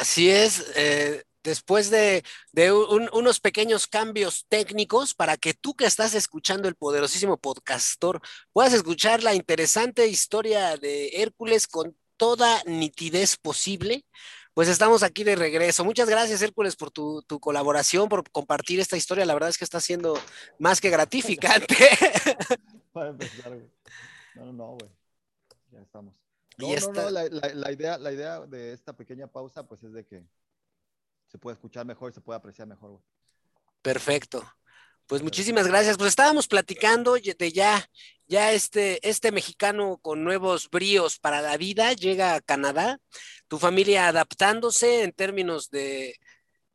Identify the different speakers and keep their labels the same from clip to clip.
Speaker 1: Así es, eh, después de, de un- unos pequeños cambios técnicos para que tú que estás escuchando el poderosísimo podcastor puedas escuchar la interesante historia de Hércules con toda nitidez posible, pues estamos aquí de regreso. Muchas gracias, Hércules, por tu, colaboración, por compartir esta historia. La verdad es que está siendo más que gratificante.
Speaker 2: Para empezar, güey. No, no, güey. Ya estamos.
Speaker 1: Y
Speaker 2: No, no,
Speaker 1: esta-
Speaker 2: no, la, la- la idea, la idea de esta pequeña pausa, pues es de que se puede escuchar mejor y se puede apreciar mejor, güey.
Speaker 1: Perfecto. Pues muchísimas gracias. Pues estábamos platicando de ya, ya este, este mexicano con nuevos bríos para la vida llega a Canadá, tu familia adaptándose en términos de,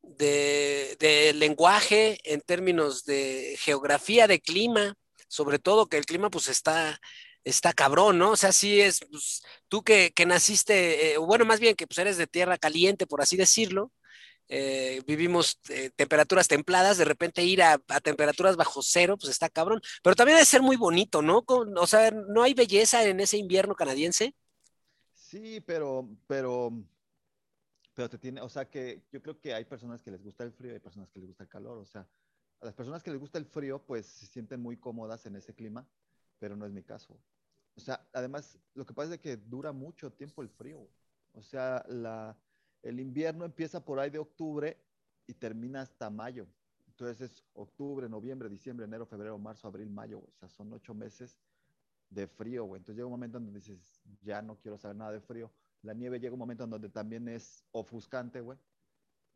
Speaker 1: de, de lenguaje, en términos de geografía, de clima, sobre todo que el clima pues está, está cabrón, ¿no? O sea, sí es, pues, tú que, que naciste, eh, bueno, más bien que pues eres de tierra caliente, por así decirlo eh, vivimos eh, temperaturas templadas, de repente ir a, a, temperaturas bajo cero, pues está cabrón. Pero también debe ser muy bonito, ¿no? O sea, ¿no hay belleza en ese invierno canadiense?
Speaker 2: Sí, pero, pero, pero te tiene, o sea que yo creo que hay personas que les gusta el frío y hay personas que les gusta el calor, o sea, a las personas que les gusta el frío, pues se sienten muy cómodas en ese clima, pero no es mi caso. O sea, además, lo que pasa es que dura mucho tiempo el frío. O sea, la, el invierno empieza por ahí de octubre y termina hasta mayo. Entonces es octubre, noviembre, diciembre, enero, febrero, marzo, abril, mayo. O sea, son ocho meses de frío, güey. Entonces llega un momento en donde dices, ya no quiero saber nada de frío. La nieve llega un momento en donde también es ofuscante, güey.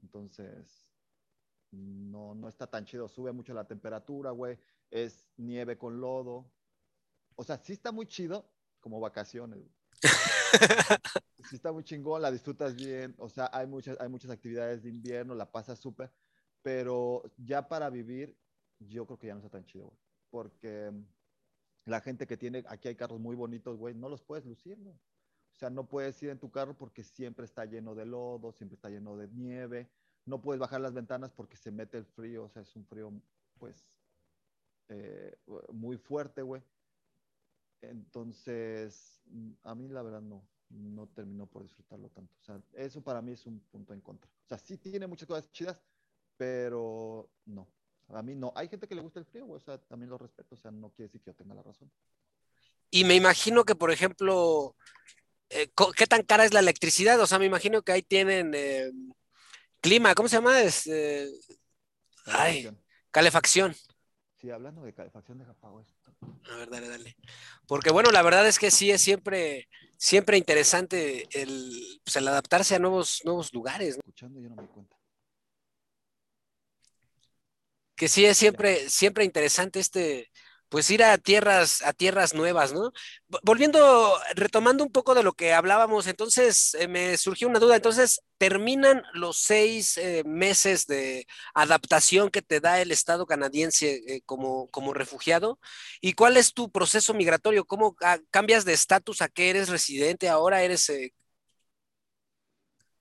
Speaker 2: Entonces, no, no está tan chido. Sube mucho la temperatura, güey. Es nieve con lodo. O sea, sí está muy chido como vacaciones. sí está muy chingón, la disfrutas bien, o sea, hay muchas, hay muchas actividades de invierno, la pasas súper, pero ya para vivir, yo creo que ya no está tan chido, güey, porque la gente que tiene, aquí hay carros muy bonitos, güey, no los puedes lucir, güey. O sea, no puedes ir en tu carro porque siempre está lleno de lodo, siempre está lleno de nieve, no puedes bajar las ventanas porque se mete el frío, o sea, es un frío, pues, eh, muy fuerte, güey. Entonces, a mí la verdad no, no terminó por disfrutarlo tanto. O sea, eso para mí es un punto en contra. O sea, sí tiene muchas cosas chidas, pero no. A mí no. Hay gente que le gusta el frío, o sea, también lo respeto. O sea, no quiere decir que yo tenga la razón.
Speaker 1: Y me imagino que, por ejemplo, eh, ¿qué tan cara es la electricidad? O sea, me imagino que ahí tienen eh, clima, ¿cómo se llama? Es, eh, ay, calefacción.
Speaker 2: Sí, hablando de calefacción, deja pago esto.
Speaker 1: A ver, dale, dale. Porque bueno, la verdad es que sí es siempre, siempre interesante el, pues, el adaptarse a nuevos, nuevos lugares. ¿no?
Speaker 2: Escuchando, yo no me di cuenta.
Speaker 1: Que sí es siempre, siempre interesante este, pues ir a tierras, a tierras nuevas, ¿no? Volviendo, retomando un poco de lo que hablábamos, entonces eh, me surgió una duda, entonces terminan los seis eh, meses de adaptación que te da el Estado canadiense eh, como, como refugiado, ¿y cuál es tu proceso migratorio? ¿Cómo cambias de estatus a qué eres residente ahora? ¿Eres...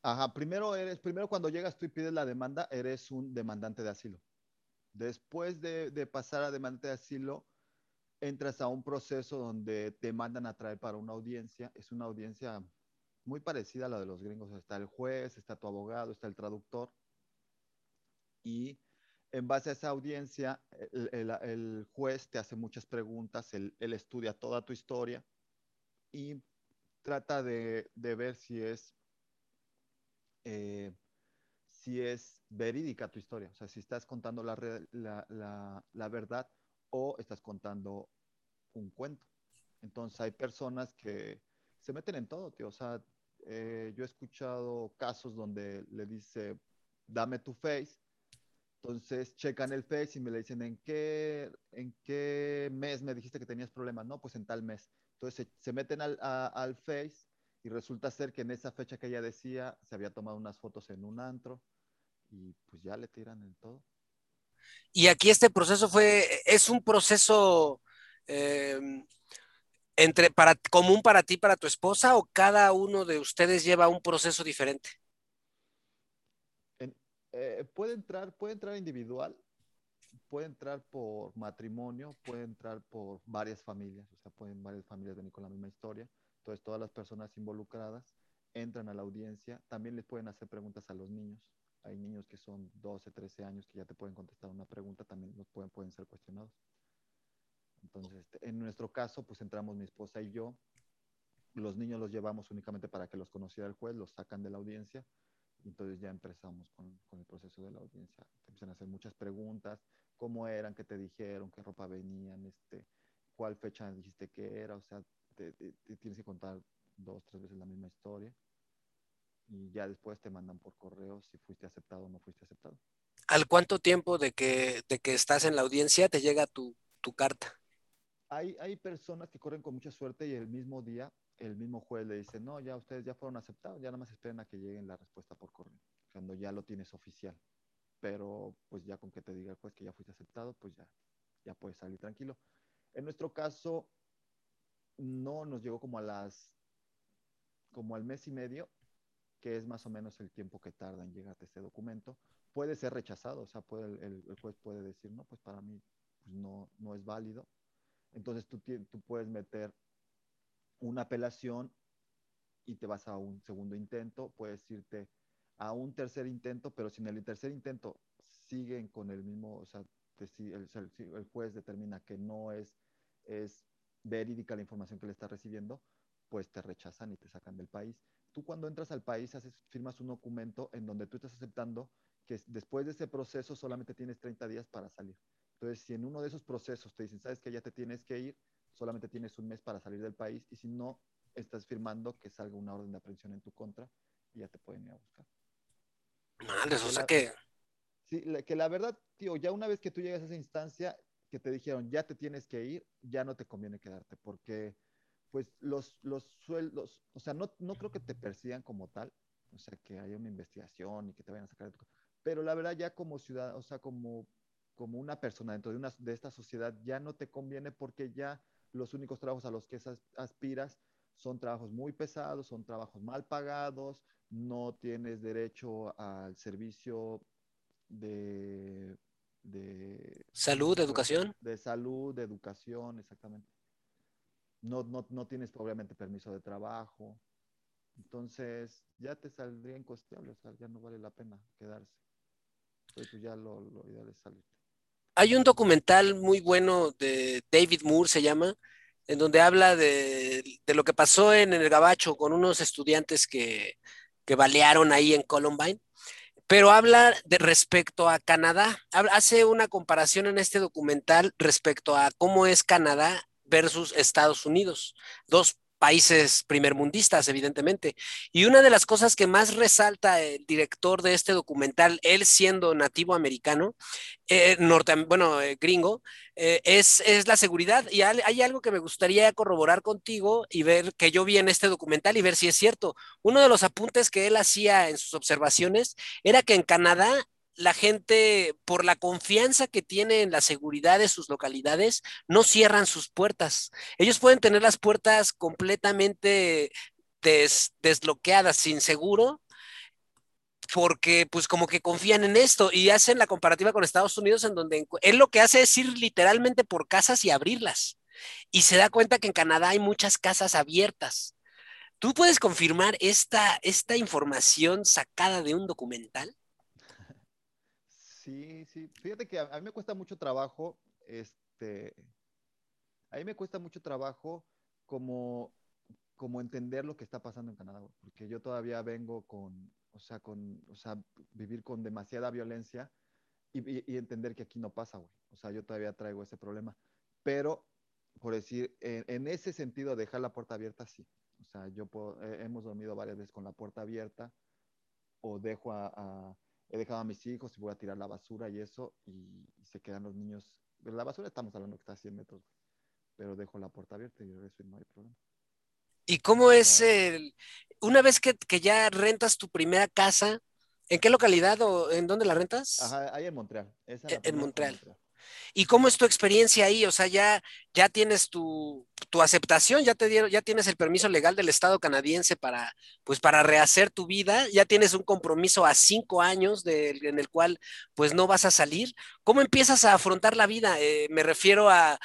Speaker 2: Ajá, primero eres, primero cuando llegas tú y pides la demanda, eres un demandante de asilo. Después de, de pasar a demandante de asilo, entras a un proceso donde te mandan a traer para una audiencia. Es una audiencia muy parecida a la de los gringos. Está el juez, está tu abogado, está el traductor. Y en base a esa audiencia, el, el, juez te hace muchas preguntas, él, él, estudia toda tu historia y trata de, de ver si es, eh, si es verídica tu historia. O sea, si estás contando la, la, la verdad o estás contando un cuento. Entonces hay personas que se meten en todo, tío. O sea, eh, yo he escuchado casos donde le dice, dame tu face. Entonces checan el face y me le dicen, ¿en qué, en qué mes me dijiste que tenías problemas? No, pues en tal mes. Entonces se, se meten al, a, al face y resulta ser que en esa fecha que ella decía se había tomado unas fotos en un antro y pues ya le tiran en todo.
Speaker 1: Y aquí este proceso fue, es un proceso eh, entre, para, común para ti, para tu esposa, o cada uno de ustedes lleva un proceso diferente?
Speaker 2: En, eh, puede entrar, puede entrar individual, puede entrar por matrimonio, puede entrar por varias familias, o sea, pueden varias familias venir con la misma historia. Entonces, todas las personas involucradas entran a la audiencia, también les pueden hacer preguntas a los niños. Hay niños que son 12, 13 años que ya te pueden contestar una pregunta, también los pueden, pueden ser cuestionados. Entonces, este, en nuestro caso, pues entramos mi esposa y yo. Los niños los llevamos únicamente para que los conociera el juez, los sacan de la audiencia. Entonces ya empezamos con, con el proceso de la audiencia. Empiezan a hacer muchas preguntas, cómo eran, qué te dijeron, qué ropa venían, este, cuál fecha dijiste que era, o sea, te, tienes que contar dos, tres veces la misma historia y ya después te mandan por correo si fuiste aceptado o no fuiste aceptado.
Speaker 1: ¿Al cuánto tiempo de que, de que estás en la audiencia te llega tu, tu carta?
Speaker 2: Hay, personas que corren con mucha suerte y el mismo día el mismo juez le dice, no, ya ustedes ya fueron aceptados, ya nada más esperen a que lleguen la respuesta por correo, cuando ya lo tienes oficial. Pero pues ya con que te diga el juez que ya fuiste aceptado, pues ya, ya puedes salir tranquilo. En nuestro caso, no nos llegó como a las, como al mes y medio, que es más o menos el tiempo que tarda en llegarte este documento. Puede ser rechazado, o sea, puede, el, el juez puede decir, no, pues para mí pues no, no es válido. Entonces tú, tú puedes meter una apelación y te vas a un segundo intento, puedes irte a un tercer intento, pero si en el tercer intento siguen con el mismo, o sea, el, el, juez determina que no es, es verídica la información que le está recibiendo, pues te rechazan y te sacan del país. Tú cuando entras al país haces, firmas un documento en donde tú estás aceptando que después de ese proceso solamente tienes 30 días para salir. Entonces, si en uno de esos procesos te dicen, sabes que ya te tienes que ir, solamente tienes un mes para salir del país y si no, estás firmando que salga una orden de aprehensión en tu contra y ya te pueden ir a buscar.
Speaker 1: O sea que...
Speaker 2: Sí, que la verdad, tío, ya una vez que tú llegas a esa instancia, que te dijeron, ya te tienes que ir, ya no te conviene quedarte, porque pues los, los sueldos, o sea, no, no creo que te persigan como tal, o sea, que haya una investigación y que te vayan a sacar de tu... Pero la verdad ya como ciudad, o sea, como, como una persona dentro de, una, de esta sociedad, ya no te conviene porque ya los únicos trabajos a los que aspiras son trabajos muy pesados, son trabajos mal pagados, no tienes derecho al servicio de,
Speaker 1: salud, de educación.
Speaker 2: De salud, de educación, exactamente. No, no, no tienes obviamente permiso de trabajo. Entonces ya te saldría incosteable, o sea, ya no vale la pena quedarse. Entonces ya lo, lo ideal es salir.
Speaker 1: Hay un documental muy bueno de David Moore, se llama, en donde habla de, lo que pasó en el Gabacho con unos estudiantes que, que balearon ahí en Columbine, pero habla de respecto a Canadá. Hace una comparación en este documental respecto a cómo es Canadá versus Estados Unidos, dos países primermundistas, evidentemente. Y una de las cosas que más resalta el director de este documental, él siendo nativo americano, eh, norte, bueno, eh, gringo, eh, es, es, la seguridad. Y hay, algo que me gustaría corroborar contigo y ver que yo vi en este documental y ver si es cierto. Uno de los apuntes que él hacía en sus observaciones era que en Canadá la gente, por la confianza que tiene en la seguridad de sus localidades, no cierran sus puertas. Ellos pueden tener las puertas completamente desbloqueadas, sin seguro, porque pues como que confían en esto y hacen la comparativa con Estados Unidos en donde él lo que hace es ir literalmente por casas y abrirlas. Y se da cuenta que en Canadá hay muchas casas abiertas. ¿Tú puedes confirmar esta, esta información sacada de un documental?
Speaker 2: Sí, sí. Fíjate que a, mí me cuesta mucho trabajo, este, a mí me cuesta mucho trabajo como, como entender lo que está pasando en Canadá, porque yo todavía vengo con, o sea, con, o sea, vivir con demasiada violencia y, entender que aquí no pasa, güey. O sea, yo todavía traigo ese problema. Pero, por decir, en, ese sentido, dejar la puerta abierta, sí. O sea, yo puedo, hemos dormido varias veces con la puerta abierta o dejo a he dejado a mis hijos y voy a tirar la basura y eso, y, se quedan los niños. La basura estamos hablando que está a 100 metros, pero dejo la puerta abierta y eso no hay problema.
Speaker 1: ¿Y cómo es el, una vez que, que, ya rentas tu primera casa, ¿en qué localidad o en dónde la rentas?
Speaker 2: Ajá, ahí en Montreal.
Speaker 1: E, en Montreal. ¿Y cómo es tu experiencia ahí? O sea, ya, ya tienes tu, tu, aceptación, ya te dieron, ya tienes el permiso legal del Estado canadiense para, pues, para rehacer tu vida, ya tienes un compromiso a cinco años en el cual, pues, no vas a salir. ¿Cómo empiezas a afrontar la vida? Eh, me refiero a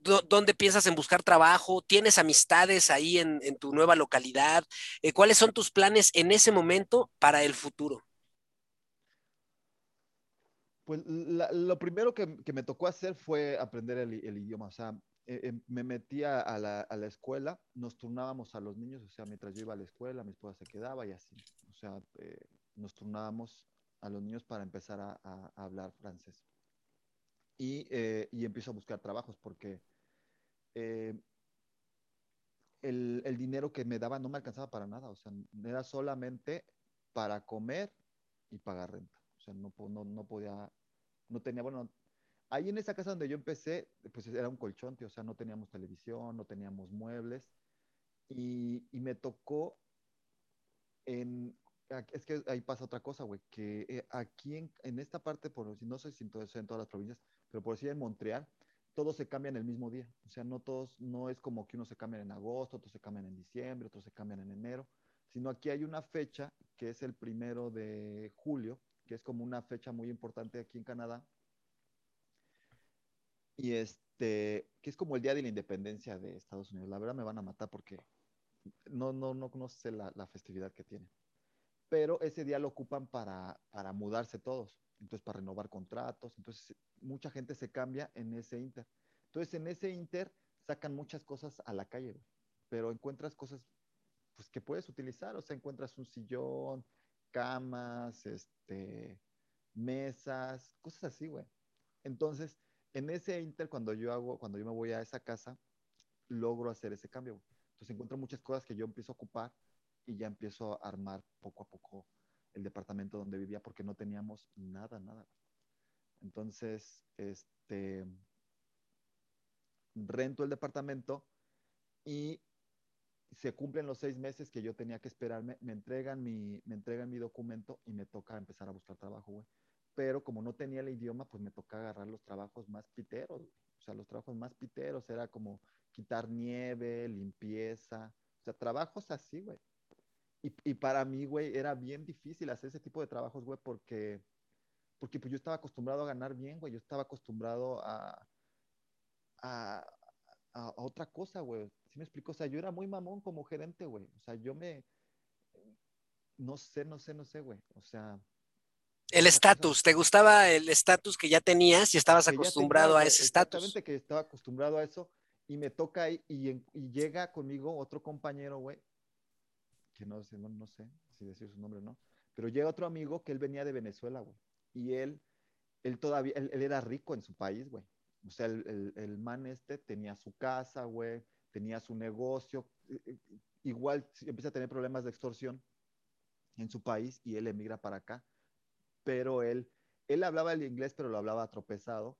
Speaker 1: ¿Dónde piensas en buscar trabajo? ¿Tienes amistades ahí en, en tu nueva localidad? Eh, ¿Cuáles son tus planes en ese momento para el futuro?
Speaker 2: Pues lo primero que, me tocó hacer fue aprender el, idioma. O sea, eh, eh, me metí a la, escuela, nos turnábamos a los niños, o sea, mientras yo iba a la escuela, mi esposa se quedaba y así. O sea, eh, nos turnábamos a los niños para empezar a, hablar francés. Y, empiezo a buscar trabajos porque el, dinero que me daba no me alcanzaba para nada, o sea, era solamente para comer y pagar renta. Sea, no, no, no podía, no tenía, bueno, ahí en esa casa donde yo empecé, pues era un colchón, tío, o sea, no teníamos televisión, no teníamos muebles. Y, y me tocó en, es que ahí pasa otra cosa, güey, que eh, aquí en, en, esta parte, por no sé si en, todo, en todas las provincias, pero por decir en Montreal, todos se cambian el mismo día. O sea, no todos, no es como que unos se cambian en agosto, otros se cambian en diciembre, otros se cambian en enero, sino aquí hay una fecha que es el primero de julio, que es como una fecha muy importante aquí en Canadá, y este, que es como el día de la independencia de Estados Unidos. La verdad me van a matar porque no, no, no, no sé la, la festividad que tiene. Pero ese día lo ocupan para, para mudarse todos, entonces para renovar contratos, entonces mucha gente se cambia en ese inter. Entonces en ese inter sacan muchas cosas a la calle, pero encuentras cosas pues que puedes utilizar, o sea, encuentras un sillón, camas, este, mesas, cosas así, güey. Entonces, en ese inter, cuando yo hago, cuando yo me voy a esa casa, logro hacer ese cambio. Entonces encuentro muchas cosas que yo empiezo a ocupar y ya empiezo a armar poco a poco el departamento donde vivía porque no teníamos nada, nada. Entonces, este, rento el departamento y se cumplen los seis meses que yo tenía que esperarme, me entregan mi, me entregan mi documento y me toca empezar a buscar trabajo, güey pero como no tenía el idioma, pues me tocaba agarrar los trabajos más piteros. O sea, los trabajos más piteros era como quitar nieve, limpieza, o sea, trabajos así, güey. Y, y, para mí, güey, era bien difícil hacer ese tipo de trabajos, güey, porque, porque pues yo estaba acostumbrado a ganar bien, güey. Yo estaba acostumbrado a, a, a, a otra cosa, güey. ¿Sí me explico? O sea, yo era muy mamón como gerente, güey. O sea, yo me... No sé, no sé, no sé, güey. O sea,
Speaker 1: el estatus, ¿te gustaba el estatus que ya tenías y estabas acostumbrado tenía, a ese estatus?
Speaker 2: Exactamente, que estaba acostumbrado a eso y me toca ahí y, y llega conmigo otro compañero, güey, que no sé, no, no, sé si decir su nombre o no, pero llega otro amigo que él venía de Venezuela, güey, y él, él todavía, él, él era rico en su país, güey. O sea, el, el, el man este tenía su casa, güey, tenía su negocio, igual empieza a tener problemas de extorsión en su país y él emigra para acá pero él, él hablaba el inglés, pero lo hablaba tropezado.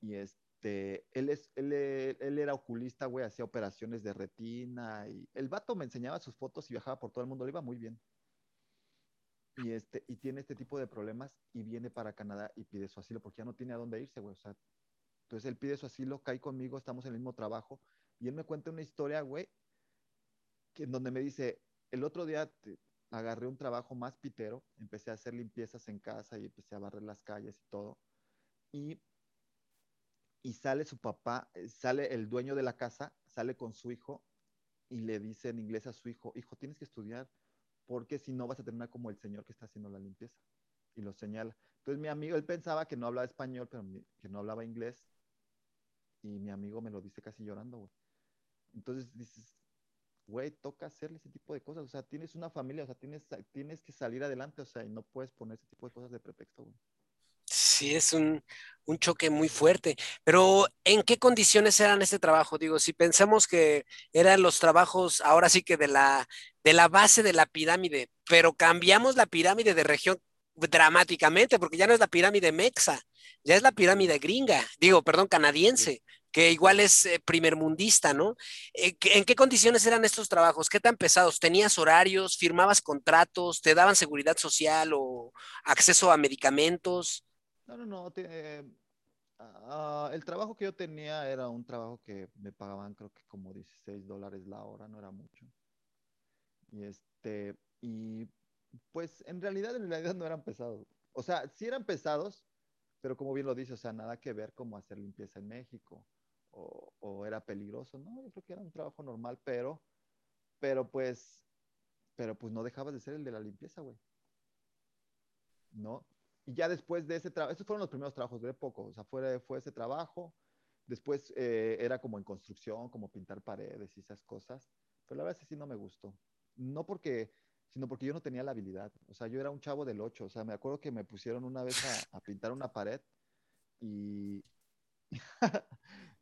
Speaker 2: Y este, él, es, él, él era oculista, güey, hacía operaciones de retina. Y el vato me enseñaba sus fotos y viajaba por todo el mundo, le iba muy bien. Y, este, y tiene este tipo de problemas y viene para Canadá y pide su asilo porque ya no tiene a dónde irse, güey. O sea, entonces él pide su asilo, cae conmigo, estamos en el mismo trabajo. Y él me cuenta una historia, güey, que en donde me dice, el otro día agarré un trabajo más pitero, empecé a hacer limpiezas en casa y empecé a barrer las calles y todo. Y, y sale su papá, sale el dueño de la casa, sale con su hijo y le dice en inglés a su hijo, hijo, tienes que estudiar porque si no vas a terminar como el señor que está haciendo la limpieza. Y lo señala. Entonces mi amigo, él pensaba que no hablaba español, pero que no hablaba inglés. Y mi amigo me lo dice casi llorando, güey. Entonces dices, güey, toca hacerle ese tipo de cosas. O sea, tienes una familia, o sea, tienes, tienes que salir adelante, o sea, y no puedes poner ese tipo de cosas de pretexto.
Speaker 1: Sí, es un, un, choque muy fuerte. Pero, ¿en qué condiciones eran este trabajo? Digo, si pensamos que eran los trabajos, ahora sí que de la, de la base de la pirámide, pero cambiamos la pirámide de región dramáticamente, porque ya no es la pirámide mexa, ya es la pirámide gringa, digo, perdón, canadiense que igual es eh, primermundista, ¿no? Eh, ¿En qué condiciones eran estos trabajos? ¿Qué tan pesados? ¿Tenías horarios? ¿Firmabas contratos? ¿Te daban seguridad social o acceso a medicamentos?
Speaker 2: No, no, no. Te, uh, el trabajo que yo tenía era un trabajo que me pagaban creo que como 16 dólares la hora, no era mucho. Y este, y pues en realidad, en realidad no eran pesados. O sea, sí eran pesados, pero como bien lo dice, o sea, nada que ver como hacer limpieza en México o, era peligroso, no, yo creo que era un trabajo normal, pero, pero pues, pero pues no dejabas de ser el de la limpieza, güey. ¿No? Y ya después de ese trabajo, esos fueron los primeros trabajos, de poco, o sea, fue, fue ese trabajo, después eh, era como en construcción, como pintar paredes y esas cosas, pero la verdad es que sí no me gustó. No porque, sino porque yo no tenía la habilidad, o sea, yo era un chavo del 8, o sea, me acuerdo que me pusieron una vez a, a pintar una pared y,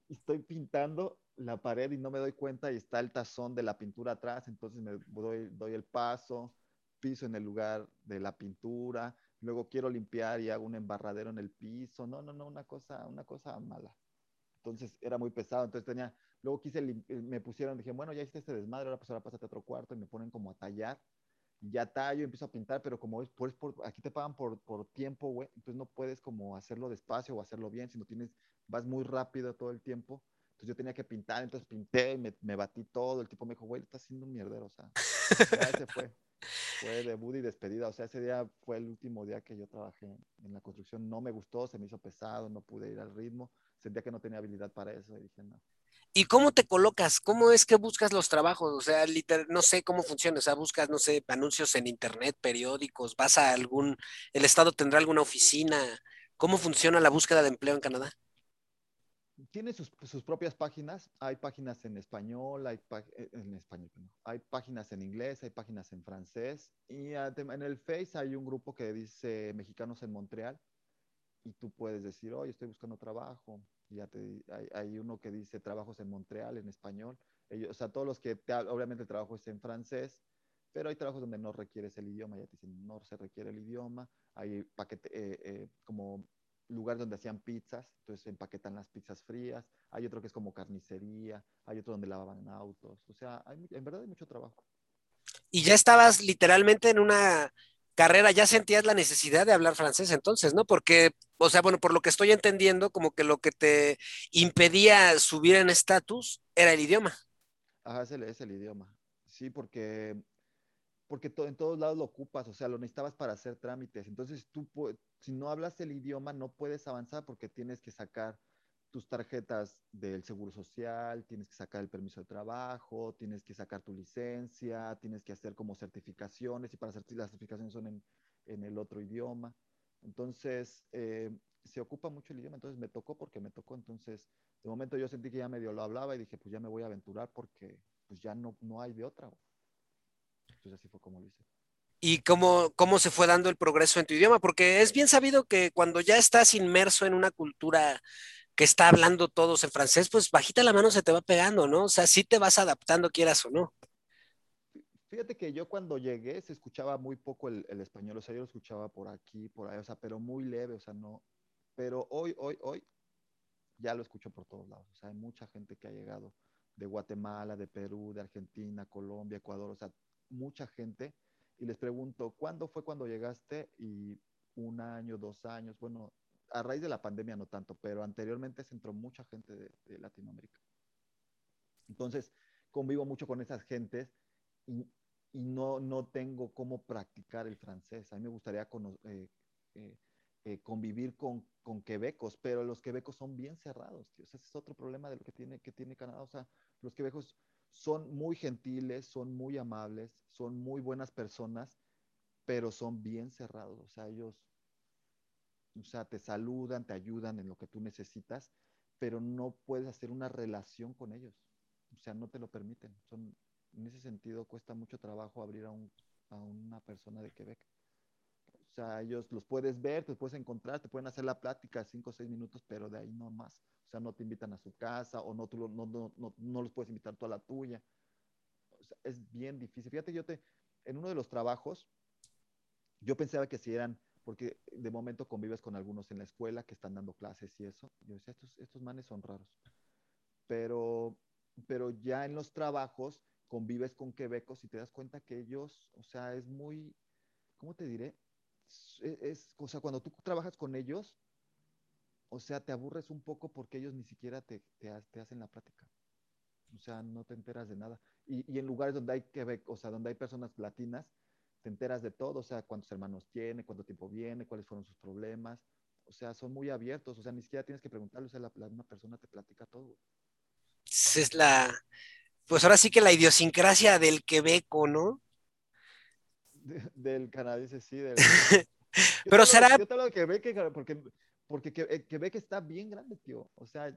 Speaker 2: estoy pintando la pared y no me doy cuenta y está el tazón de la pintura atrás, entonces me doy, doy el paso, piso en el lugar de la pintura, luego quiero limpiar y hago un embarradero en el piso, no, no, no, una cosa, una cosa mala. Entonces era muy pesado, entonces tenía, luego quise, me pusieron, dije, bueno, ya hiciste este desmadre, ahora pues ahora pásate a otro cuarto y me ponen como a tallar ya tallo, empiezo a pintar, pero como es por, aquí te pagan por, por tiempo, güey, entonces no puedes como hacerlo despacio o hacerlo bien, sino tienes, vas muy rápido todo el tiempo. Entonces yo tenía que pintar, entonces pinté y me, me batí todo. El tipo me dijo, güey, estás haciendo un mierdero, o sea, ese fue. Fue debut y despedida, o sea, ese día fue el último día que yo trabajé en la construcción. No me gustó, se me hizo pesado, no pude ir al ritmo, sentía que no tenía habilidad para eso y dije, no,
Speaker 1: ¿Y cómo te colocas? ¿Cómo es que buscas los trabajos? O sea, literal, no sé cómo funciona. O sea, buscas, no sé, anuncios en internet, periódicos, vas a algún, el Estado tendrá alguna oficina. ¿Cómo funciona la búsqueda de empleo en Canadá?
Speaker 2: Tiene sus, propias páginas. Hay páginas en español, hay eh, en español, hay páginas en inglés, hay páginas en francés. Y en el Face hay un grupo que dice Mexicanos en Montreal. Y tú puedes decir, oye, estoy buscando trabajo ya te, hay, uno que dice trabajos en Montreal en español. Ellos, o sea, todos los que, te, obviamente el trabajo es en francés, pero hay trabajos donde no requieres el idioma, ya te dicen, no se requiere el idioma. Hay paquete, eh, eh, como lugares donde hacían pizzas, entonces empaquetan las pizzas frías. Hay otro que es como carnicería, hay otro donde lavaban autos. O sea, en verdad hay mucho trabajo.
Speaker 1: Y ya estabas literalmente en una carrera ya sentías la necesidad de hablar francés entonces, ¿no? Porque, o sea, bueno, por lo que estoy entendiendo, como que lo que te impedía subir en estatus era el idioma.
Speaker 2: Ajá, es el, es el idioma. Sí, porque, porque en todos lados lo ocupas, o sea, lo necesitabas para hacer trámites. Entonces, tú, si no hablas el idioma, no puedes avanzar porque tienes que sacar tus tarjetas del Seguro Social, tienes que sacar el permiso de trabajo, tienes que sacar tu licencia, tienes que hacer como certificaciones y para hacer las certificaciones son en, en el otro idioma. Entonces, eh, se ocupa mucho el idioma, entonces me tocó porque me tocó, entonces de momento yo sentí que ya medio lo hablaba y dije, pues ya me voy a aventurar porque pues ya no, no hay de otra. Entonces así fue como lo hice.
Speaker 1: ¿Y cómo, cómo se fue dando el progreso en tu idioma? Porque es bien sabido que cuando ya estás inmerso en una cultura que está hablando todos en francés, pues bajita la mano se te va pegando, ¿no? O sea, sí te vas adaptando, quieras o no.
Speaker 2: Fíjate que yo cuando llegué se escuchaba muy poco el, español, o sea, yo lo escuchaba por aquí, por ahí, o sea, pero muy leve, o sea, no. Pero hoy, hoy, hoy, ya lo escucho por todos lados, o sea, hay mucha gente que ha llegado de Guatemala, de Perú, de Argentina, Colombia, Ecuador, o sea, mucha gente. Y les pregunto, ¿cuándo fue cuando llegaste? Y un año, dos años, bueno, a raíz de la pandemia no tanto, pero anteriormente se entró mucha gente de, Latinoamérica. Entonces, convivo mucho con esas gentes y, no, no tengo cómo practicar el francés. A mí me gustaría eh, eh, eh, convivir con, con quebecos, pero los quebecos son bien cerrados, tío. ese es otro problema de lo que tiene, que tiene Canadá. O sea, los quebecos son muy gentiles, son muy amables, son muy buenas personas, pero son bien cerrados. O sea, ellos o sea, te saludan, te ayudan en lo que tú necesitas, pero no puedes hacer una relación con ellos. O sea, no te lo permiten. Son, en ese sentido, cuesta mucho trabajo abrir a, un, a una persona de Quebec. O sea, ellos los puedes ver, te puedes encontrar, te pueden hacer la plática cinco o seis minutos, pero de ahí no más. O sea, no te invitan a su casa o no, tú, no, no, no, no los puedes invitar tú a la tuya. Es bien difícil. Fíjate, yo te, en uno de los trabajos, yo pensaba que si eran porque de momento convives con algunos en la escuela que están dando clases y eso. Yo decía, estos, estos manes son raros. Pero, pero ya en los trabajos convives con quebecos y te das cuenta que ellos, o sea, es muy, ¿cómo te diré? Es, o sea, cuando tú trabajas con ellos, o sea, te aburres un poco porque ellos ni siquiera te, te, hacen la práctica. O sea, no te enteras de nada. Y, en lugares donde hay Quebec, o sea, donde hay personas latinas, te enteras de todo, o sea, cuántos hermanos tiene, cuánto tiempo viene, cuáles fueron sus problemas, o sea, son muy abiertos, o sea, ni siquiera tienes que preguntarle, o sea, la, misma persona te platica todo.
Speaker 1: Es la, pues ahora sí que la idiosincrasia del quebeco, ¿no?
Speaker 2: del canadiense, sí. Del...
Speaker 1: Pero será...
Speaker 2: Yo te hablo de Quebec porque, porque eh, Quebec está bien grande, tío. O sea,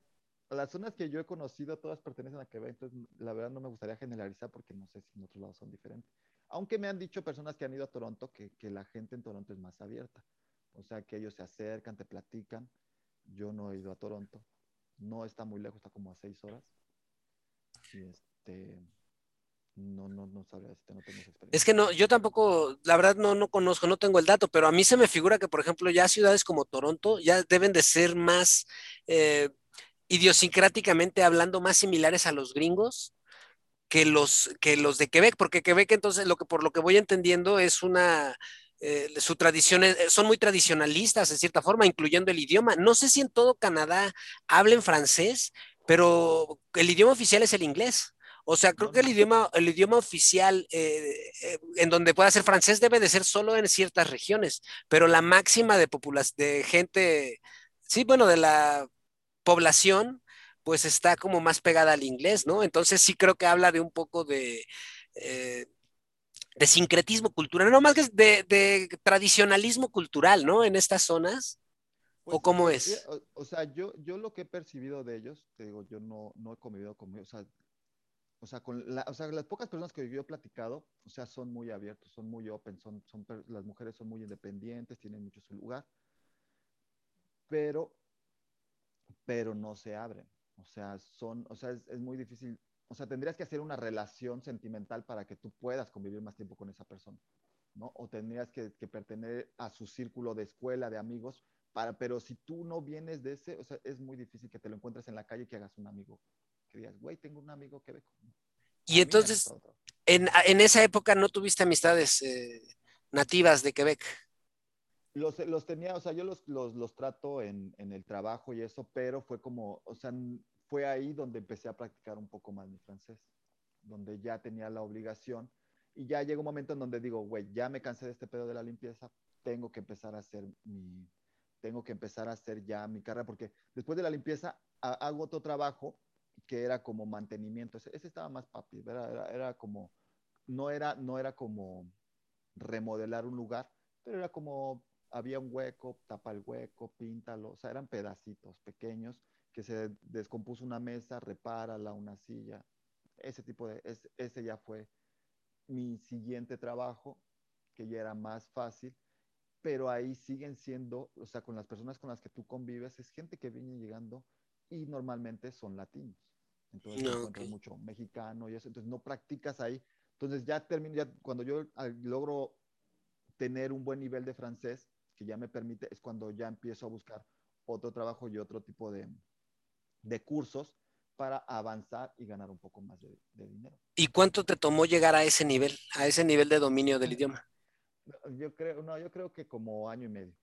Speaker 2: las zonas que yo he conocido todas pertenecen a Quebec, entonces la verdad no me gustaría generalizar porque no sé si en otros lados son diferentes. Aunque me han dicho personas que han ido a Toronto que, que la gente en Toronto es más abierta. O sea, que ellos se acercan, te platican. Yo no he ido a Toronto. No está muy lejos, está como a seis horas. Y este, no, no, no sabría no tengo experiencia.
Speaker 1: Es que no, yo tampoco, la verdad no, no conozco, no tengo el dato, pero a mí se me figura que, por ejemplo, ya ciudades como Toronto ya deben de ser más eh, idiosincráticamente hablando, más similares a los gringos que los, que los de Quebec, porque Quebec entonces, lo que, por lo que voy entendiendo, es una, eh, su tradición, son muy tradicionalistas en cierta forma, incluyendo el idioma. No sé si en todo Canadá hablen francés, pero el idioma oficial es el inglés. O sea, creo que el idioma, el idioma oficial eh, eh, en donde pueda ser francés debe de ser solo en ciertas regiones, pero la máxima de, de gente, sí, bueno, de la población, pues está como más pegada al inglés, ¿no? Entonces sí creo que habla de un poco de, eh, de sincretismo cultural, no más que de, de, tradicionalismo cultural, ¿no? En estas zonas. ¿O pues, cómo es?
Speaker 2: O, sea, yo, yo lo que he percibido de ellos, te digo, yo no, no he convivido con ellos, o sea, o sea, con o sea, las pocas personas que yo he platicado, o sea, son muy abiertos, son muy open, son, son, las mujeres son muy independientes, tienen mucho su lugar, pero, pero no se abren. O sea, son, o sea, es, es muy difícil. O sea, tendrías que hacer una relación sentimental para que tú puedas convivir más tiempo con esa persona, ¿no? O tendrías que, que pertenecer a su círculo de escuela, de amigos, para, pero si tú no vienes de ese, o sea, es muy difícil que te lo encuentres en la calle y que hagas un amigo que digas, güey, tengo un amigo que ve
Speaker 1: Y entonces, en, en, esa época no tuviste amistades eh, nativas de Quebec.
Speaker 2: Los, los, tenía, o sea, yo los, los, los trato en, en, el trabajo y eso, pero fue como, o sea, fue ahí donde empecé a practicar un poco más mi francés, donde ya tenía la obligación y ya llegó un momento en donde digo, güey, ya me cansé de este pedo de la limpieza, tengo que empezar a hacer mi, tengo que empezar a hacer ya mi carrera, porque después de la limpieza hago otro trabajo que era como mantenimiento. Ese, estaba más papi, era, era, como, no era, no era como remodelar un lugar, pero era como, había un hueco, tapa el hueco, píntalo, o sea, eran pedacitos pequeños que se descompuso una mesa, repárala, una silla, ese tipo de, ese, ese ya fue mi siguiente trabajo, que ya era más fácil, pero ahí siguen siendo, o sea, con las personas con las que tú convives, es gente que viene llegando y normalmente son latinos. Entonces no, encuentras mucho mexicano y eso, entonces no practicas ahí. Entonces ya termino, ya cuando yo logro tener un buen nivel de francés, que ya me permite, es cuando ya empiezo a buscar otro trabajo y otro tipo de, de cursos para avanzar y ganar un poco más de, de, dinero.
Speaker 1: ¿Y cuánto te tomó llegar a ese nivel, a ese nivel de dominio del idioma?
Speaker 2: Yo creo, no, yo creo que como año y medio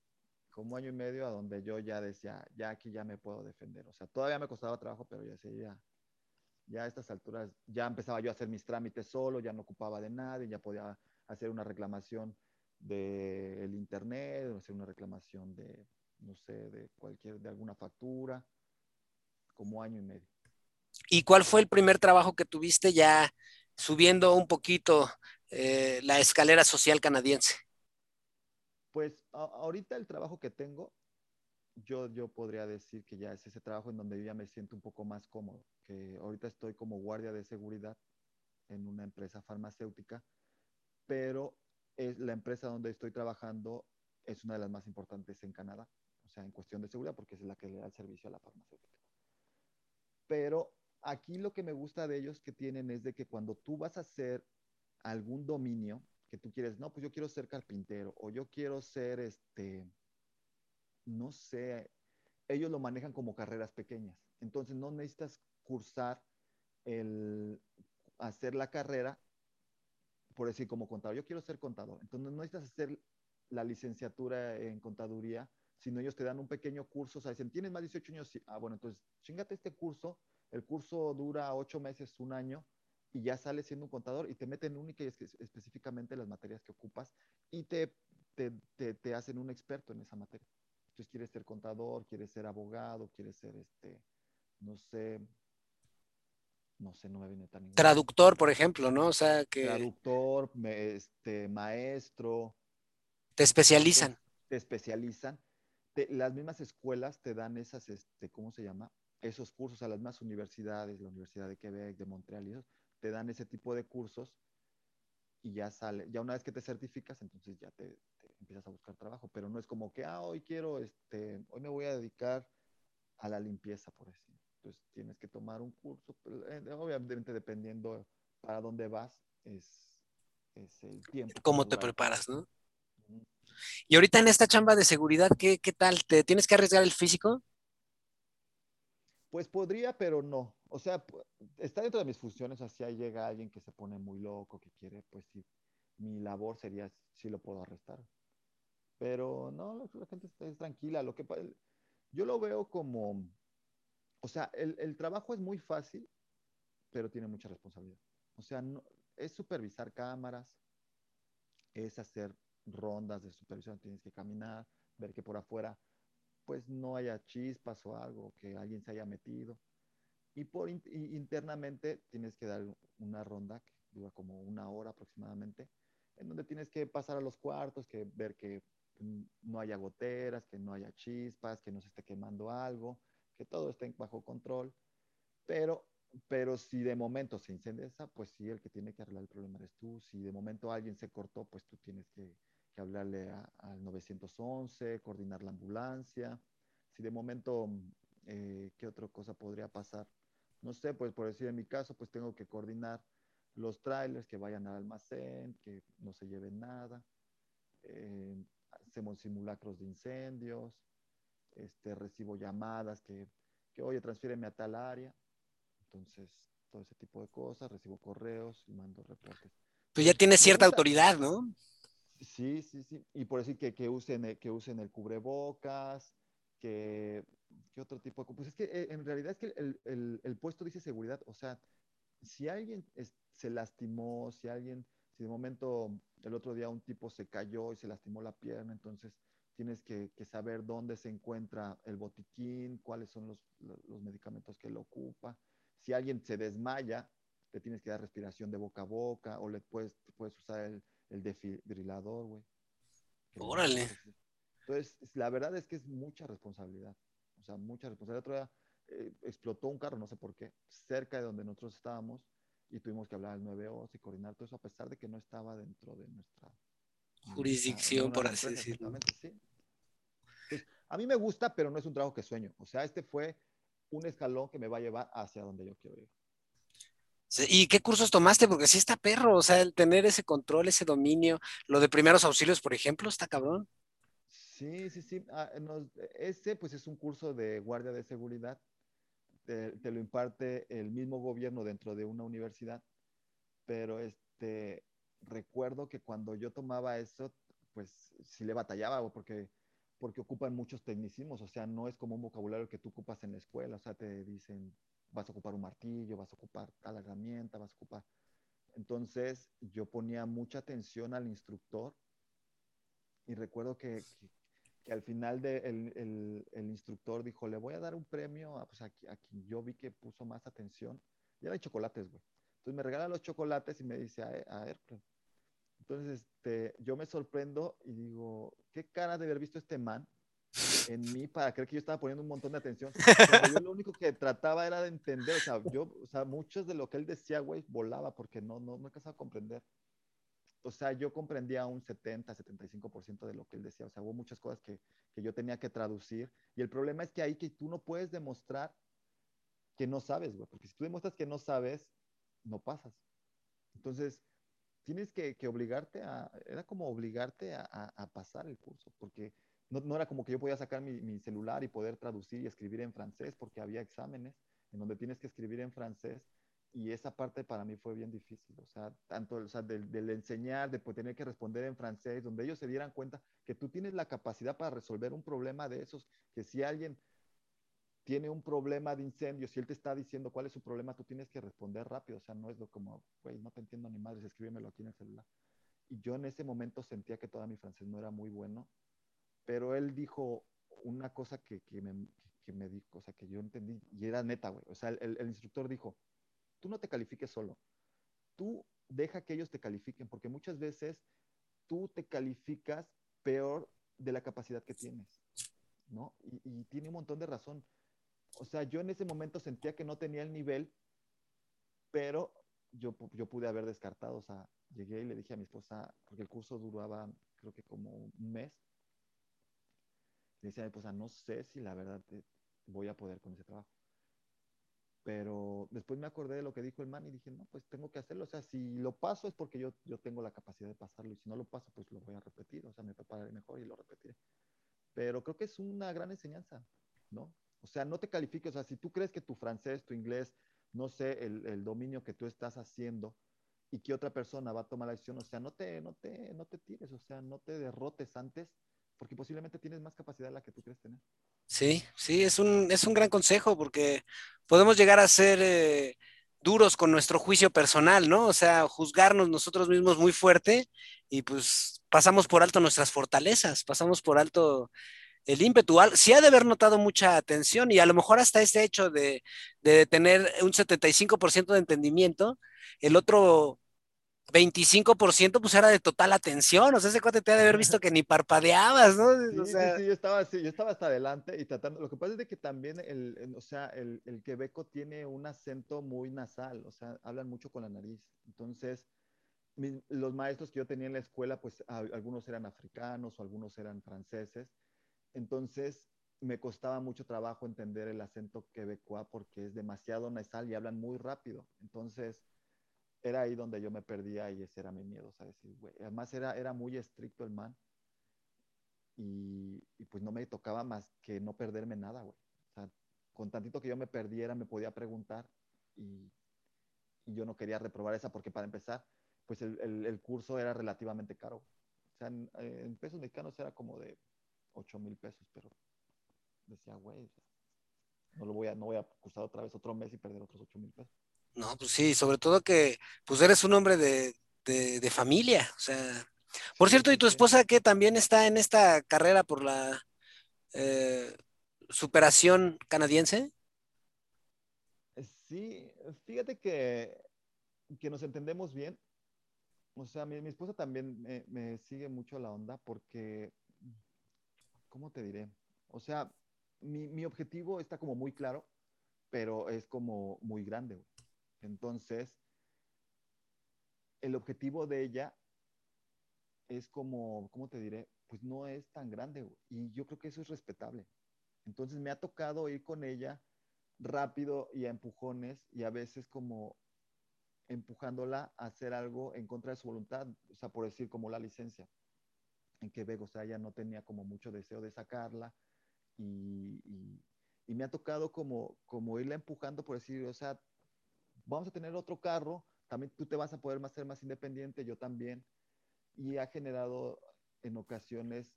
Speaker 2: como año y medio a donde yo ya decía, ya aquí ya me puedo defender. O sea, todavía me costaba trabajo, pero ya decía, ya, a estas alturas ya empezaba yo a hacer mis trámites solo, ya no ocupaba de nadie, ya podía hacer una reclamación del internet, hacer una reclamación de, no sé, de cualquier, de alguna factura, como año y medio.
Speaker 1: ¿Y cuál fue el primer trabajo que tuviste ya subiendo un poquito eh, la escalera social canadiense?
Speaker 2: Pues ahorita el trabajo que tengo, yo, yo podría decir que ya es ese trabajo en donde ya me siento un poco más cómodo, que ahorita estoy como guardia de seguridad en una empresa farmacéutica, pero es la empresa donde estoy trabajando es una de las más importantes en Canadá, o sea, en cuestión de seguridad, porque es la que le da el servicio a la farmacéutica. Pero aquí lo que me gusta de ellos que tienen es de que cuando tú vas a hacer algún dominio, que tú quieres, no, pues yo quiero ser carpintero o yo quiero ser, este, no sé, ellos lo manejan como carreras pequeñas. Entonces no necesitas cursar el hacer la carrera, por decir como contador, yo quiero ser contador. Entonces no necesitas hacer la licenciatura en contaduría, sino ellos te dan un pequeño curso, o sea, dicen, tienes más de 18 años, ah, bueno, entonces chingate este curso, el curso dura ocho meses, un año, y ya sales siendo un contador y te meten única y específicamente las materias que ocupas y te, te, te, hacen un experto en esa materia. Entonces quieres ser contador, quieres ser abogado, quieres ser, este, no sé, no sé, no me viene tan
Speaker 1: Traductor, por ejemplo, ¿no? O sea, que...
Speaker 2: Traductor, este, maestro.
Speaker 1: Te especializan.
Speaker 2: Te, especializan. Las mismas escuelas te dan esas, este, ¿cómo se llama? Esos cursos a las mismas universidades, la Universidad de Quebec, de Montreal y eso, te dan ese tipo de cursos y ya sale, ya una vez que te certificas, entonces ya te, empiezas a buscar trabajo, pero no es como que, ah, hoy quiero, este, hoy me voy a dedicar a la limpieza, por decir. Entonces tienes que tomar un curso, eh, obviamente dependiendo para dónde vas, es, es el tiempo.
Speaker 1: ¿Cómo te preparas, no? Y ahorita en esta chamba de seguridad, ¿qué, ¿qué tal? ¿Te tienes que arriesgar el físico?
Speaker 2: Pues podría, pero no. O sea, está dentro de mis funciones, así ahí llega alguien que se pone muy loco, que quiere, pues sí, mi labor sería si lo puedo arrestar. Pero no, la gente está tranquila. Lo que yo lo veo como, o sea, el, trabajo es muy fácil, pero tiene mucha responsabilidad. O sea, es supervisar cámaras, es hacer rondas de supervisión, tienes que caminar, ver que por afuera pues no haya chispas o algo, que alguien se haya metido. Y por internamente tienes que dar una ronda que dura como una hora aproximadamente, en donde tienes que pasar a los cuartos, que ver que no haya goteras, que no haya chispas, que no se esté quemando algo, que todo esté bajo control. Pero, pero si de momento se incendia esa, pues sí, el que tiene que arreglar el problema eres tú. Si de momento alguien se cortó, pues tú tienes que hablarle al 911, coordinar la ambulancia. Si de momento, eh, ¿qué otra cosa podría pasar? No sé, pues por decir en mi caso, pues tengo que coordinar los trailers que vayan al almacén, que no se lleven nada. Eh, hacemos simulacros de incendios, este, recibo llamadas que, que, oye, transfíreme a tal área. Entonces, todo ese tipo de cosas, recibo correos y mando reportes.
Speaker 1: Pues ya tienes cierta autoridad, ¿no?
Speaker 2: Sí, sí, sí. Y por decir que, que, usen, que usen el cubrebocas, que, ¿qué otro tipo de... Pues es que eh, en realidad es que el, el, el puesto dice seguridad. O sea, si alguien se lastimó, si alguien, si de momento el otro día un tipo se cayó y se lastimó la pierna, entonces tienes que, que saber dónde se encuentra el botiquín, cuáles son los, los medicamentos que lo ocupa. Si alguien se desmaya, le tienes que dar respiración de boca a boca o le puedes, puedes usar el el desfibrilador, güey.
Speaker 1: Órale.
Speaker 2: Entonces, la verdad es que es mucha responsabilidad. O sea, mucha responsabilidad. Otro día eh, explotó un carro, no sé por qué, cerca de donde nosotros estábamos y tuvimos que hablar al 911 y coordinar todo eso a pesar de que no estaba dentro de nuestra
Speaker 1: jurisdicción, por así decirlo. Sí.
Speaker 2: a mí me gusta, pero no es un trabajo que sueño. O sea, este fue un escalón que me va a llevar hacia donde yo quiero ir.
Speaker 1: ¿Y qué cursos tomaste? Porque sí está perro, o sea, el tener ese control, ese dominio, lo de primeros auxilios, por ejemplo, está cabrón.
Speaker 2: Sí, sí, sí. Ah, ese pues es un curso de guardia de seguridad. Te, lo imparte el mismo gobierno dentro de una universidad. Pero este, recuerdo que cuando yo tomaba eso, pues sí le batallaba, porque, porque ocupan muchos tecnicismos. O sea, no es como un vocabulario que tú ocupas en la escuela. O sea, te dicen vas a ocupar un martillo, vas a ocupar tal herramienta, vas a ocupar. Entonces yo ponía mucha atención al instructor y recuerdo que, al final de el, instructor dijo, le voy a dar un premio a, pues, a, quien yo vi que puso más atención. Y era de chocolates, güey. Entonces me regala los chocolates y me dice, a, a ver, entonces este, yo me sorprendo y digo, ¿qué cara de haber visto este man? En mí para creer que yo estaba poniendo un montón de atención. yo lo único que trataba era de entender, o sea, yo, o sea, muchos de lo que él decía, güey, volaba porque no, no, no alcanzaba a comprender. O sea, yo comprendía un 70, 75% de lo que él decía. O sea, hubo muchas cosas que, que yo tenía que traducir. Y el problema es que ahí que tú no puedes demostrar que no sabes, güey, porque si tú demuestras que no sabes, no pasas. Entonces, tienes que, que obligarte a, era como obligarte a, a, a pasar el curso, porque no, era como que yo podía sacar mi, celular y poder traducir y escribir en francés, porque había exámenes en donde tienes que escribir en francés. Y esa parte para mí fue bien difícil, o sea, tanto o sea, del, enseñar, de tener que responder en francés, donde ellos se dieran cuenta que tú tienes la capacidad para resolver un problema de esos, que si alguien tiene un problema de incendio, si él te está diciendo cuál es su problema, tú tienes que responder rápido, o sea, no es como, güey, no te entiendo ni madres, escríbemelo aquí en el celular. Y yo en ese momento sentía que toda mi francés no era muy bueno pero él dijo una cosa que, que, me, que, me dijo, o sea, que yo entendí, y era neta, güey. O sea, el, el, instructor dijo, tú no te califiques solo. Tú deja que ellos te califiquen, porque muchas veces tú te calificas peor de la capacidad que tienes, ¿no? Y, tiene un montón de razón. O sea, yo en ese momento sentía que no tenía el nivel, pero yo, yo pude haber descartado, o sea, llegué y le dije a mi esposa, porque el curso duraba creo que como un mes, le decía a mi esposa, no sé si la verdad voy a poder con ese trabajo. Pero después me acordé de lo que dijo el man y dije, no, pues tengo que hacerlo. O sea, si lo paso es porque yo, yo tengo la capacidad de pasarlo y si no lo paso, pues lo voy a repetir. O sea, me prepararé mejor y lo repetiré. Pero creo que es una gran enseñanza, ¿no? O sea, no te califiques. O sea, si tú crees que tu francés, tu inglés, no sé, el, el dominio que tú estás haciendo y que otra persona va a tomar la decisión, o sea, no te, no te, no te tires, o sea, no te derrotes antes porque posiblemente tienes más capacidad de la que tú crees tener.
Speaker 1: Sí, sí, es un, es un gran consejo porque podemos llegar a ser eh, duros con nuestro juicio personal, ¿no? O sea, juzgarnos nosotros mismos muy fuerte y pues pasamos por alto nuestras fortalezas, pasamos por alto el ímpetu. Sí ha de haber notado mucha atención y a lo mejor hasta este hecho de, de tener un 75% de entendimiento, el otro 25% pues era de total atención, o sea, ese cuate te ha de haber visto que ni parpadeabas, ¿no?
Speaker 2: Sí, sí, sí, yo estaba así, yo estaba hasta adelante y tratando, lo que pasa es de que también el, o sea, el, el quebeco tiene un acento muy nasal, o sea, hablan mucho con la nariz, entonces los maestros que yo tenía en la escuela, pues algunos eran africanos o algunos eran franceses, entonces me costaba mucho trabajo entender el acento quebecois porque es demasiado nasal y hablan muy rápido, entonces era ahí donde yo me perdía y ese era mi miedo, ¿sabes? Además era, era muy estricto el man y, pues no me tocaba más que no perderme nada, güey. O sea, con tantito que yo me perdiera me podía preguntar y, yo no quería reprobar esa porque para empezar, pues el, curso era relativamente caro. O sea, en, pesos mexicanos era como de 8 mil pesos, pero decía, güey, no, lo voy a, no voy a cursar otra vez otro mes y perder otros 8 mil pesos.
Speaker 1: No, pues sí, sobre todo que pues eres un hombre de, familia, o sea. Por cierto, ¿y tu esposa que también está en esta carrera por la eh, superación canadiense?
Speaker 2: Sí, fíjate que, que nos entendemos bien. O sea, mi, esposa también me, me, sigue mucho la onda porque, ¿cómo te diré? O sea, mi, mi objetivo está como muy claro, pero es como muy grande. Entonces, el objetivo de ella es como, ¿cómo te diré? Pues no es tan grande y yo creo que eso es respetable. Entonces me ha tocado ir con ella rápido y a empujones y a veces como empujándola a hacer algo en contra de su voluntad, o sea, por decir como la licencia en Quebec, o sea, ella no tenía como mucho deseo de sacarla y, y me ha tocado como, como irla empujando por decir, o sea, vamos a tener otro carro, también tú te vas a poder ser más independiente, yo también. Y ha generado en ocasiones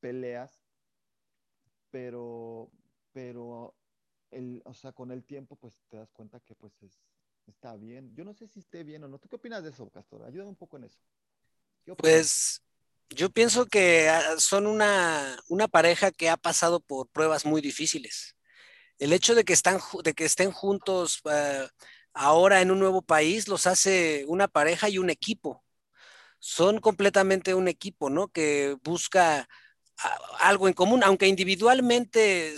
Speaker 2: peleas, pero, pero el, o sea, con el tiempo, pues te das cuenta que pues está bien. Yo no sé si esté bien o no. ¿Tú qué opinas de eso, Castor? Ayúdame un poco en eso.
Speaker 1: Pues yo pienso que ah, son una, una pareja que ha pasado por pruebas muy difíciles. El hecho de que, están, de que estén juntos uh, ahora en un nuevo país los hace una pareja y un equipo. Son completamente un equipo, ¿no? Que busca algo en común, aunque individualmente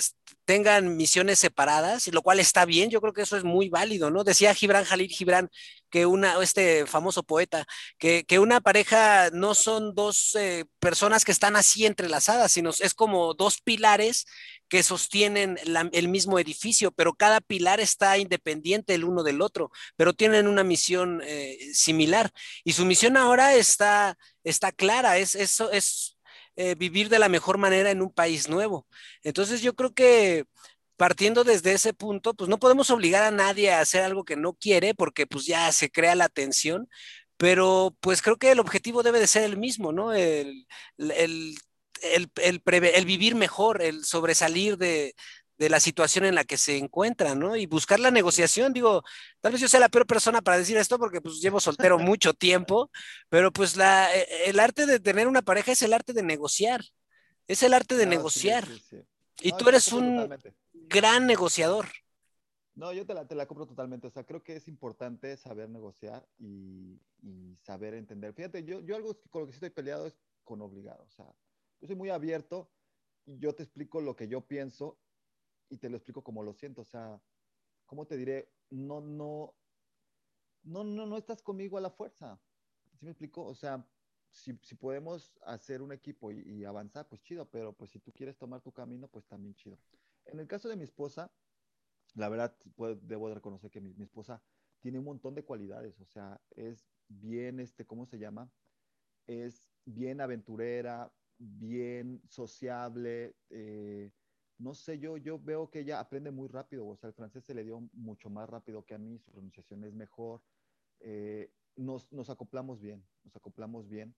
Speaker 1: tengan misiones separadas, lo cual está bien, yo creo que eso es muy válido, ¿no? Decía Gibran Jalil Gibran, que una, este famoso poeta, que, que una pareja no son dos eh, personas que están así entrelazadas, sino es como dos pilares que sostienen el mismo edificio, pero cada pilar está independiente el uno del otro, pero tienen una misión eh, similar. Y su misión ahora está, está clara, es, eso es eh, vivir de la mejor manera en un país nuevo. Entonces yo creo que partiendo desde ese punto, pues no podemos obligar a nadie a hacer algo que no quiere porque pues ya se crea la tensión, pero pues creo que el objetivo debe de ser el mismo, ¿no? El, el el, el, vivir mejor, el sobresalir de, la situación en la que se encuentra, ¿no? Y buscar la negociación, digo, tal vez yo sea la peor persona para decir esto porque pues llevo soltero mucho tiempo, pero pues la, e, el arte de tener una pareja es el arte de negociar, es el arte de negociar. y tú eres un gran negociador.
Speaker 2: No, yo te la, te la compro totalmente. O sea, creo que es importante saber negociar y, y saber entender. Fíjate, yo, yo algo con lo que sí estoy peleado es con obligado. O sea, yo soy muy abierto yo te explico lo que yo pienso y te lo explico como lo siento. O sea, ¿cómo te diré? No, no, no, no, no estás conmigo a la fuerza. ¿Sí me explico? O sea, si, si podemos hacer un equipo y, y, avanzar, pues chido, pero pues si tú quieres tomar tu camino, pues también chido. En el caso de mi esposa, la verdad, debo de reconocer que mi, mi, esposa tiene un montón de cualidades, o sea, es bien, este, ¿cómo se llama? Es bien aventurera, bien sociable, eh, no sé, yo, yo veo que ella aprende muy rápido, o sea, el francés se le dio mucho más rápido que a mí, su pronunciación es mejor, eh, nos, nos, acoplamos bien, nos acoplamos bien,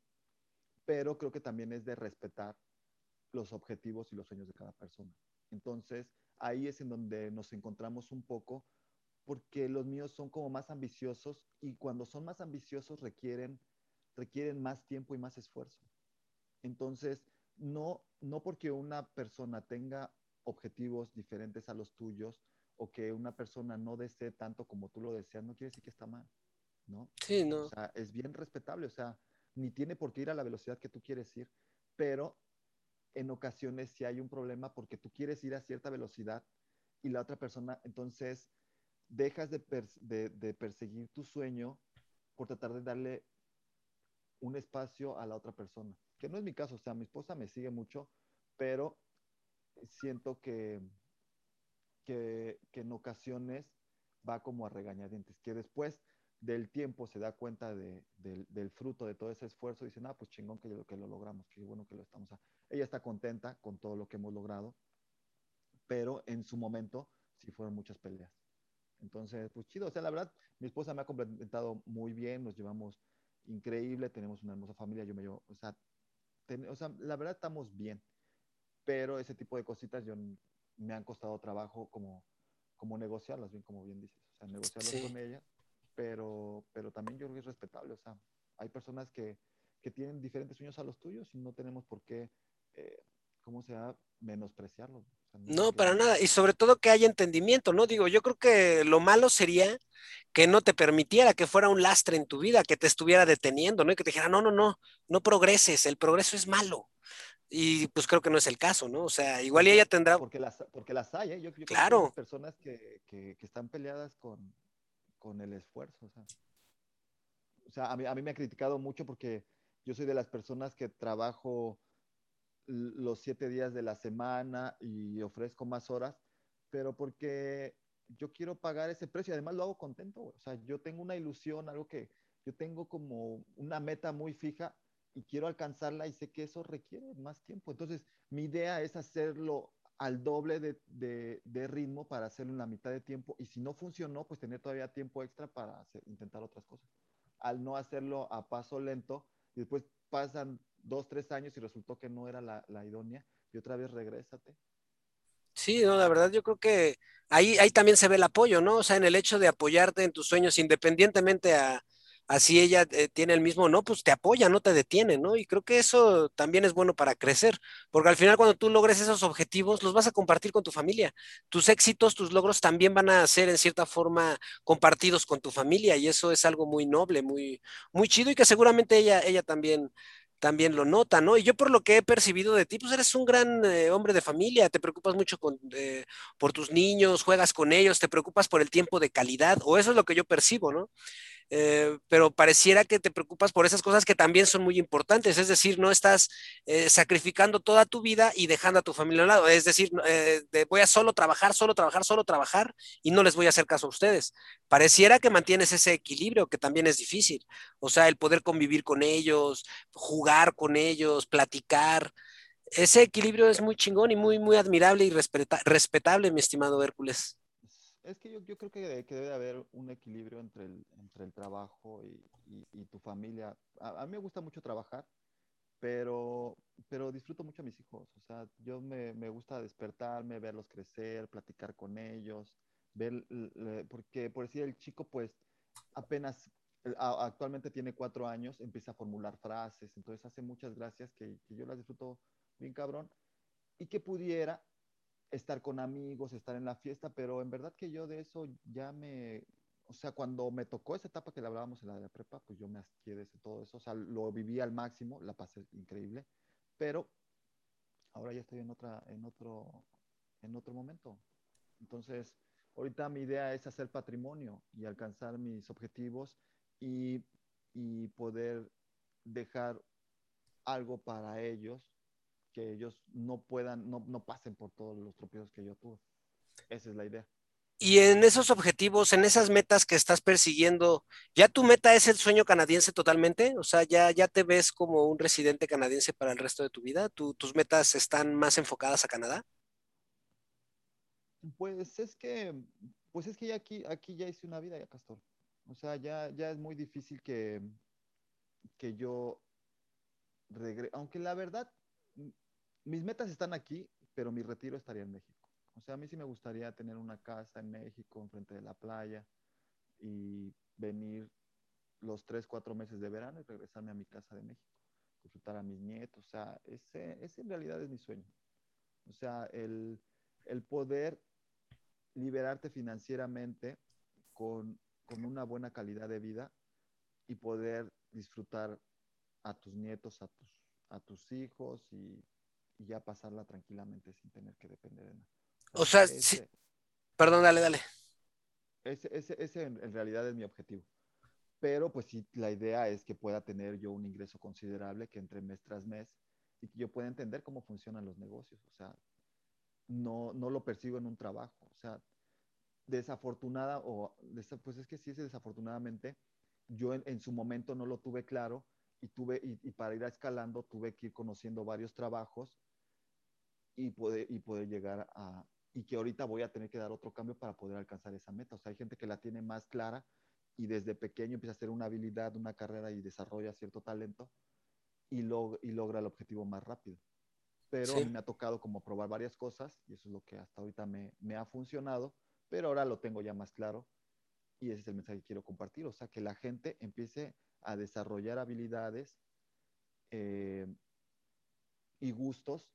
Speaker 2: pero creo que también es de respetar los objetivos y los sueños de cada persona. Entonces, ahí es en donde nos encontramos un poco, porque los míos son como más ambiciosos y cuando son más ambiciosos requieren, requieren más tiempo y más esfuerzo. Entonces, no, no porque una persona tenga objetivos diferentes a los tuyos o que una persona no desee tanto como tú lo deseas, no quiere decir que está mal, ¿no?
Speaker 1: Sí, no.
Speaker 2: O sea, es bien respetable, o sea, ni tiene por qué ir a la velocidad que tú quieres ir, pero en ocasiones si hay un problema porque tú quieres ir a cierta velocidad y la otra persona, entonces dejas de, de perseguir tu sueño por tratar de darle un espacio a la otra persona, que no es mi caso, o sea, mi esposa me sigue mucho, pero siento que, que, que, en ocasiones va como a regañadientes, que después del tiempo se da cuenta de, de, del fruto de todo ese esfuerzo y dicen, ah, pues chingón que lo, que lo logramos, que bueno que lo estamos. Ella está contenta con todo lo que hemos logrado, pero en su momento sí fueron muchas peleas. Entonces, pues chido, o sea, la verdad, mi esposa me ha complementado muy bien, nos llevamos increíble, tenemos una hermosa familia, yo me llevo, o sea la verdad estamos bien pero ese tipo de cositas yo, me han costado trabajo como, como negociarlas, bien como bien dices, o sea, negociarlas sí. con ella, pero, pero también yo creo que es respetable, o sea, hay personas que, que tienen diferentes sueños a los tuyos y no tenemos por qué, eh, ¿cómo se llama? Menospreciarlo. O
Speaker 1: sea, no, no para nada, y sobre todo que haya entendimiento, ¿no? Digo, yo creo que lo malo sería que no te permitiera que fuera un lastre en tu vida, que te estuviera deteniendo, ¿no? Y que te dijera, no, no, no, no progreses, el progreso es malo. Y pues creo que no es el caso, ¿no? O sea, igual y ella tendrá...
Speaker 2: Porque las, porque las hay, ¿eh? Yo, yo
Speaker 1: claro.
Speaker 2: Creo que personas que, que, que, están peleadas con, con el esfuerzo, o sea. O sea, a mí, a mí me ha criticado mucho porque yo soy de las personas que trabajo los siete días de la semana y ofrezco más horas, pero porque yo quiero pagar ese precio además lo hago contento. O sea, yo tengo una ilusión, algo que yo tengo como una meta muy fija y quiero alcanzarla y sé que eso requiere más tiempo. Entonces, mi idea es hacerlo al doble de, de, de, ritmo para hacerlo en la mitad de tiempo y si no funcionó, pues tener todavía tiempo extra para hacer, intentar otras cosas. Al no hacerlo a paso lento después pasan dos, tres años y resultó que no era la, la idónea y otra vez regrésate.
Speaker 1: Sí, no, la verdad yo creo que ahí, ahí también se ve el apoyo, ¿no? O sea, en el hecho de apoyarte en tus sueños independientemente a, así ella eh, tiene el mismo, no, pues te apoya, no te detiene, ¿no? Y creo que eso también es bueno para crecer, porque al final cuando tú logres esos objetivos, los vas a compartir con tu familia. Tus éxitos, tus logros también van a ser en cierta forma compartidos con tu familia y eso es algo muy noble, muy, muy chido y que seguramente ella, ella también también lo nota, ¿no? Y yo por lo que he percibido de ti, pues eres un gran eh, hombre de familia, te preocupas mucho con, eh, por tus niños, juegas con ellos, te preocupas por el tiempo de calidad, o eso es lo que yo percibo, ¿no? Eh, pero pareciera que te preocupas por esas cosas que también son muy importantes, es decir, no estás eh, sacrificando toda tu vida y dejando a tu familia a un lado, es decir, eh, voy a solo trabajar, solo trabajar, solo trabajar y no les voy a hacer caso a ustedes. Pareciera que mantienes ese equilibrio que también es difícil, o sea, el poder convivir con ellos, jugar con ellos, platicar. Ese equilibrio es muy chingón y muy, muy admirable y respeta respetable, mi estimado Hércules.
Speaker 2: Es que yo, yo creo que, que, debe haber un equilibrio entre el, entre el trabajo y, y, y tu familia. A, a, mí me gusta mucho trabajar, pero, pero disfruto mucho a mis hijos. O sea, yo me, me gusta despertarme, verlos crecer, platicar con ellos, ver, porque por decir el chico, pues apenas actualmente tiene cuatro años, empieza a formular frases, entonces hace muchas gracias que, que yo las disfruto bien cabrón y que pudiera estar con amigos, estar en la fiesta, pero en verdad que yo de eso ya me, o sea, cuando me tocó esa etapa que le hablábamos en la de la prepa, pues yo me asqué de todo eso, o sea, lo viví al máximo, la pasé increíble, pero ahora ya estoy en otra, en otro, en otro momento. Entonces, ahorita mi idea es hacer patrimonio y alcanzar mis objetivos y, y poder dejar algo para ellos que ellos no puedan, no, no pasen por todos los tropiezos que yo tuve. Esa es la idea.
Speaker 1: Y en esos objetivos, en esas metas que estás persiguiendo, ¿ya tu meta es el sueño canadiense totalmente? O sea, ¿ya, ya te ves como un residente canadiense para el resto de tu vida? ¿Tus metas están más enfocadas a Canadá?
Speaker 2: Pues es que, pues es que ya aquí, aquí ya hice una vida, ya Castor. O sea, ya, ya es muy difícil que, que yo regrese. Aunque la verdad, mis metas están aquí, pero mi retiro estaría en México. O sea, a mí sí me gustaría tener una casa en México, enfrente de la playa, y venir los tres, cuatro meses de verano y regresarme a mi casa de México, disfrutar a mis nietos. O sea, ese, ese en realidad es mi sueño. O sea, el, el poder liberarte financieramente con, con, una buena calidad de vida y poder disfrutar a tus nietos, a tus, a tus hijos y, y ya pasarla tranquilamente sin tener que depender de nada.
Speaker 1: O sea, sí. Perdón, dale, dale.
Speaker 2: Ese, ese, ese en, realidad es mi objetivo. Pero pues sí, la idea es que pueda tener yo un ingreso considerable que entre mes tras mes y que yo pueda entender cómo funcionan los negocios. O sea, no, no lo percibo en un trabajo. O sea, desafortunada o pues es que sí, es desafortunadamente, yo en, en, su momento no lo tuve claro y tuve, y, y, para ir escalando tuve que ir conociendo varios trabajos y poder, y poder llegar a, y que ahorita voy a tener que dar otro cambio para poder alcanzar esa meta. O sea, hay gente que la tiene más clara y desde pequeño empieza a hacer una habilidad, una carrera y desarrolla cierto talento y, lo, y logra el objetivo más rápido. Pero sí. a mí me ha tocado como probar varias cosas y eso es lo que hasta ahorita me, me ha funcionado, pero ahora lo tengo ya más claro y ese es el mensaje que quiero compartir. O sea, que la gente empiece a desarrollar habilidades eh, y gustos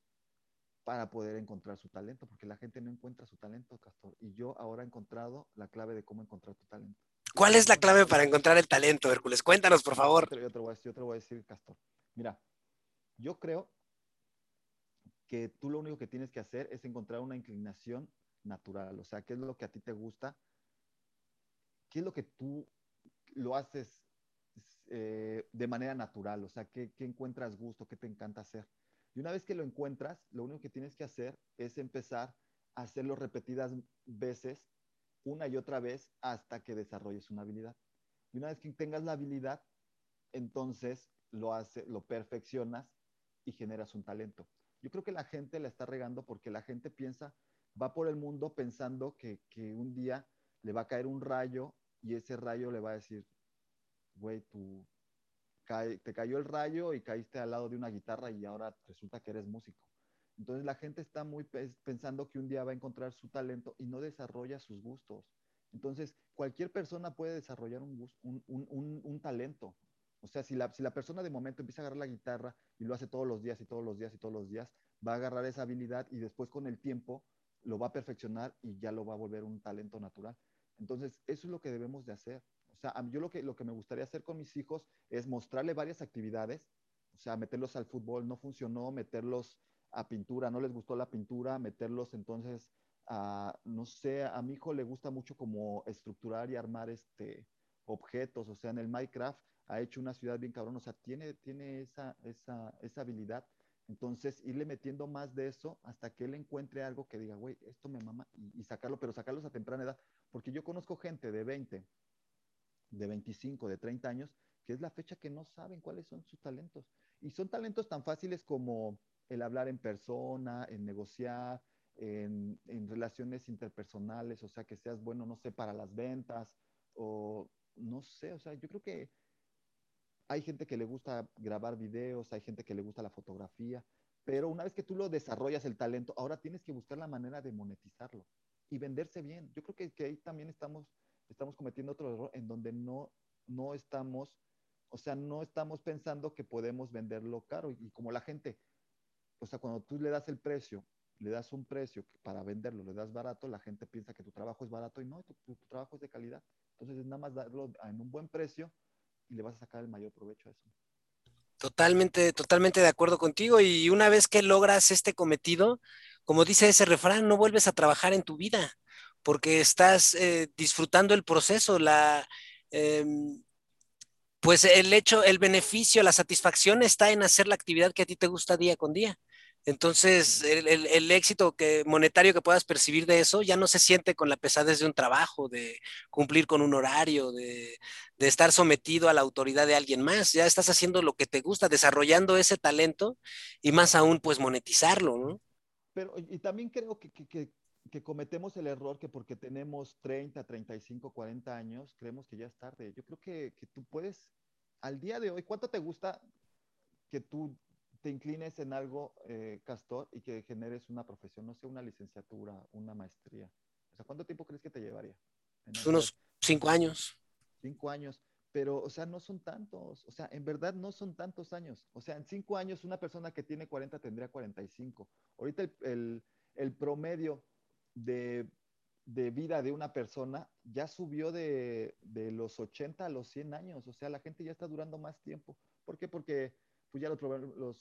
Speaker 2: para poder encontrar su talento, porque la gente no encuentra su talento, Castor. Y yo ahora he encontrado la clave de cómo encontrar tu talento.
Speaker 1: ¿Cuál es la clave para encontrar el talento, Hércules? Cuéntanos, por favor.
Speaker 2: Yo te, voy a decir, yo te voy a decir, Castor. Mira, yo creo que tú lo único que tienes que hacer es encontrar una inclinación natural, o sea, qué es lo que a ti te gusta, qué es lo que tú lo haces eh, de manera natural, o sea, qué, qué encuentras gusto, qué te encanta hacer. Y una vez que lo encuentras, lo único que tienes que hacer es empezar a hacerlo repetidas veces, una y otra vez, hasta que desarrolles una habilidad. Y una vez que tengas la habilidad, entonces lo, hace, lo perfeccionas y generas un talento. Yo creo que la gente la está regando porque la gente piensa, va por el mundo pensando que, que un día le va a caer un rayo y ese rayo le va a decir, güey, tú, te cayó el rayo y caíste al lado de una guitarra y ahora resulta que eres músico. Entonces la gente está muy pensando que un día va a encontrar su talento y no desarrolla sus gustos. Entonces cualquier persona puede desarrollar un, un, un, un talento. O sea, si la, si la persona de momento empieza a agarrar la guitarra y lo hace todos los días y todos los días y todos los días, va a agarrar esa habilidad y después con el tiempo lo va a perfeccionar y ya lo va a volver un talento natural. Entonces, eso es lo que debemos de hacer. O sea, yo lo que, lo que me gustaría hacer con mis hijos es mostrarle varias actividades, o sea, meterlos al fútbol, no funcionó, meterlos a pintura, no les gustó la pintura, meterlos entonces a, no sé, a mi hijo le gusta mucho como estructurar y armar este, objetos, o sea, en el Minecraft ha hecho una ciudad bien cabrón, o sea, tiene, tiene esa, esa, esa habilidad. Entonces, irle metiendo más de eso hasta que él encuentre algo que diga, güey, esto me mama, y, y, sacarlo, pero sacarlos a temprana edad. Porque yo conozco gente de 20, de 25, de 30 años, que es la fecha que no saben cuáles son sus talentos. Y son talentos tan fáciles como el hablar en persona, en negociar, en, en, relaciones interpersonales, o sea, que seas bueno, no sé, para las ventas, o no sé, o sea, yo creo que hay gente que le gusta grabar videos, hay gente que le gusta la fotografía, pero una vez que tú lo desarrollas el talento, ahora tienes que buscar la manera de monetizarlo y venderse bien. Yo creo que, que ahí también estamos estamos cometiendo otro error en donde no, no estamos, o sea, no estamos pensando que podemos venderlo caro. Y, como la gente, o sea, cuando tú le das el precio le das un precio para venderlo, le das barato, la gente piensa que tu trabajo es barato y no, tu, tu trabajo es de calidad. Entonces es nada más darlo en un buen precio y le vas a sacar el mayor provecho a eso.
Speaker 1: Totalmente, totalmente de acuerdo contigo. Y una vez que logras este cometido, como dice ese refrán, no vuelves a trabajar en tu vida porque estás eh, disfrutando el proceso, la, eh, pues el hecho, el beneficio, la satisfacción está en hacer la actividad que a ti te gusta día con día. Entonces, el, el, éxito que, monetario que puedas percibir de eso ya no se siente con la pesadez de un trabajo, de cumplir con un horario, de, de, estar sometido a la autoridad de alguien más. Ya estás haciendo lo que te gusta, desarrollando ese talento y más aún, pues monetizarlo, ¿no?
Speaker 2: Pero, y también creo que cometemos el error que porque tenemos 30, 35, 40 años, creemos que ya es tarde. Yo creo que, que tú puedes, al día de hoy, ¿cuánto te gusta que tú te inclines en algo, eh, Castor, y que generes una profesión, no sé, una licenciatura, una maestría? O sea, ¿cuánto tiempo crees que te llevaría?
Speaker 1: Unos cinco años.
Speaker 2: Cinco años. Pero, o sea, no son tantos. O sea, en verdad no son tantos años. O sea, en cinco años una persona que tiene 40 tendría 45. Ahorita el, el, el promedio de, de, vida de una persona ya subió de, de, los 80 a los 100 años. O sea, la gente ya está durando más tiempo. ¿Por qué? Porque pues ya los, los,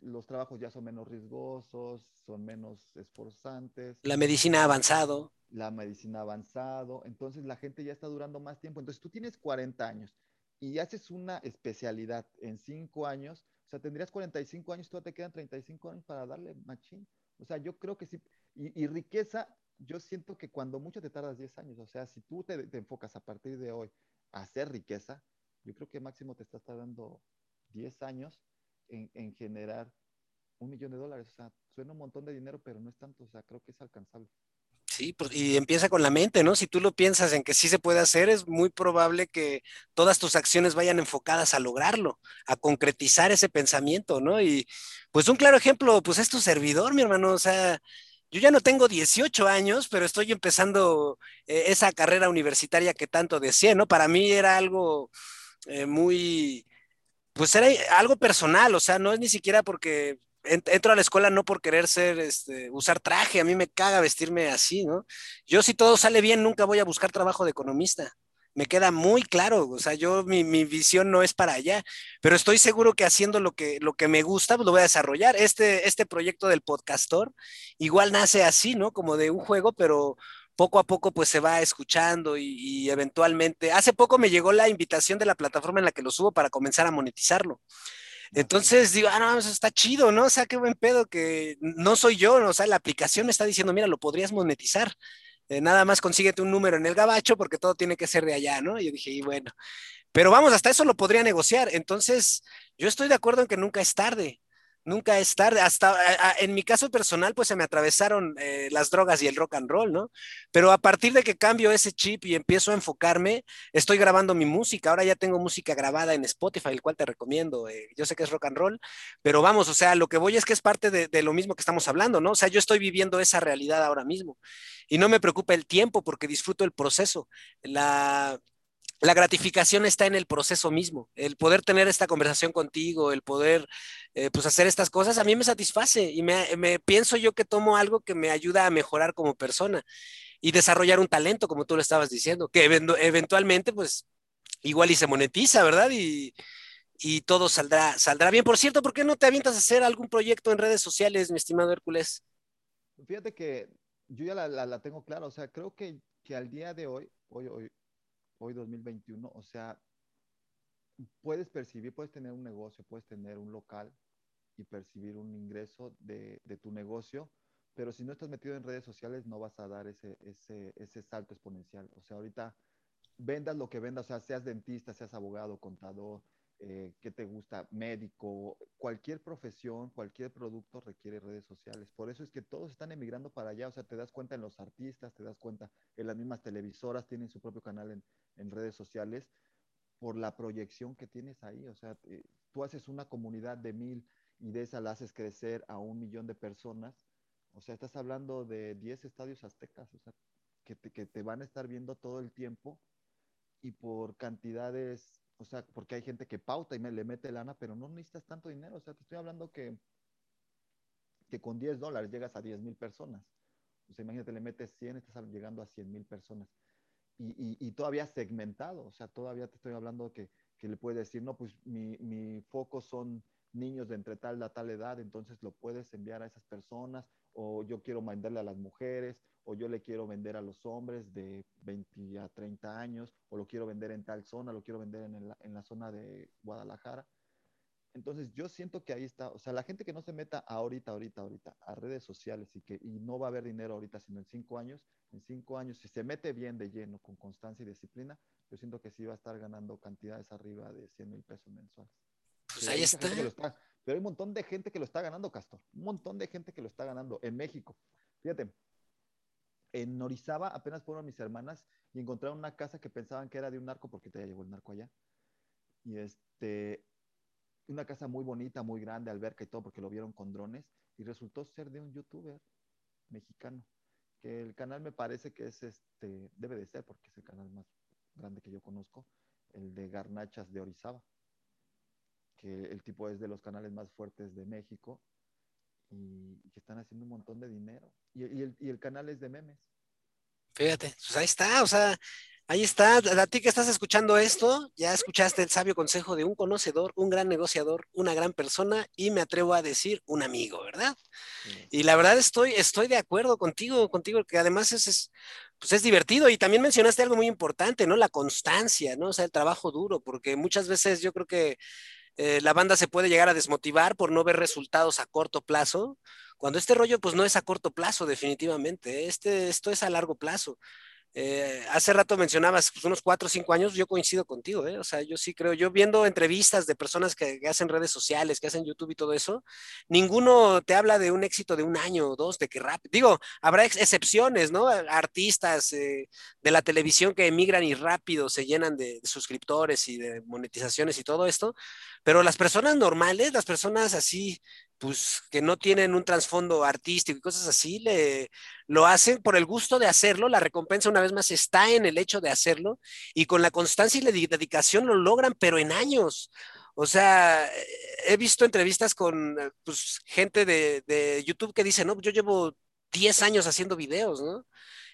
Speaker 2: los trabajos ya son menos riesgosos, son menos esforzantes.
Speaker 1: La medicina ha avanzado.
Speaker 2: La medicina ha avanzado. Entonces la gente ya está durando más tiempo. Entonces tú tienes 40 años y haces una especialidad en 5 años. O sea, tendrías 45 años, todavía te quedan 35 años para darle machín. O sea, yo creo que sí. Y, y, riqueza, yo siento que cuando mucho te tardas 10 años. O sea, si tú te, te, enfocas a partir de hoy a hacer riqueza, yo creo que máximo te estás tardando 10 años en, en, generar un millón de dólares. O sea, suena un montón de dinero, pero no es tanto. O sea, creo que es alcanzable.
Speaker 1: Sí, pues, y empieza con la mente, ¿no? Si tú lo piensas en que sí se puede hacer, es muy probable que todas tus acciones vayan enfocadas a lograrlo, a concretizar ese pensamiento, ¿no? Y pues un claro ejemplo, pues es tu servidor, mi hermano, o sea, yo ya no tengo 18 años, pero estoy empezando eh, esa carrera universitaria que tanto deseé, ¿no? Para mí era algo eh, muy, pues era algo personal, o sea, no es ni siquiera porque entro a la escuela no por querer ser, este, usar traje, a mí me caga vestirme así, ¿no? Yo si todo sale bien, nunca voy a buscar trabajo de economista. Me queda muy claro, o sea, yo mi, mi visión no es para allá, pero estoy seguro que haciendo lo que, lo que me gusta, pues lo voy a desarrollar. Este, este proyecto del podcastor igual nace así, ¿no? Como de un juego, pero poco a poco pues se va escuchando y, eventualmente, hace poco me llegó la invitación de la plataforma en la que lo subo para comenzar a monetizarlo. Entonces digo, ah, no, eso está chido, ¿no? O sea, qué buen pedo que no soy yo, ¿no? o sea, la aplicación me está diciendo, mira, lo podrías monetizar. Eh, nada más consíguete un número en el gabacho porque todo tiene que ser de allá, ¿no? Y yo dije, y bueno, pero vamos, hasta eso lo podría negociar. Entonces, yo estoy de acuerdo en que nunca es tarde nunca es tarde. Hasta en mi caso personal, pues se me atravesaron eh, las drogas y el rock and roll, ¿no? Pero a partir de que cambio ese chip y empiezo a enfocarme, estoy grabando mi música. Ahora ya tengo música grabada en Spotify, el cual te recomiendo. Eh, yo sé que es rock and roll, pero vamos, o sea, lo que voy es que es parte de, de lo mismo que estamos hablando, ¿no? O sea, yo estoy viviendo esa realidad ahora mismo y no me preocupa el tiempo porque disfruto el proceso. La, la gratificación está en el proceso mismo. El poder tener esta conversación contigo, el poder eh, pues hacer estas cosas, a mí me satisface y me, pienso yo que tomo algo que me ayuda a mejorar como persona y desarrollar un talento, como tú lo estabas diciendo, que eventualmente pues igual y se monetiza, ¿verdad? Y, y todo saldrá, saldrá bien. Por cierto, ¿por qué no te avientas a hacer algún proyecto en redes sociales, mi estimado Hércules?
Speaker 2: Fíjate que yo ya la, la, la tengo clara, o sea, creo que, que al día de hoy, hoy, hoy, hoy 2021, o sea, puedes percibir, puedes tener un negocio, puedes tener un local y percibir un ingreso de, tu negocio, pero si no estás metido en redes sociales no vas a dar ese, ese, ese salto exponencial. O sea, ahorita vendas lo que vendas, o sea, seas dentista, seas abogado, contador, eh, ¿qué te gusta? Médico, cualquier profesión, cualquier producto requiere redes sociales. Por eso es que todos están emigrando para allá, o sea, te das cuenta en los artistas, te das cuenta en las mismas televisoras, tienen su propio canal en, en redes sociales por la proyección que tienes ahí. O sea, eh, tú haces una comunidad de mil y de esa la haces crecer a un millón de personas. O sea, estás hablando de 10 estadios aztecas, o sea, que te, que te van a estar viendo todo el tiempo y por cantidades o sea, porque hay gente que pauta y me, le mete lana, pero no necesitas tanto dinero. O sea, te estoy hablando que, que con 10 dólares llegas a 10 mil personas. O sea, imagínate, le metes 100, estás llegando a 100 mil personas. Y, y, todavía segmentado, o sea, todavía te estoy hablando que, que le puedes decir, no, pues mi, mi foco son niños de entre tal a tal edad, entonces lo puedes enviar a esas personas, o yo quiero venderle a las mujeres, o yo le quiero vender a los hombres de 20 a 30 años, o lo quiero vender en tal zona, lo quiero vender en, el, en la zona de Guadalajara. Entonces yo siento que ahí está, o sea, la gente que no se meta ahorita, ahorita, ahorita a redes sociales y que y no va a haber dinero ahorita, sino en cinco años, en cinco años, si se mete bien de lleno, con constancia y disciplina, yo siento que sí va a estar ganando cantidades arriba de 100 mil pesos mensuales.
Speaker 1: Pues ahí está.
Speaker 2: Pero hay un montón de gente que lo está ganando, Castor. Un montón de gente que lo está ganando en México. Fíjate, en Orizaba apenas fueron mis hermanas y encontraron una casa que pensaban que era de un narco porque te llevó el narco allá. Y este, una casa muy bonita, muy grande, alberca y todo, porque lo vieron con drones, y resultó ser de un youtuber mexicano, que el canal me parece que es este, debe de ser, porque es el canal más grande que yo conozco, el de Garnachas de Orizaba que el tipo es de los canales más fuertes de México y, que están haciendo un montón de dinero. Y, el, y, el, canal es de memes.
Speaker 1: Fíjate, pues ahí está, o sea, ahí está. A ti que estás escuchando esto, ya escuchaste el sabio consejo de un conocedor, un gran negociador, una gran persona y me atrevo a decir un amigo, ¿verdad? Y la verdad estoy, estoy de acuerdo contigo, contigo, que además es, es, pues es divertido y también mencionaste algo muy importante, ¿no? La constancia, ¿no? O sea, el trabajo duro, porque muchas veces yo creo que eh, la banda se puede llegar a desmotivar por no ver resultados a corto plazo, cuando este rollo pues no es a corto plazo definitivamente, este, esto es a largo plazo. Eh, hace rato mencionabas pues, unos cuatro o cinco años, yo coincido contigo, ¿eh? o sea, yo sí creo, yo viendo entrevistas de personas que, hacen redes sociales, que hacen YouTube y todo eso, ninguno te habla de un éxito de un año o dos, de que rápido, digo, habrá excepciones, ¿no? Artistas eh, de la televisión que emigran y rápido se llenan de, de, suscriptores y de monetizaciones y todo esto, pero las personas normales, las personas así pues que no tienen un trasfondo artístico y cosas así, le, lo hacen por el gusto de hacerlo, la recompensa una vez más está en el hecho de hacerlo y con la constancia y la dedicación lo logran, pero en años. O sea, he visto entrevistas con pues, gente de, de, YouTube que dice, no, yo llevo 10 años haciendo videos, ¿no?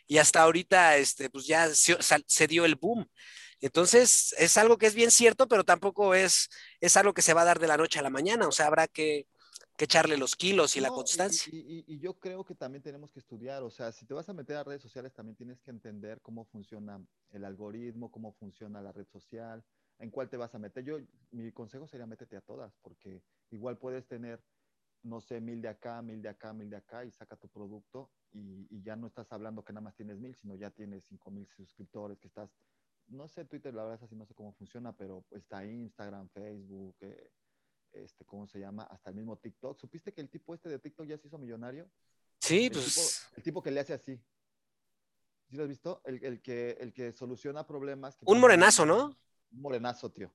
Speaker 1: Y hasta ahorita, este, pues ya se, se dio el boom. Entonces, es algo que es bien cierto, pero tampoco es, es algo que se va a dar de la noche a la mañana. O sea, habrá que, que echarle los kilos y la constancia.
Speaker 2: Y, yo creo que también tenemos que estudiar, o sea, si te vas a meter a redes sociales, también tienes que entender cómo funciona el algoritmo, cómo funciona la red social, en cuál te vas a meter. Yo, mi consejo sería métete a todas, porque igual puedes tener, no sé, mil de acá, mil de acá, mil de acá, y saca tu producto, y, ya no estás hablando que nada más tienes mil, sino ya tienes cinco mil suscriptores, que estás, no sé, Twitter, la verdad es así, no sé cómo funciona, pero está Instagram, Facebook, eh, este, ¿cómo se llama? Hasta el mismo TikTok. ¿Supiste que el tipo este de TikTok ya se hizo millonario?
Speaker 1: Sí,
Speaker 2: el
Speaker 1: pues.
Speaker 2: Tipo, el tipo que le hace así. ¿Sí lo has visto? El, el, que, el que soluciona problemas.
Speaker 1: un morenazo, ¿no?
Speaker 2: Un morenazo, tío.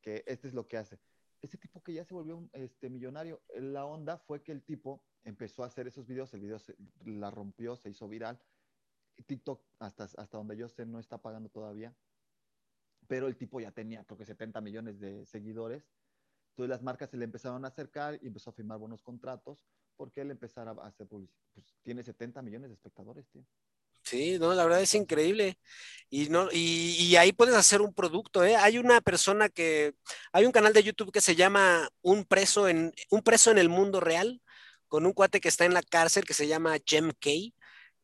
Speaker 2: Que este es lo que hace. Ese tipo que ya se volvió un este, millonario, la onda fue que el tipo empezó a hacer esos videos, el video se, la rompió, se hizo viral. TikTok, hasta, hasta donde yo sé, no está pagando todavía. Pero el tipo ya tenía, creo que 70 millones de seguidores entonces las marcas se le empezaron a acercar y empezó a firmar buenos contratos porque él empezara a hacer publicidad. Pues tiene 70 millones de espectadores, tío.
Speaker 1: Sí, no, la verdad es increíble. Y, ahí puedes hacer un producto, ¿eh? Hay una persona que, hay un canal de YouTube que se llama Un preso en, un preso en el mundo real, con un cuate que está en la cárcel que se llama Jem Kay.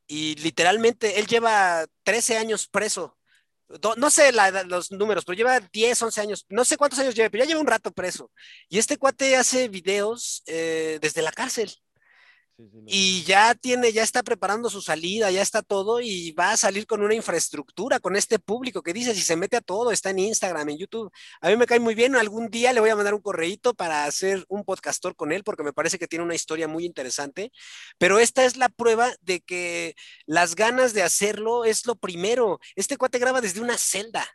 Speaker 1: Y literalmente él lleva 13 años preso no sé los números, pero lleva 10, 11 años, no sé cuántos años lleva, pero ya lleva un rato preso. Y este cuate hace videos eh, desde la cárcel y ya tiene, ya está preparando su salida, ya está todo y va a salir con una infraestructura, con este público que dice, si se mete a todo, está en Instagram, en YouTube. A mí me cae muy bien, algún día le voy a mandar un correíto para hacer un podcastor con él, porque me parece que tiene una historia muy interesante, pero esta es la prueba de que las ganas de hacerlo es lo primero. Este cuate graba desde una celda.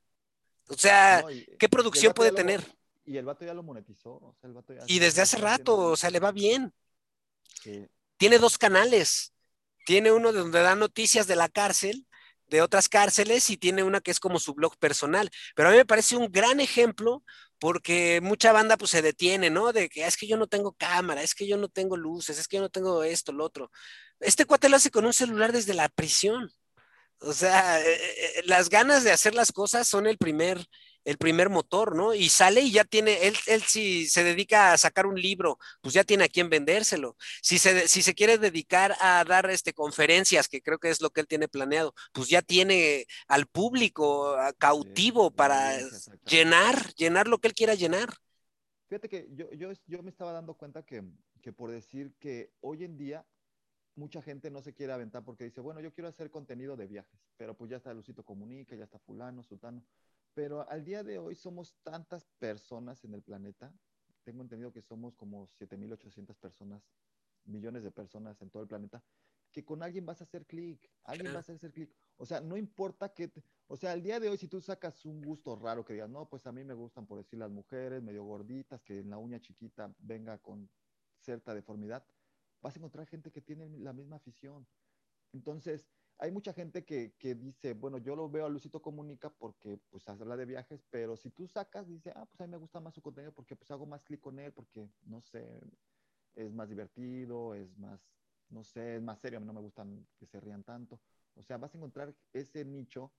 Speaker 1: O sea, ¿qué producción puede tener?
Speaker 2: y el vato ya lo monetizó.
Speaker 1: y desde hace rato, o sea, le va bien. Sí tiene dos canales. Tiene uno donde da noticias de la cárcel, de otras cárceles, y tiene una que es como su blog personal. Pero a mí me parece un gran ejemplo porque mucha banda pues se detiene, ¿no? De que "Ah, es que yo no tengo cámara, es que yo no tengo luces, es que yo no tengo esto, lo otro. Este cuate lo hace con un celular desde la prisión. O sea, eh, eh, las ganas de hacer las cosas son el primer, el primer motor, ¿no? Y sale y ya tiene, él, él si se dedica a sacar un libro, pues ya tiene a quien vendérselo. Si se, si se quiere dedicar a dar este, conferencias, que creo que es lo que él tiene planeado, pues ya tiene al público ah, cautivo
Speaker 2: Sí,
Speaker 1: para llenar, llenar lo que él quiera llenar.
Speaker 2: Fíjate que yo, yo, yo me estaba dando cuenta que, que por decir que hoy en día mucha gente no se quiere aventar porque dice, bueno, yo quiero hacer contenido de viajes, pero pues ya está Lucito Comunica, ya está fulano, sultano. Pero al día de hoy somos tantas personas en el planeta, tengo entendido que somos como 7.800 personas, millones de personas en todo el planeta, que con alguien vas a hacer clic, alguien vas a hacer clic. O sea, no importa que, te- o sea, al día de hoy si tú sacas un gusto raro que digas, no, pues a mí me gustan por decir las mujeres medio gorditas, que en la uña chiquita venga con cierta deformidad, vas a encontrar gente que tiene la misma afición. Entonces, hay mucha gente que, que dice, bueno, yo lo veo a Lucito Comunica porque pues habla de viajes, pero si tú sacas, dice, ah, pues a mí me gusta más su contenido porque pues hago más clic con él, porque, no sé, es más divertido, es más, no sé, es más serio, a mí no me gustan que se rían tanto. O sea, vas a encontrar ese nicho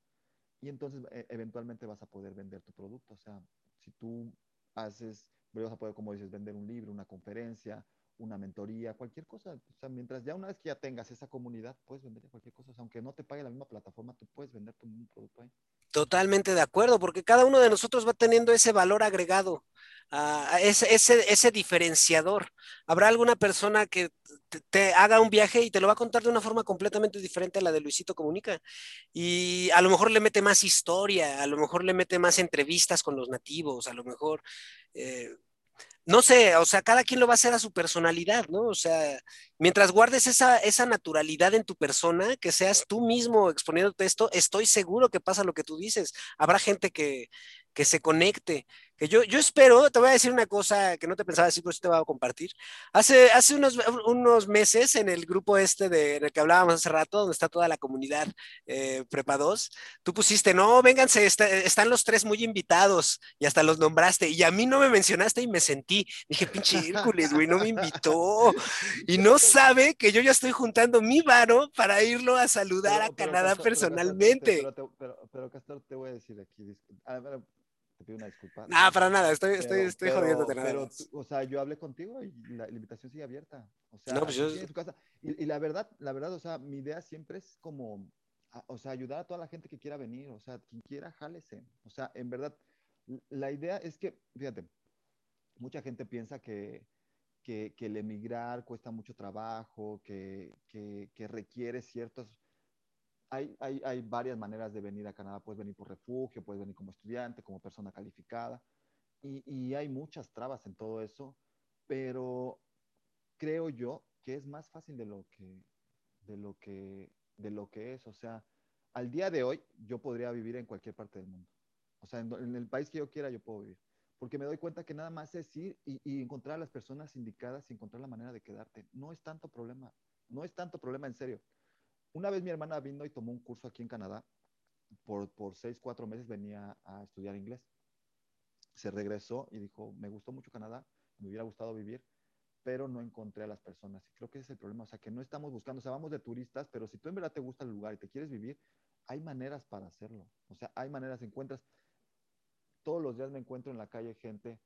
Speaker 2: y entonces e- eventualmente vas a poder vender tu producto. O sea, si tú haces, vas a poder, como dices, vender un libro, una conferencia, una mentoría, cualquier cosa. O sea, mientras ya una vez que ya tengas esa comunidad, puedes vender cualquier cosa. Aunque no te pague la misma plataforma, tú puedes vender tu mismo producto ahí.
Speaker 1: Totalmente de acuerdo, porque cada uno de nosotros va teniendo ese valor agregado, ah, ese, ese, diferenciador. Habrá alguna persona que te, te haga un viaje y te lo va a contar de una forma completamente diferente a la de Luisito Comunica. Y a lo mejor le mete más historia, a lo mejor le mete más entrevistas con los nativos, a lo mejor, eh, no sé, o sea, cada quien lo va a hacer a su personalidad, ¿no? O sea, mientras guardes esa, esa naturalidad en tu persona, que seas tú mismo exponiéndote esto, estoy seguro que pasa lo que tú dices. Habrá gente que, que se conecte. Que yo, yo espero, te voy a decir una cosa que no te pensaba decir, pero sí te voy a compartir. Hace, hace unos, unos meses en el grupo este de, en el que hablábamos hace rato, donde está toda la comunidad eh, Prepa 2, tú pusiste, no, vénganse, está, están los tres muy invitados y hasta los nombraste. Y a mí no me mencionaste y me sentí, dije, pinche Hércules, güey, no me invitó. Y no sabe que yo ya estoy juntando mi varo para irlo a saludar
Speaker 2: Pero,
Speaker 1: a Canadá
Speaker 2: pero,
Speaker 1: personalmente.
Speaker 2: te- pero, pero, Castor, te voy a decir aquí, a ver, te pido una disculpa.
Speaker 1: Ah, para nada, estoy, estoy,
Speaker 2: Pero,
Speaker 1: estoy
Speaker 2: pero,
Speaker 1: jodiéndote nada
Speaker 2: pero, o sea, yo hablé contigo y la, la invitación sigue abierta. O sea,
Speaker 1: No, pues yo-
Speaker 2: tienes tu casa. Y, y la verdad, la verdad, o sea, mi idea siempre es como, a- o sea, ayudar a toda la gente que quiera venir. O sea, quien quiera, jálese. O sea, en verdad, la idea es que, fíjate, mucha gente piensa que, que, que el emigrar cuesta mucho trabajo, que, que, que requiere ciertos hay, hay, hay, varias maneras de venir a Canadá. Puedes venir por refugio, puedes venir como estudiante, como persona calificada. Y, y, hay muchas trabas en todo eso, pero creo yo que es más fácil de lo que, de lo que, de lo que es. O sea, al día de hoy yo podría vivir en cualquier parte del mundo. O sea, en, en el país que yo quiera yo puedo vivir. Porque me doy cuenta que nada más es ir y, y encontrar a las personas indicadas y encontrar la manera de quedarte. No es tanto problema. No es tanto problema en serio. Una vez mi hermana vino y tomó un curso aquí en Canadá. Por, por seis, cuatro meses venía a estudiar inglés. Se regresó y dijo, me gustó mucho Canadá, me hubiera gustado vivir, pero no encontré a las personas. Y creo que ese es el problema. O sea, que no estamos buscando, o sea, vamos de turistas, pero si tú en verdad te gusta el lugar y te quieres vivir, hay maneras para hacerlo. O sea, hay maneras, encuentras. Todos los días me encuentro en la calle gente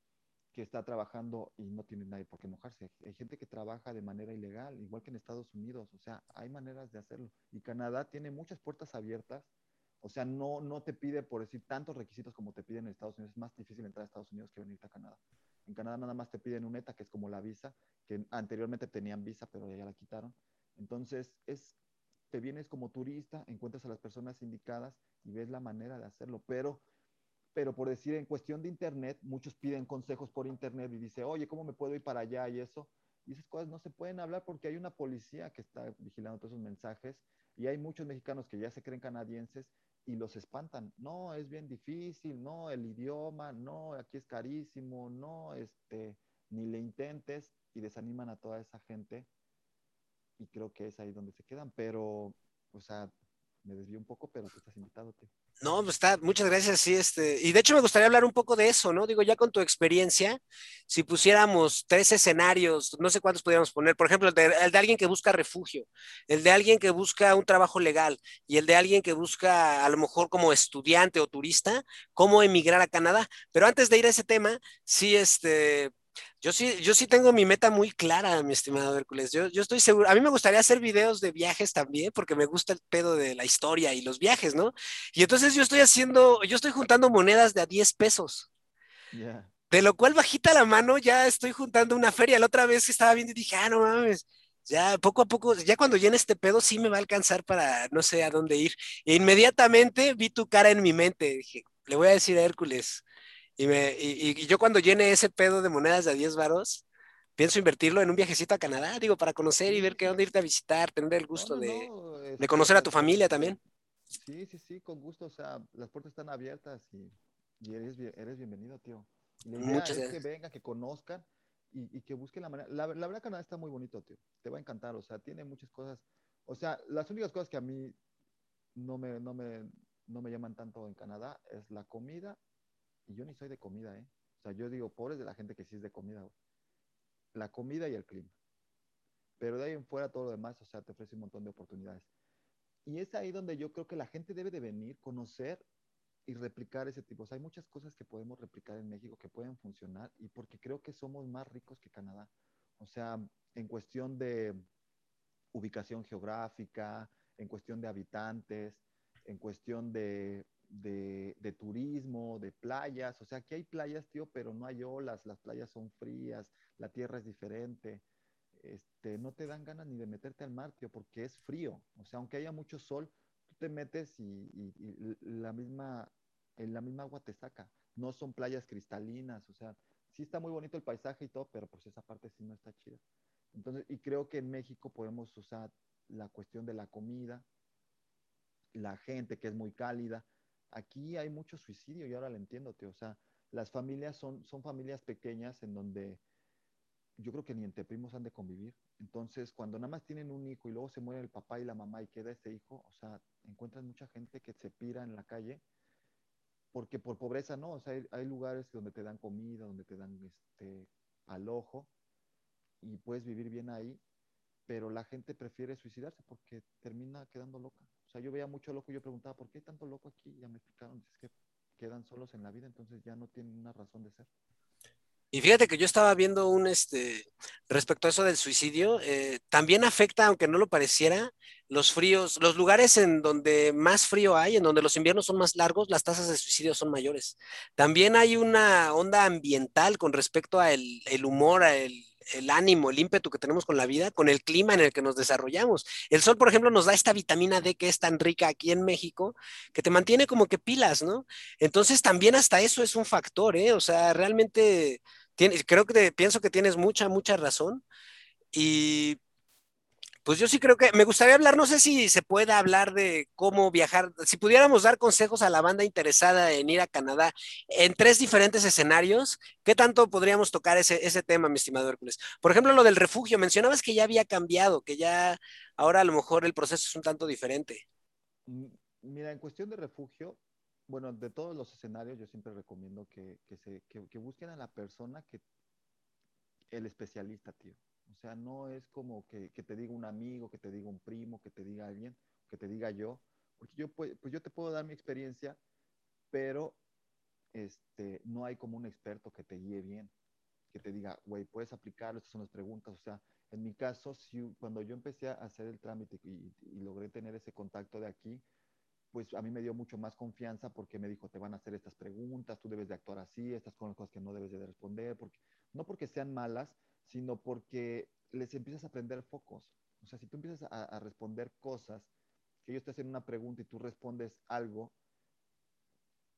Speaker 2: que está trabajando y no tiene nadie por qué mojarse. Hay gente que trabaja de manera ilegal, igual que en Estados Unidos. O sea, hay maneras de hacerlo. Y Canadá tiene muchas puertas abiertas. O sea, no, no te pide, por decir, tantos requisitos como te piden en Estados Unidos. Es más difícil entrar a Estados Unidos que venir a Canadá. En Canadá nada más te piden un ETA, que es como la visa, que anteriormente tenían visa, pero ya la quitaron. Entonces, es, te vienes como turista, encuentras a las personas indicadas y ves la manera de hacerlo. Pero pero por decir en cuestión de internet, muchos piden consejos por internet y dice, oye, ¿cómo me puedo ir para allá y eso? Y esas cosas no se pueden hablar porque hay una policía que está vigilando todos esos mensajes y hay muchos mexicanos que ya se creen canadienses y los espantan. No, es bien difícil, no, el idioma, no, aquí es carísimo, no, este, ni le intentes y desaniman a toda esa gente y creo que es ahí donde se quedan, pero, o sea, me desvié un poco, pero tú estás invitado, tío.
Speaker 1: No, pues está, muchas gracias, sí, este, y de hecho me gustaría hablar un poco de eso, ¿no? Digo, ya con tu experiencia, si pusiéramos tres escenarios, no sé cuántos podríamos poner, por ejemplo, el de, el de, alguien que busca refugio, el de alguien que busca un trabajo legal y el de alguien que busca a lo mejor como estudiante o turista, cómo emigrar a Canadá. Pero antes de ir a ese tema, sí, este, yo sí, yo sí tengo mi meta muy clara, mi estimado Hércules. Yo, yo estoy seguro, a mí me gustaría hacer videos de viajes también, porque me gusta el pedo de la historia y los viajes, ¿no? Y entonces yo estoy haciendo, yo estoy juntando monedas de a 10 pesos.
Speaker 2: Yeah.
Speaker 1: De lo cual bajita la mano ya estoy juntando una feria. La otra vez que estaba viendo y dije, ah, no mames, ya poco a poco, ya cuando llene este pedo sí me va a alcanzar para no sé a dónde ir. E inmediatamente vi tu cara en mi mente. Dije, le voy a decir a Hércules, y, me, y, y, yo cuando llene ese pedo de monedas de a 10 varos, pienso invertirlo en un viajecito a Canadá, digo, para conocer y ver qué dónde irte a visitar, tener el gusto
Speaker 2: No, no,
Speaker 1: de,
Speaker 2: no,
Speaker 1: de
Speaker 2: este,
Speaker 1: conocer a tu familia también.
Speaker 2: Sí, sí, sí, con gusto. O sea, las puertas están abiertas y, y eres, eres bienvenido, tío. La idea
Speaker 1: Muchas
Speaker 2: es que
Speaker 1: gracias.
Speaker 2: vengan, que conozcan y, y que busquen la manera. La, la verdad, Canadá está muy bonito, tío. Te va a encantar. O sea, tiene muchas cosas. O sea, las únicas cosas que a mí no me, no me, no me llaman tanto en Canadá es la comida. Y yo ni soy de comida, ¿eh? O sea, yo digo, pobres de la gente que sí es de comida, güey. La comida y el clima. Pero de ahí en fuera todo lo demás, o sea, te ofrece un montón de oportunidades. Y es ahí donde yo creo que la gente debe de venir, conocer y replicar ese tipo. O sea, hay muchas cosas que podemos replicar en México que pueden funcionar y porque creo que somos más ricos que Canadá. O sea, en cuestión de ubicación geográfica, en cuestión de habitantes, en cuestión de, de, de turismo, de playas. O sea, aquí hay playas, tío, pero no hay olas, las playas son frías, la tierra es diferente este, no te dan ganas ni de meterte al mar, tío, porque es frío. O sea, aunque haya mucho sol, tú te metes y, y- la misma, en la misma agua te saca. No son playas cristalinas, o sea, sí está muy bonito el paisaje y todo, pero pues esa parte sí no está chida. Entonces, y creo que en México podemos usar la cuestión de la comida, la gente que es muy cálida. Aquí hay mucho suicidio y ahora lo entiendo, tío. O sea, las familias son, son familias pequeñas en donde yo creo que ni entre primos han de convivir. Entonces, cuando nada más tienen un hijo y luego se muere el papá y la mamá y queda ese hijo, o sea, encuentras mucha gente que se pira en la calle porque por pobreza no, o sea, hay, hay lugares donde te dan comida, donde te dan este alojo y puedes vivir bien ahí, pero la gente prefiere suicidarse porque termina quedando loca. O sea, yo veía mucho loco y yo preguntaba, ¿por qué hay tanto loco aquí? Y ya me explicaron, es que quedan solos en la vida, entonces ya no tienen una razón de ser.
Speaker 1: Y fíjate que yo estaba viendo un, este, respecto a eso del suicidio, eh, también afecta, aunque no lo pareciera, los fríos, los lugares en donde más frío hay, en donde los inviernos son más largos, las tasas de suicidio son mayores. También hay una onda ambiental con respecto a el, el humor, a el, el ánimo, el ímpetu que tenemos con la vida, con el clima en el que nos desarrollamos. El sol, por ejemplo, nos da esta vitamina D que es tan rica aquí en México, que te mantiene como que pilas, ¿no? Entonces también hasta eso es un factor, ¿eh? O sea, realmente tiene- creo que pienso que tienes mucha, mucha razón. Y pues yo sí creo que me gustaría hablar, no sé si se pueda hablar de cómo viajar, si pudiéramos dar consejos a la banda interesada en ir a Canadá en tres diferentes escenarios, ¿qué tanto podríamos tocar ese, tema, mi estimado Hércules? Por ejemplo, lo del refugio, mencionabas que ya había cambiado, que ya ahora a lo mejor el proceso es un tanto diferente.
Speaker 2: Mira, en cuestión de refugio, bueno, de todos los escenarios, yo siempre recomiendo que busquen a la persona que, el especialista, tío. O sea, no es como que, que te diga un amigo, que te diga un primo, que te diga alguien, que te diga yo, porque yo, pues, pues yo te puedo dar mi experiencia, pero este, no hay como un experto que te guíe bien, que te diga, güey, puedes aplicarlo, estas son las preguntas. O sea, en mi caso, si, cuando yo empecé a hacer el trámite y, y logré tener ese contacto de aquí, pues a mí me dio mucho más confianza porque me dijo, te van a hacer estas preguntas, tú debes de actuar así, estas son las cosas que no debes de responder, porque, no porque sean malas, sino porque les empiezas a aprender focos. O sea, si tú empiezas a, responder cosas, que ellos te hacen una pregunta y tú respondes algo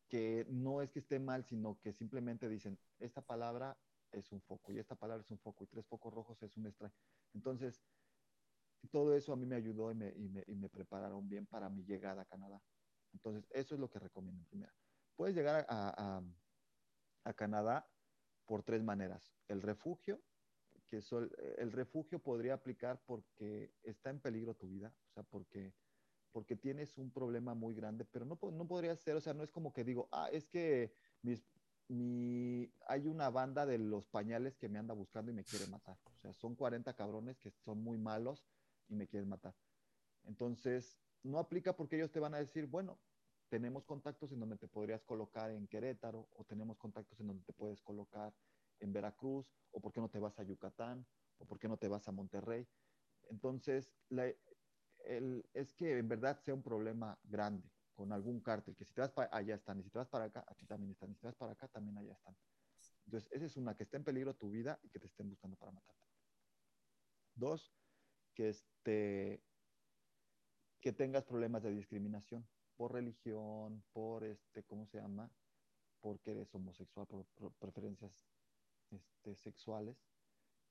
Speaker 2: que no es que esté mal, sino que simplemente dicen, esta palabra es un foco y esta palabra es un foco y tres focos rojos es un strike. Entonces, todo eso a mí me ayudó y me, prepararon bien para mi llegada a Canadá. Entonces, eso es lo que recomiendo en primera. Puedes llegar a, a Canadá por tres maneras. El refugio, que sol, el refugio podría aplicar porque está en peligro tu vida, o sea, porque porque tienes un problema muy grande, pero no, no podría ser, o sea, no es como que digo, ah, es que mis, mi, hay una banda de los pañales que me anda buscando y me quiere matar. O sea, son 40 cabrones que son muy malos y me quieren matar. Entonces, no aplica porque ellos te van a decir, bueno, tenemos contactos en donde te podrías colocar en Querétaro o tenemos contactos en donde te puedes colocar en Veracruz o por qué no te vas a Yucatán o por qué no te vas a Monterrey. Entonces, la, es que en verdad sea un problema grande con algún cártel, que si te vas para allá están, y si te vas para acá, aquí también están, y si te vas para acá, también allá están. Entonces, esa es una, que esté en peligro tu vida y que te estén buscando para matarte. Dos, que, este, que tengas problemas de discriminación por religión, por, este, ¿cómo se llama? Porque eres homosexual, por, preferencias este, sexuales,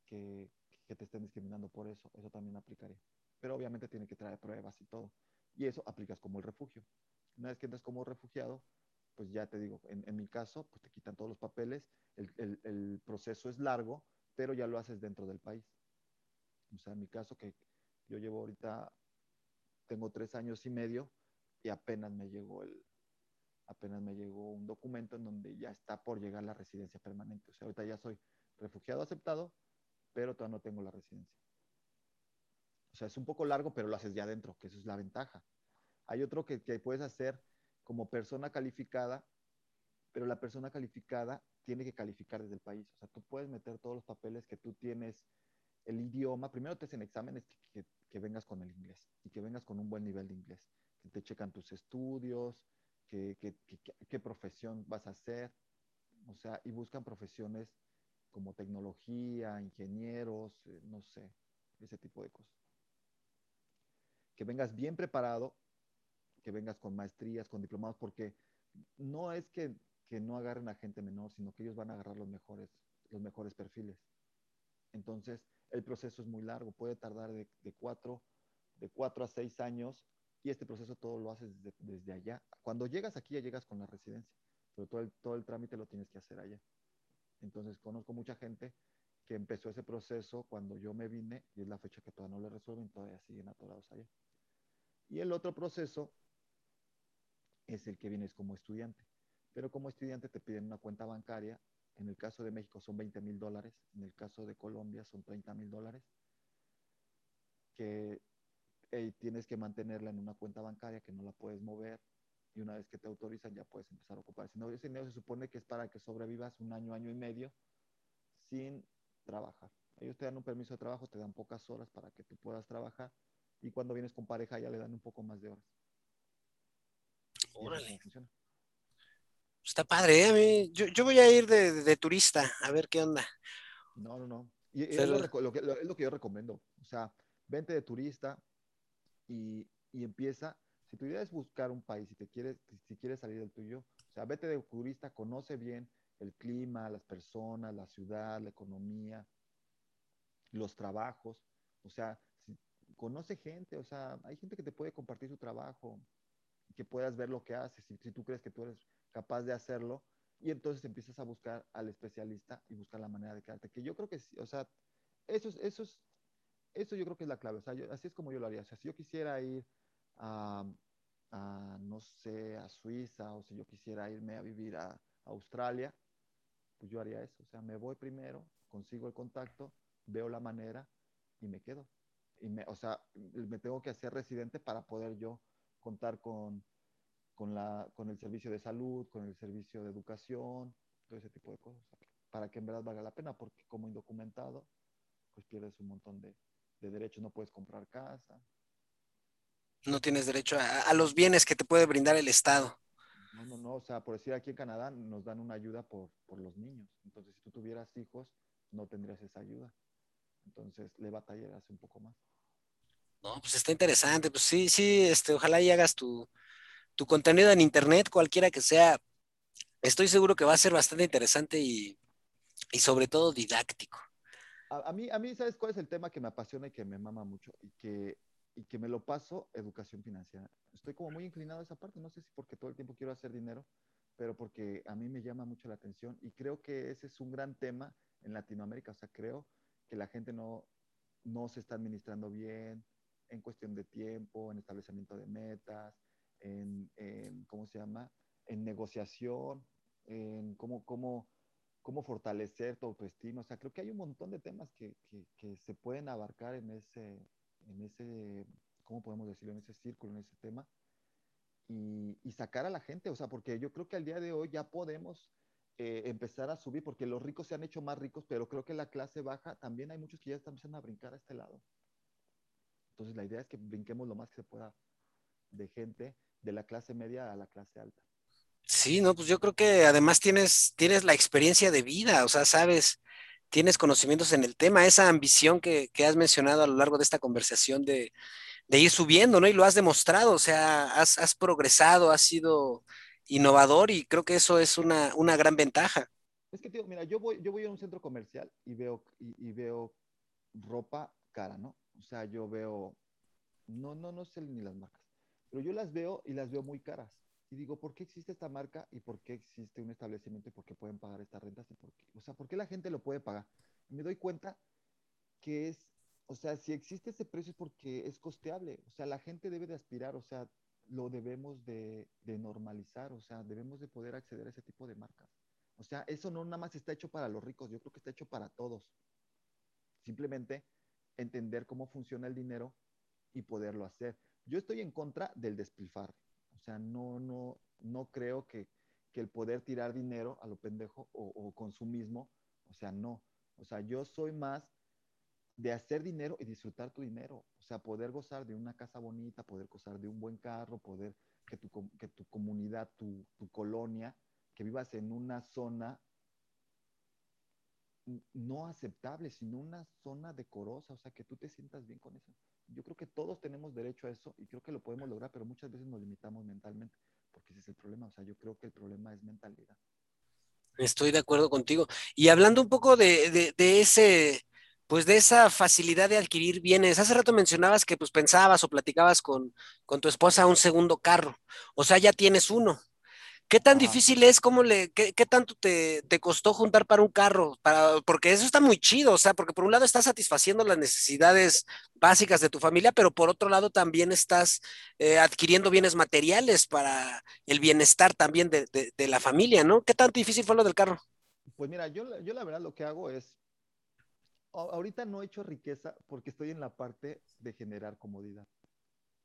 Speaker 2: que, que te estén discriminando por eso. Eso también aplicaría pero obviamente tiene que traer pruebas y todo. Y eso aplicas como el refugio. Una vez que entras como refugiado, pues ya te digo, en, mi caso, pues te quitan todos los papeles, el, el, proceso es largo, pero ya lo haces dentro del país. O sea, en mi caso, que yo llevo ahorita, tengo tres años y medio y apenas me llegó el, apenas me llegó un documento en donde ya está por llegar la residencia permanente. O sea, ahorita ya soy refugiado aceptado, pero todavía no tengo la residencia. O sea, es un poco largo, pero lo haces ya adentro, que eso es la ventaja. Hay otro que, que puedes hacer como persona calificada, pero la persona calificada tiene que calificar desde el país. O sea, tú puedes meter todos los papeles que tú tienes, el idioma. Primero te hacen exámenes que, que, vengas con el inglés y que vengas con un buen nivel de inglés. Que te checan tus estudios, qué profesión vas a hacer. O sea, y buscan profesiones como tecnología, ingenieros, eh, no sé, ese tipo de cosas que vengas bien preparado, que vengas con maestrías, con diplomados, porque no es que, no agarren a gente menor, sino que ellos van a agarrar los mejores, los mejores perfiles. Entonces, el proceso es muy largo, puede tardar de, cuatro, de cuatro a seis años y este proceso todo lo haces desde, allá. Cuando llegas aquí ya llegas con la residencia, pero todo el, todo el trámite lo tienes que hacer allá. Entonces, conozco mucha gente que empezó ese proceso cuando yo me vine y es la fecha que todavía no le resuelven, todavía siguen atorados allá. Y el otro proceso es el que vienes como estudiante. Pero como estudiante te piden una cuenta bancaria. En el caso de México son 20 mil dólares. En el caso de Colombia son 30 mil dólares. Que tienes que mantenerla en una cuenta bancaria que no la puedes mover. Y una vez que te autorizan ya puedes empezar a ocupar. Si no, ese dinero se supone que es para que sobrevivas un año, año y medio sin trabajar. Ellos te dan un permiso de trabajo, te dan pocas horas para que tú puedas trabajar y cuando vienes con pareja ya le dan un poco más de horas.
Speaker 1: Órale. Está padre, ¿eh? yo, voy a ir de, turista a ver qué onda.
Speaker 2: No, no, no. Y, es, lo, que, es, lo, que, yo recomiendo. O sea, vente de turista y, empieza. Si tu idea es buscar un país, si te quieres, si quieres salir del tuyo, o sea, vete de turista, conoce bien el clima, las personas, la ciudad, la economía, los trabajos. O sea, conoce gente, o sea, hay gente que te puede compartir su trabajo, que puedas ver lo que haces, si, si tú crees que tú eres capaz de hacerlo, y entonces empiezas a buscar al especialista y buscar la manera de quedarte. Que yo creo que, o sea, eso es, eso es, eso yo creo que es la clave. O sea, así es como yo lo haría. O sea, si yo quisiera ir a, a, no sé, a Suiza, o si yo quisiera irme a vivir a, a Australia, pues yo haría eso. O sea, me voy primero, consigo el contacto, veo la manera y me quedo y me, o sea, me tengo que hacer residente para poder yo contar con, con, la, con el servicio de salud, con el servicio de educación, todo ese tipo de cosas, para que en verdad valga la pena, porque como indocumentado, pues pierdes un montón de, de derechos, no puedes comprar casa.
Speaker 1: No tienes derecho a, a, los bienes que te puede brindar el Estado.
Speaker 2: No, no, no, o sea, por decir aquí en Canadá nos dan una ayuda por, por los niños. Entonces, si tú tuvieras hijos, no tendrías esa ayuda. Entonces, le batallarás un poco más.
Speaker 1: No, pues está interesante. Pues sí, sí, este, ojalá y hagas tu, contenido en internet, cualquiera que sea. Estoy seguro que va a ser bastante interesante y, sobre todo didáctico.
Speaker 2: A, mí, a mí, ¿sabes cuál es el tema que me apasiona y que me mama mucho? Y que, y que me lo paso, educación financiera. Estoy como muy inclinado a esa parte, no sé si porque todo el tiempo quiero hacer dinero, pero porque a mí me llama mucho la atención y creo que ese es un gran tema en Latinoamérica. O sea, creo que la gente no, no se está administrando bien, en cuestión de tiempo, en establecimiento de metas, en, ¿cómo se llama? En negociación, en cómo, cómo, cómo fortalecer tu autoestima. O sea, creo que hay un montón de temas que, que, se pueden abarcar en ese, en ese, ¿cómo podemos decirlo? En ese círculo, en ese tema. Y, y, sacar a la gente, o sea, porque yo creo que al día de hoy ya podemos eh, empezar a subir, porque los ricos se han hecho más ricos, pero creo que la clase baja también hay muchos que ya están empezando a brincar a este lado. Entonces la idea es que brinquemos lo más que se pueda de gente de la clase media a la clase alta.
Speaker 1: Sí, no, pues yo creo que además tienes, tienes la experiencia de vida, o sea, sabes, tienes conocimientos en el tema, esa ambición que, que has mencionado a lo largo de esta conversación de, de, ir subiendo, ¿no? Y lo has demostrado, o sea, has, has progresado, has sido innovador y creo que eso es una, una gran ventaja.
Speaker 2: Es que, tío, mira, yo voy, yo voy a un centro comercial y veo, y, y veo ropa cara, ¿no? O sea, yo veo, no, no, no sé ni las marcas, pero yo las veo y las veo muy caras. Y digo, ¿por qué existe esta marca y por qué existe un establecimiento y por qué pueden pagar estas rentas? O sea, ¿por qué la gente lo puede pagar? Me doy cuenta que es, o sea, si existe ese precio es porque es costeable. O sea, la gente debe de aspirar, o sea, lo debemos de, de normalizar, o sea, debemos de poder acceder a ese tipo de marcas. O sea, eso no nada más está hecho para los ricos, yo creo que está hecho para todos. Simplemente entender cómo funciona el dinero y poderlo hacer. Yo estoy en contra del despilfarro. Sea, no, no, no creo que, que el poder tirar dinero a lo pendejo o, o, consumismo, o sea, no. O sea, yo soy más de hacer dinero y disfrutar tu dinero. O sea, poder gozar de una casa bonita, poder gozar de un buen carro, poder que tu, que tu comunidad, tu, tu colonia, que vivas en una zona no aceptable, sino una zona decorosa, o sea, que tú te sientas bien con eso. Yo creo que todos tenemos derecho a eso y creo que lo podemos lograr, pero muchas veces nos limitamos mentalmente, porque ese es el problema, o sea, yo creo que el problema es mentalidad.
Speaker 1: Estoy de acuerdo contigo. Y hablando un poco de, de, ese, pues de esa facilidad de adquirir bienes. Hace rato mencionabas que pues pensabas o platicabas con, con tu esposa un segundo carro, o sea, ya tienes uno. ¿Qué tan difícil es? ¿Cómo le, qué, qué tanto te, te, costó juntar para un carro? Para, porque eso está muy chido, o sea, porque por un lado estás satisfaciendo las necesidades básicas de tu familia, pero por otro lado también estás eh, adquiriendo bienes materiales para el bienestar también de, de, de, la familia, ¿no? ¿Qué tan difícil fue lo del carro?
Speaker 2: Pues mira, yo, yo la verdad lo que hago es, ahorita no he hecho riqueza porque estoy en la parte de generar comodidad.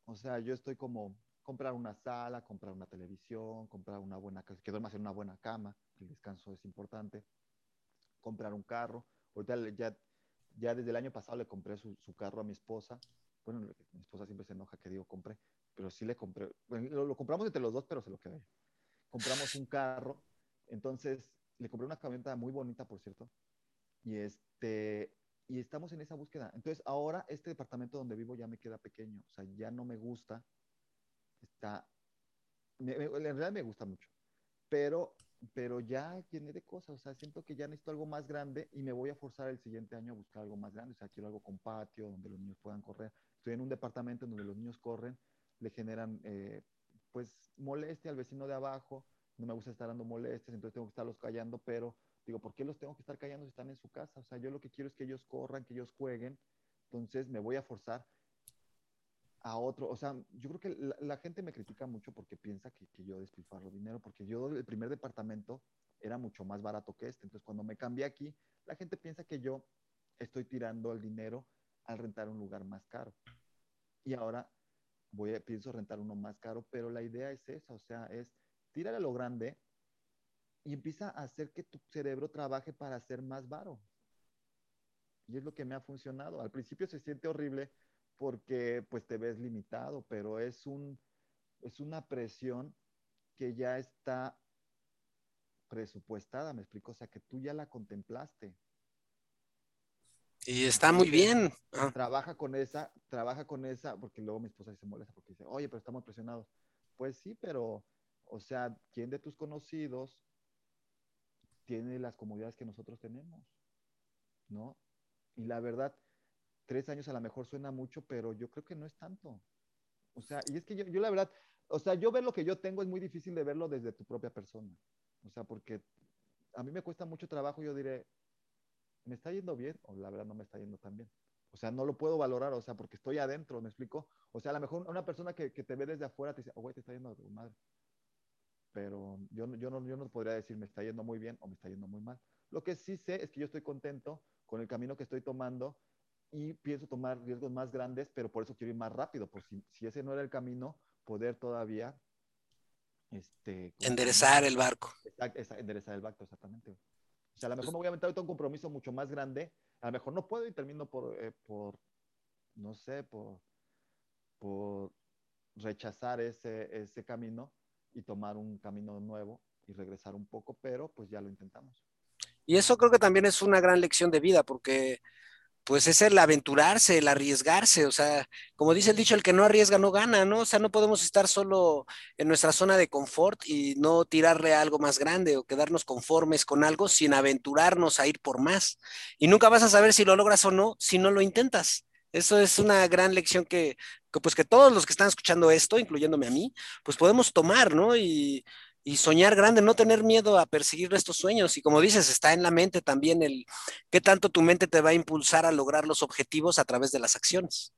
Speaker 2: O sea, yo estoy como comprar una sala, comprar una televisión, comprar una buena casa, que duermas en una buena cama, el descanso es importante, comprar un carro. Ahorita ya, ya desde el año pasado le compré su, su carro a mi esposa. Bueno, mi esposa siempre se enoja que digo compré, pero sí le compré. Lo, lo, compramos entre los dos, pero se lo quedé. Compramos un carro, entonces le compré una camioneta muy bonita, por cierto. Y este, y estamos en esa búsqueda. Entonces, ahora este departamento donde vivo ya me queda pequeño, o sea, ya no me gusta está, me, en realidad me gusta mucho, pero, pero ya llené de cosas, o sea, siento que ya necesito algo más grande y me voy a forzar el siguiente año a buscar algo más grande, o sea, quiero algo con patio, donde los niños puedan correr. Estoy en un departamento donde los niños corren, le generan, eh, pues, molestia al vecino de abajo, no me gusta estar dando molestias, entonces tengo que estarlos callando, pero digo, ¿por qué los tengo que estar callando si están en su casa? O sea, yo lo que quiero es que ellos corran, que ellos jueguen, entonces me voy a forzar a otro, o sea, yo creo que la, la gente me critica mucho porque piensa que, que, yo despilfarro dinero, porque yo el primer departamento era mucho más barato que este, entonces cuando me cambié aquí, la gente piensa que yo estoy tirando el dinero al rentar un lugar más caro. Y ahora voy a, pienso rentar uno más caro, pero la idea es esa, o sea, es tirar a lo grande y empieza a hacer que tu cerebro trabaje para hacer más varo. Y es lo que me ha funcionado. Al principio se siente horrible porque pues te ves limitado, pero es, un, es una presión que ya está presupuestada, me explico, o sea, que tú ya la contemplaste.
Speaker 1: Y está muy bien.
Speaker 2: Ah. Trabaja con esa, trabaja con esa, porque luego mi esposa se molesta porque dice, oye, pero estamos presionados. Pues sí, pero, o sea, ¿quién de tus conocidos tiene las comodidades que nosotros tenemos? ¿No? Y la verdad, tres años a lo mejor suena mucho, pero yo creo que no es tanto. O sea, y es que yo, yo, la verdad, o sea, yo ver lo que yo tengo es muy difícil de verlo desde tu propia persona. O sea, porque a mí me cuesta mucho trabajo, yo diré, ¿me está yendo bien o la verdad no me está yendo tan bien? O sea, no lo puedo valorar, o sea, porque estoy adentro, ¿me explico? O sea, a lo mejor una persona que, que te ve desde afuera te dice, oh, güey, te está yendo de madre. Pero yo, yo, no, yo no podría decir, me está yendo muy bien o me está yendo muy mal. Lo que sí sé es que yo estoy contento con el camino que estoy tomando y pienso tomar riesgos más grandes, pero por eso quiero ir más rápido, por si, si ese no era el camino, poder todavía este,
Speaker 1: enderezar el barco.
Speaker 2: enderezar el barco, exactamente. O sea, a lo mejor me voy a meter un compromiso mucho más grande, a lo mejor no puedo y termino por, eh, por no sé, por, por rechazar ese, ese camino y tomar un camino nuevo y regresar un poco, pero pues ya lo intentamos.
Speaker 1: Y eso creo que también es una gran lección de vida, porque pues es el aventurarse, el arriesgarse, o sea, como dice el dicho, el que no arriesga no gana, ¿no? O sea, no podemos estar solo en nuestra zona de confort y no tirarle a algo más grande o quedarnos conformes con algo sin aventurarnos a ir por más. Y nunca vas a saber si lo logras o no si no lo intentas. Eso es una gran lección que, que pues que todos los que están escuchando esto, incluyéndome a mí, pues podemos tomar, ¿no? Y, y soñar grande, no tener miedo a perseguir estos sueños. Y como dices, está en la mente también el qué tanto tu mente te va a impulsar a lograr los objetivos a través de las acciones.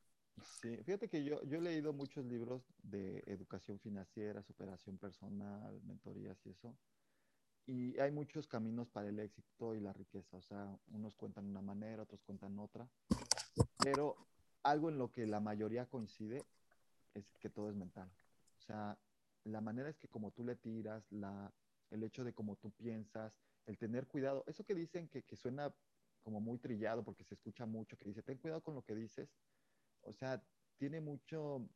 Speaker 2: Sí, fíjate que yo, he leído muchos libros de educación financiera, superación personal, mentorías y eso. Y hay muchos caminos para el éxito y la riqueza. O sea, unos cuentan una manera, otros cuentan otra. Pero algo en lo que la mayoría coincide es que todo es mental. O sea, la manera es que como tú le tiras, la, el hecho de cómo tú piensas, el tener cuidado, eso que dicen que, que suena como muy trillado porque se escucha mucho, que dice, ten cuidado con lo que dices, o sea, tiene mucho,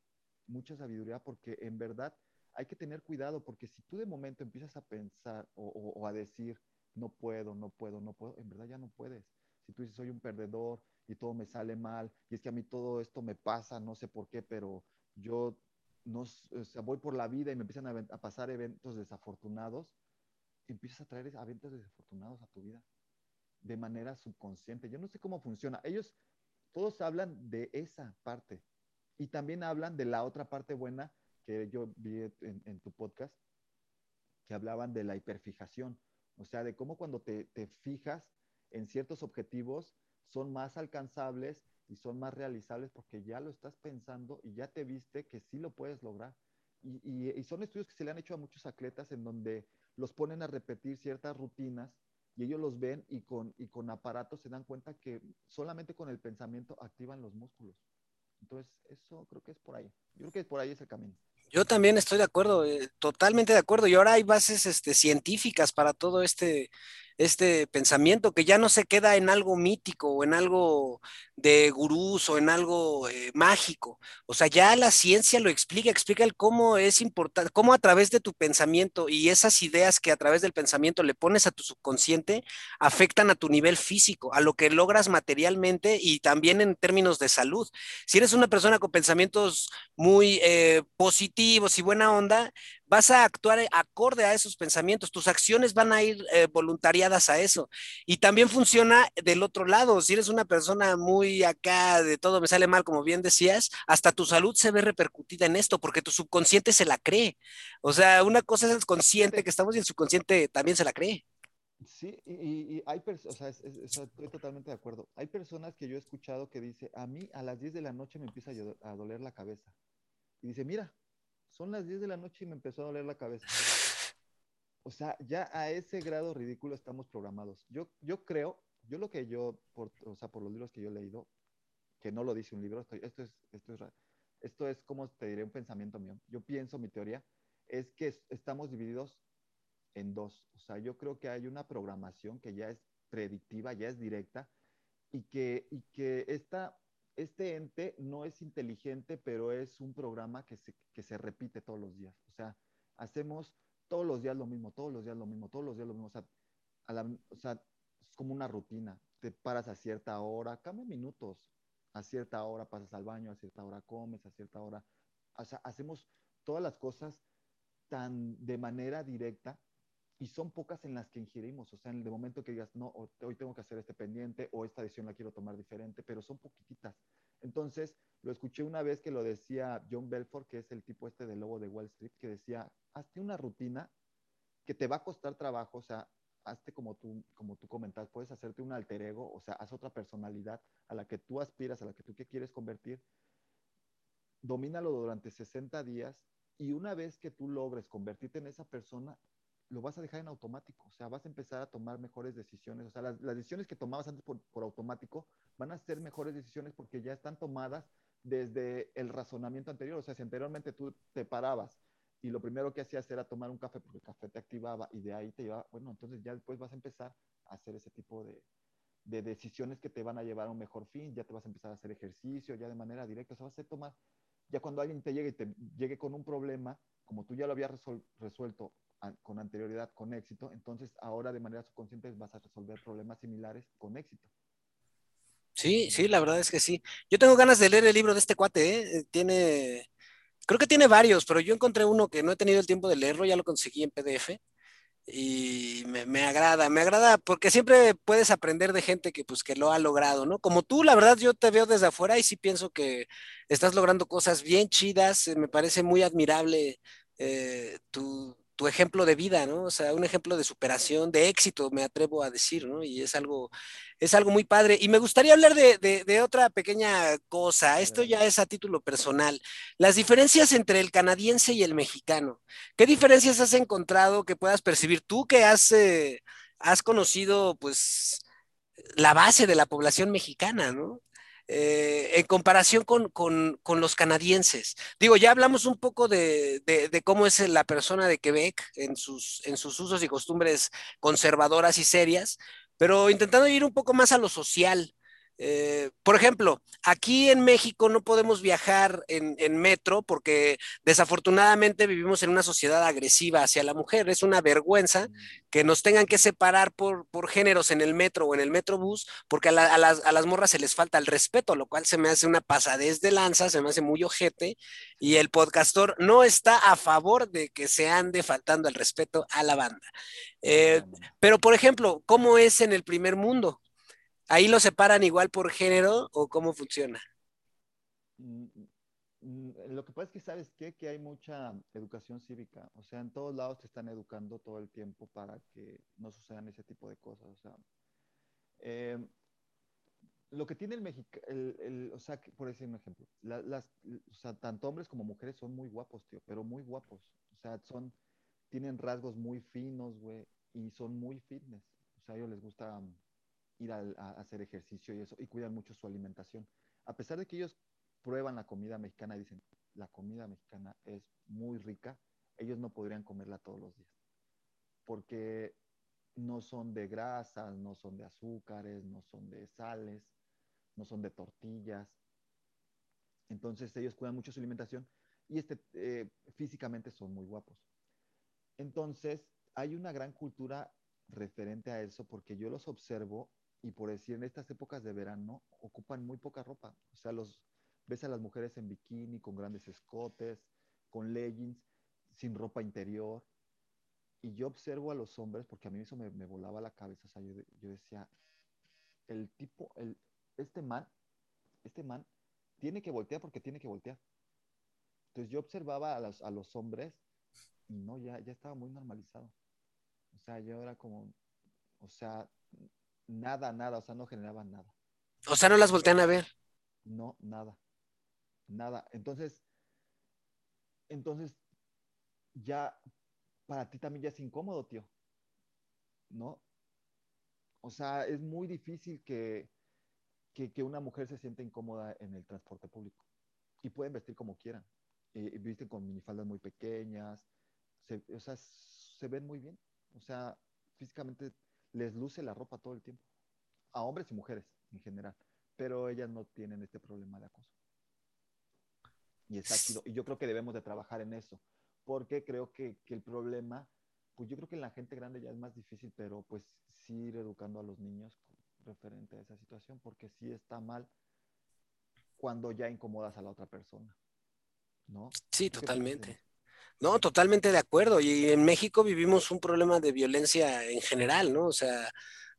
Speaker 2: mucha sabiduría porque en verdad hay que tener cuidado porque si tú de momento empiezas a pensar o, o, a decir, no puedo, no puedo, no puedo, en verdad ya no puedes. Si tú dices, soy un perdedor y todo me sale mal y es que a mí todo esto me pasa, no sé por qué, pero yo no, o voy por la vida y me empiezan a, pasar eventos desafortunados, empiezas a traer eventos desafortunados a tu vida de manera subconsciente. Yo no sé cómo funciona. Ellos todos hablan de esa parte y también hablan de la otra parte buena que yo vi en, en tu podcast, que hablaban de la hiperfijación, o sea, de cómo cuando te, te fijas en ciertos objetivos son más alcanzables y son más realizables porque ya lo estás pensando y ya te viste que sí lo puedes lograr. Y, y, son estudios que se le han hecho a muchos atletas en donde los ponen a repetir ciertas rutinas y ellos los ven y con, y con aparatos se dan cuenta que solamente con el pensamiento activan los músculos. Entonces, eso creo que es por ahí. Yo creo que es por ahí ese camino.
Speaker 1: Yo también estoy de acuerdo, eh, totalmente de acuerdo. Y ahora hay bases este, científicas para todo este, este pensamiento que ya no se queda en algo mítico o en algo de gurús o en algo eh, mágico. O sea, ya la ciencia lo explica, explica el cómo es importante, cómo a través de tu pensamiento y esas ideas que a través del pensamiento le pones a tu subconsciente afectan a tu nivel físico, a lo que logras materialmente y también en términos de salud. Si eres una persona con pensamientos muy eh, positivos y buena onda, vas a actuar acorde a esos pensamientos, tus acciones van a ir eh, voluntariadas a eso. Y también funciona del otro lado, si eres una persona muy acá, de todo me sale mal, como bien decías, hasta tu salud se ve repercutida en esto, porque tu subconsciente se la cree. O sea, una cosa es el consciente que estamos y el subconsciente también se la cree.
Speaker 2: Sí, y, hay personas, o sea, estoy totalmente de acuerdo. Hay personas que yo he escuchado que dice, a mí a las 10 de la noche me empieza a doler la cabeza. Y dice, mira, son las 10 de la noche y me empezó a doler la cabeza. O sea, ya a ese grado ridículo estamos programados. Yo, yo creo, yo lo que yo, por, o sea, por los libros que yo he leído, que no lo dice un libro, esto, es, esto, es, esto es como te diré un pensamiento mío. Yo pienso, mi teoría, es que estamos divididos en dos. O sea, yo creo que hay una programación que ya es predictiva, ya es directa, y que, y que esta este ente no es inteligente, pero es un programa que se, que se repite todos los días. O sea, hacemos todos los días lo mismo, todos los días lo mismo, todos los días lo mismo. O sea, o sea es como una rutina. Te paras a cierta hora, cambia minutos. A cierta hora pasas al baño, a cierta hora comes, a cierta hora. O sea, hacemos todas las cosas tan de manera directa y son pocas en las que ingerimos, o sea, en el momento que digas, no, hoy tengo que hacer este pendiente o esta decisión la quiero tomar diferente, pero son poquititas. Entonces, lo escuché una vez que lo decía John Belfort, que es el tipo este del lobo de Wall Street, que decía, hazte una rutina que te va a costar trabajo, o sea, hazte como tú, como tú comentas, puedes hacerte un alter ego, o sea, haz otra personalidad a la que tú aspiras, a la que tú quieres convertir, domínalo durante 60 días y una vez que tú logres convertirte en esa persona, lo vas a dejar en automático, o sea, vas a empezar a tomar mejores decisiones, o sea, las, decisiones que tomabas antes por, automático van a ser mejores decisiones porque ya están tomadas desde el razonamiento anterior, o sea, si anteriormente tú te parabas y lo primero que hacías era tomar un café porque el café te activaba y de ahí te llevaba, bueno, entonces ya después vas a empezar a hacer ese tipo de, de decisiones que te van a llevar a un mejor fin, ya te vas a empezar a hacer ejercicio, ya de manera directa, o sea, vas a tomar, ya cuando alguien te llegue y te llegue con un problema, como tú ya lo habías resuelto con anterioridad, con éxito, entonces ahora de manera subconsciente vas a resolver problemas similares con éxito.
Speaker 1: Sí, sí, la verdad es que sí. Yo tengo ganas de leer el libro de este cuate, ¿eh? Tiene, creo que tiene varios, pero yo encontré uno que no he tenido el tiempo de leerlo, ya lo conseguí en PDF y me, agrada, me agrada porque siempre puedes aprender de gente que pues que lo ha logrado, ¿no? Como tú, la verdad, yo te veo desde afuera y sí pienso que estás logrando cosas bien chidas, me parece muy admirable eh, tu, tu ejemplo de vida, ¿no? O sea, un ejemplo de superación, de éxito, me atrevo a decir, ¿no? Y es algo, es algo muy padre. Y me gustaría hablar de, otra pequeña cosa. Esto ya es a título personal. Las diferencias entre el canadiense y el mexicano. ¿Qué diferencias has encontrado que puedas percibir tú que has, eh, has conocido, pues, la base de la población mexicana, ¿no? Eh, en comparación con, los canadienses. Digo, ya hablamos un poco de, cómo es la persona de Quebec en sus, en sus usos y costumbres conservadoras y serias, pero intentando ir un poco más a lo social. Eh, por ejemplo, aquí en México no podemos viajar en, metro porque desafortunadamente vivimos en una sociedad agresiva hacia la mujer. Es una vergüenza mm. que nos tengan que separar por, géneros en el metro o en el metrobús porque a, las, morras se les falta el respeto, lo cual se me hace una pasadez de lanza, se me hace muy ojete y el podcastor no está a favor de que se ande faltando el respeto a la banda. Eh, pero, por ejemplo, ¿cómo es en el primer mundo? ¿Ahí lo separan igual por género o cómo funciona?
Speaker 2: Mm, mm, lo que pasa es que sabes qué? que hay mucha educación cívica, o sea, en todos lados te están educando todo el tiempo para que no sucedan ese tipo de cosas, o sea, em, lo que tiene el México, o sea, por decir un ejemplo, o sea, tanto hombres como mujeres son muy guapos, tío, pero muy guapos, o sea, son, tienen rasgos muy finos, güey, y son muy fitness, o sea, a ellos les gusta ir a, hacer ejercicio y eso, y cuidan mucho su alimentación. A pesar de que ellos prueban la comida mexicana y dicen, la comida mexicana es muy rica, ellos no podrían comerla todos los días, porque no son de grasas, no son de azúcares, no son de sales, no son de tortillas. Entonces ellos cuidan mucho su alimentación y este, eh, físicamente son muy guapos. Entonces hay una gran cultura referente a eso porque yo los observo y por decir, en estas épocas de verano ocupan muy poca ropa. O sea, los ves a las mujeres en bikini, con grandes escotes, con leggings, sin ropa interior. Y yo observo a los hombres, porque a mí eso me, volaba la cabeza. O sea, yo, decía, el tipo, el, este man, este man tiene que voltear porque tiene que voltear. Entonces yo observaba a los, a los hombres y no, ya, ya estaba muy normalizado. O sea, yo era como, o sea, Nada, nada, o sea, no generaban nada.
Speaker 1: O sea, no las voltean a ver.
Speaker 2: No, nada. Nada. Entonces, entonces, ya para ti también ya es incómodo, tío. ¿No? O sea, es muy difícil que, que, una mujer se sienta incómoda en el transporte público. Y pueden vestir como quieran. Y, visten con minifaldas muy pequeñas. o sea, se ven muy bien. O sea, físicamente les luce la ropa todo el tiempo, a hombres y mujeres en general, pero ellas no tienen este problema de acoso. Y está chido. Y yo creo que debemos de trabajar en eso, porque creo que, el problema, pues yo creo que en la gente grande ya es más difícil, pero pues sí ir educando a los niños referente a esa situación, porque sí está mal cuando ya incomodas a la otra persona, ¿no?
Speaker 1: Sí, totalmente. No, totalmente de acuerdo. Y en México vivimos un problema de violencia en general, ¿no? O sea,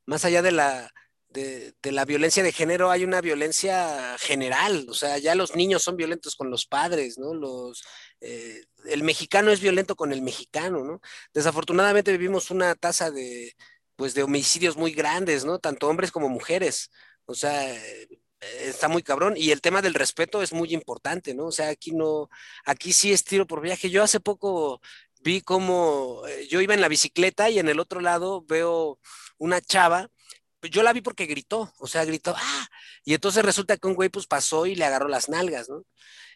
Speaker 1: más allá de la, de, la violencia de género, hay una violencia general. O sea, ya los niños son violentos con los padres, ¿no? Los, eh, el mexicano es violento con el mexicano, ¿no? Desafortunadamente vivimos una tasa de, pues de homicidios muy grandes, ¿no? Tanto hombres como mujeres. O sea, está muy cabrón. Y el tema del respeto es muy importante, ¿no? O sea, aquí no, aquí sí es tiro por viaje. Yo hace poco vi como eh, yo iba en la bicicleta y en el otro lado veo una chava. Yo la vi porque gritó, o sea, gritó, ¡ah! Y entonces resulta que un güey pues pasó y le agarró las nalgas, ¿no?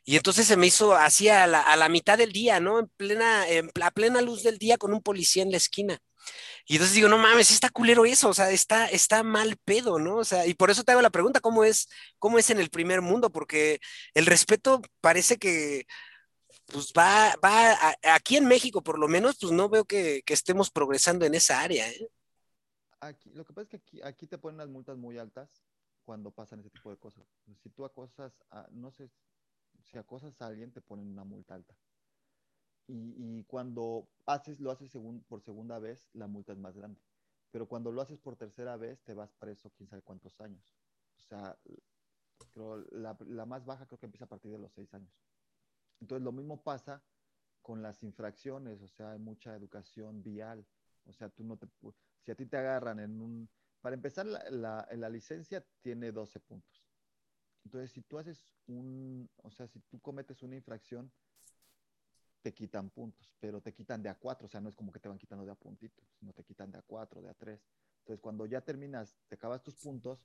Speaker 1: Y entonces se me hizo así a la, a la mitad del día, ¿no? En plena, en la plena luz del día con un policía en la esquina. Y entonces digo, no mames, está culero eso, o sea, está, está mal pedo, ¿no? O sea, y por eso te hago la pregunta, ¿cómo es, cómo es en el primer mundo? Porque el respeto parece que, pues va, va, aquí en México por lo menos, pues no veo que, estemos progresando en esa área, ¿eh?
Speaker 2: Aquí, lo que pasa es que aquí, aquí te ponen las multas muy altas cuando pasan ese tipo de cosas. Si tú acosas, a, no sé, si acosas a alguien, te ponen una multa alta. Y, cuando haces, lo haces por segunda vez, la multa es más grande. Pero cuando lo haces por tercera vez, te vas preso quién sabe cuántos años. O sea, creo, la, la, más baja creo que empieza a partir de los seis años. Entonces, lo mismo pasa con las infracciones, o sea, hay mucha educación vial. O sea, tú no te... Si a ti te agarran en un... Para empezar, la, la, la licencia tiene 12 puntos. Entonces, si tú haces un... O sea, si tú cometes una infracción, te quitan puntos, pero te quitan de a cuatro, o sea, no es como que te van quitando de a puntitos, sino te quitan de a cuatro, de a tres. Entonces, cuando ya terminas, te acabas tus puntos,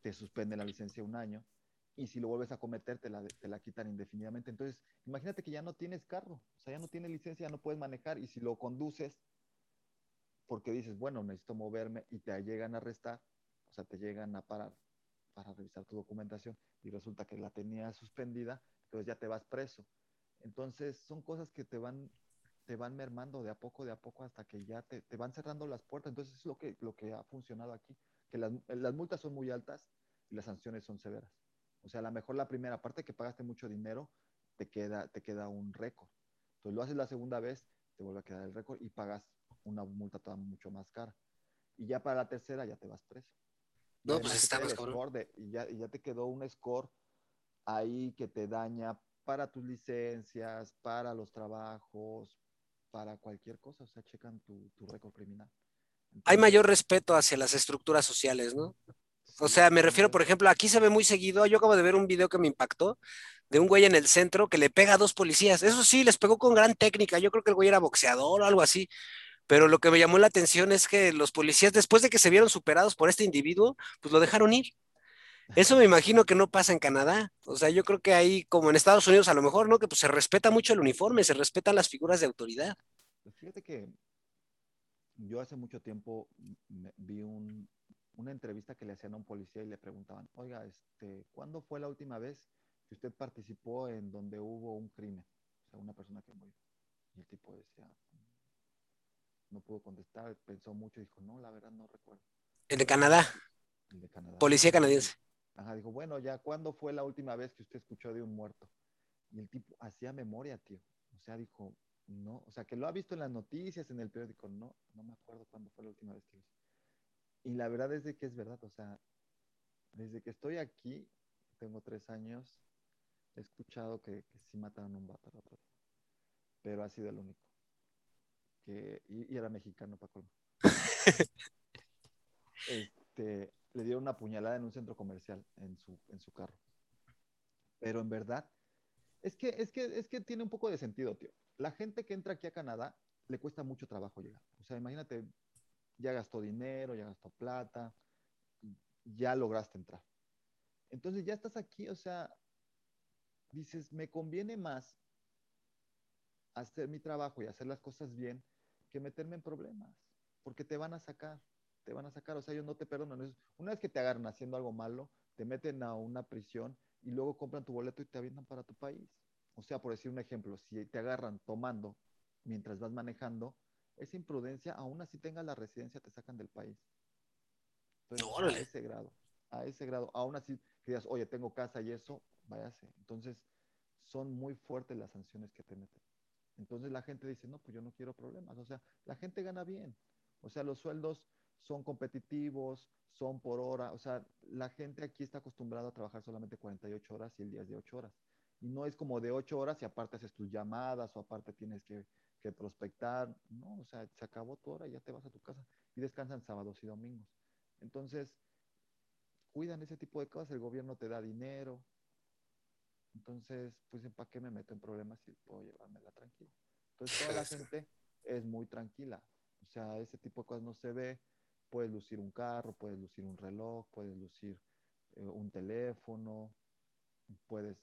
Speaker 2: te suspende la licencia un año, y si lo vuelves a cometer, te la, te la quitan indefinidamente. Entonces, imagínate que ya no tienes carro, o sea, ya no tienes licencia, ya no puedes manejar, y si lo conduces, porque dices, bueno, necesito moverme, y te llegan a arrestar, o sea, te llegan a parar para revisar tu documentación, y resulta que la tenías suspendida, entonces ya te vas preso entonces son cosas que te van, te van mermando de a poco, de a poco, hasta que ya te, te van cerrando las puertas. Entonces es lo que, lo que ha funcionado aquí, que las, las, multas son muy altas y las sanciones son severas. O sea, a lo mejor la primera parte que pagaste mucho dinero, te queda, te queda un récord. Entonces lo haces la segunda vez, te vuelve a quedar el récord y pagas una multa toda mucho más cara. Y ya para la tercera ya te vas preso.
Speaker 1: No, pues está más
Speaker 2: de, y, ya, y ya te quedó un score ahí que te daña para tus licencias, para los trabajos, para cualquier cosa, o sea, checan tu, tu récord criminal.
Speaker 1: Entonces, Hay mayor respeto hacia las estructuras sociales, ¿no? O sea, me refiero, por ejemplo, aquí se ve muy seguido, yo acabo de ver un video que me impactó de un güey en el centro que le pega a dos policías. Eso sí, les pegó con gran técnica. Yo creo que el güey era boxeador o algo así. Pero lo que me llamó la atención es que los policías, después de que se vieron superados por este individuo, pues lo dejaron ir. Eso me imagino que no pasa en Canadá. O sea, yo creo que ahí, como en Estados Unidos, a lo mejor, ¿no? Que pues se respeta mucho el uniforme, se respetan las figuras de autoridad.
Speaker 2: Pues fíjate que yo hace mucho tiempo vi un, una entrevista que le hacían a un policía y le preguntaban, oiga, este, ¿cuándo fue la última vez que usted participó en donde hubo un crimen? O sea, una persona que murió. Y el tipo decía, no pudo contestar, pensó mucho y dijo, no, la verdad no recuerdo.
Speaker 1: ¿El de Canadá?
Speaker 2: El de Canadá.
Speaker 1: Policía canadiense.
Speaker 2: Ajá, dijo, bueno, ya, ¿cuándo fue la última vez que usted escuchó de un muerto? Y el tipo hacía memoria, tío. O sea, dijo, no, o sea, que lo ha visto en las noticias, en el periódico, no, no me acuerdo cuándo fue la última vez que lo hizo. Y la verdad es de que es verdad, o sea, desde que estoy aquí, tengo tres años, he escuchado que, que sí mataron a un vato el otro día. Pero ha sido el único. Que, y, y era mexicano, Paco. este, le dieron una puñalada en un centro comercial en su, en su carro. Pero en verdad, es que, es, que, es que tiene un poco de sentido, tío. La gente que entra aquí a Canadá le cuesta mucho trabajo llegar. O sea, imagínate, ya gastó dinero, ya gastó plata, ya lograste entrar. Entonces ya estás aquí, o sea, dices, me conviene más hacer mi trabajo y hacer las cosas bien que meterme en problemas, porque te van a sacar te van a sacar, o sea, ellos no te perdonan. Una vez que te agarran haciendo algo malo, te meten a una prisión y luego compran tu boleto y te avientan para tu país. O sea, por decir un ejemplo, si te agarran tomando mientras vas manejando, esa imprudencia, aún así tengas la residencia, te sacan del país. Entonces, a ese grado, a ese grado, aún así que digas, oye, tengo casa y eso, váyase. Entonces, son muy fuertes las sanciones que te meten. Entonces la gente dice, no, pues yo no quiero problemas. O sea, la gente gana bien. O sea, los sueldos son competitivos, son por hora, o sea, la gente aquí está acostumbrada a trabajar solamente 48 horas y el día es de 8 horas. Y no es como de 8 horas y aparte haces tus llamadas o aparte tienes que, que prospectar. No, o sea, se acabó tu hora, ya te vas a tu casa y descansan sábados y domingos. Entonces, cuidan ese tipo de cosas, el gobierno te da dinero. Entonces, pues, ¿para qué me meto en problemas si puedo llevármela tranquila? Entonces, toda la gente es muy tranquila. O sea, ese tipo de cosas no se ve. Puedes lucir un carro, puedes lucir un reloj, puedes lucir eh, un teléfono, puedes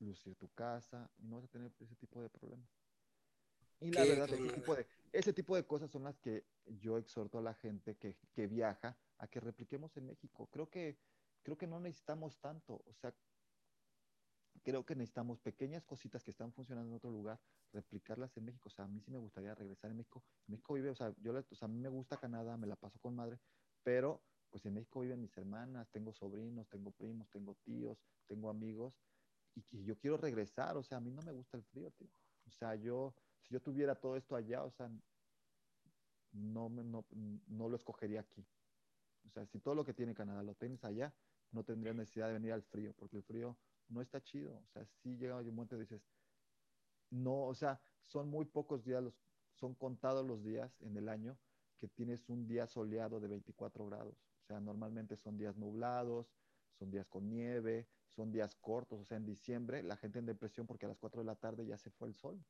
Speaker 2: lucir tu casa y no vas a tener ese tipo de problemas. Y la verdad, ese tipo, de, ese tipo de cosas son las que yo exhorto a la gente que, que viaja a que repliquemos en México. Creo que, creo que no necesitamos tanto. O sea, creo que necesitamos pequeñas cositas que están funcionando en otro lugar, replicarlas en México. O sea, a mí sí me gustaría regresar en México. México vive, o sea, yo, o sea, a mí me gusta Canadá, me la paso con madre, pero pues en México viven mis hermanas, tengo sobrinos, tengo primos, tengo tíos, tengo amigos, y que yo quiero regresar, o sea, a mí no me gusta el frío, tío. O sea, yo, si yo tuviera todo esto allá, o sea, no, no, no lo escogería aquí. O sea, si todo lo que tiene Canadá lo tienes allá, no tendría necesidad de venir al frío, porque el frío no está chido. O sea, si llega un momento y dices, no, o sea, son muy pocos días, los, son contados los días en el año que tienes un día soleado de 24 grados. O sea, normalmente son días nublados, son días con nieve, son días cortos. O sea, en diciembre la gente en depresión porque a las 4 de la tarde ya se fue el sol.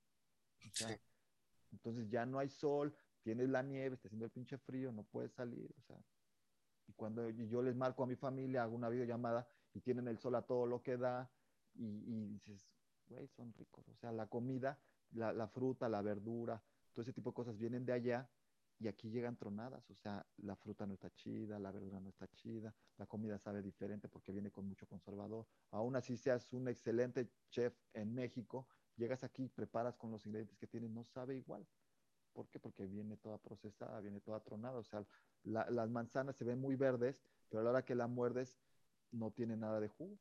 Speaker 2: Entonces ya no hay sol, tienes la nieve, está haciendo el pinche frío, no puedes salir. O sea, y cuando yo les marco a mi familia, hago una videollamada y tienen el sol a todo lo que da y, y dices, güey, son ricos. O sea, la comida, la, la fruta, la verdura, todo ese tipo de cosas vienen de allá y aquí llegan tronadas, o sea, la fruta no está chida, la verdura no está chida, la comida sabe diferente porque viene con mucho conservador. Aún así seas un excelente chef en México, llegas aquí, preparas con los ingredientes que tienes, no sabe igual. ¿Por qué? Porque viene toda procesada, viene toda tronada, o sea, las manzanas se ven muy verdes, pero a la hora que la muerdes no tiene nada de jugo.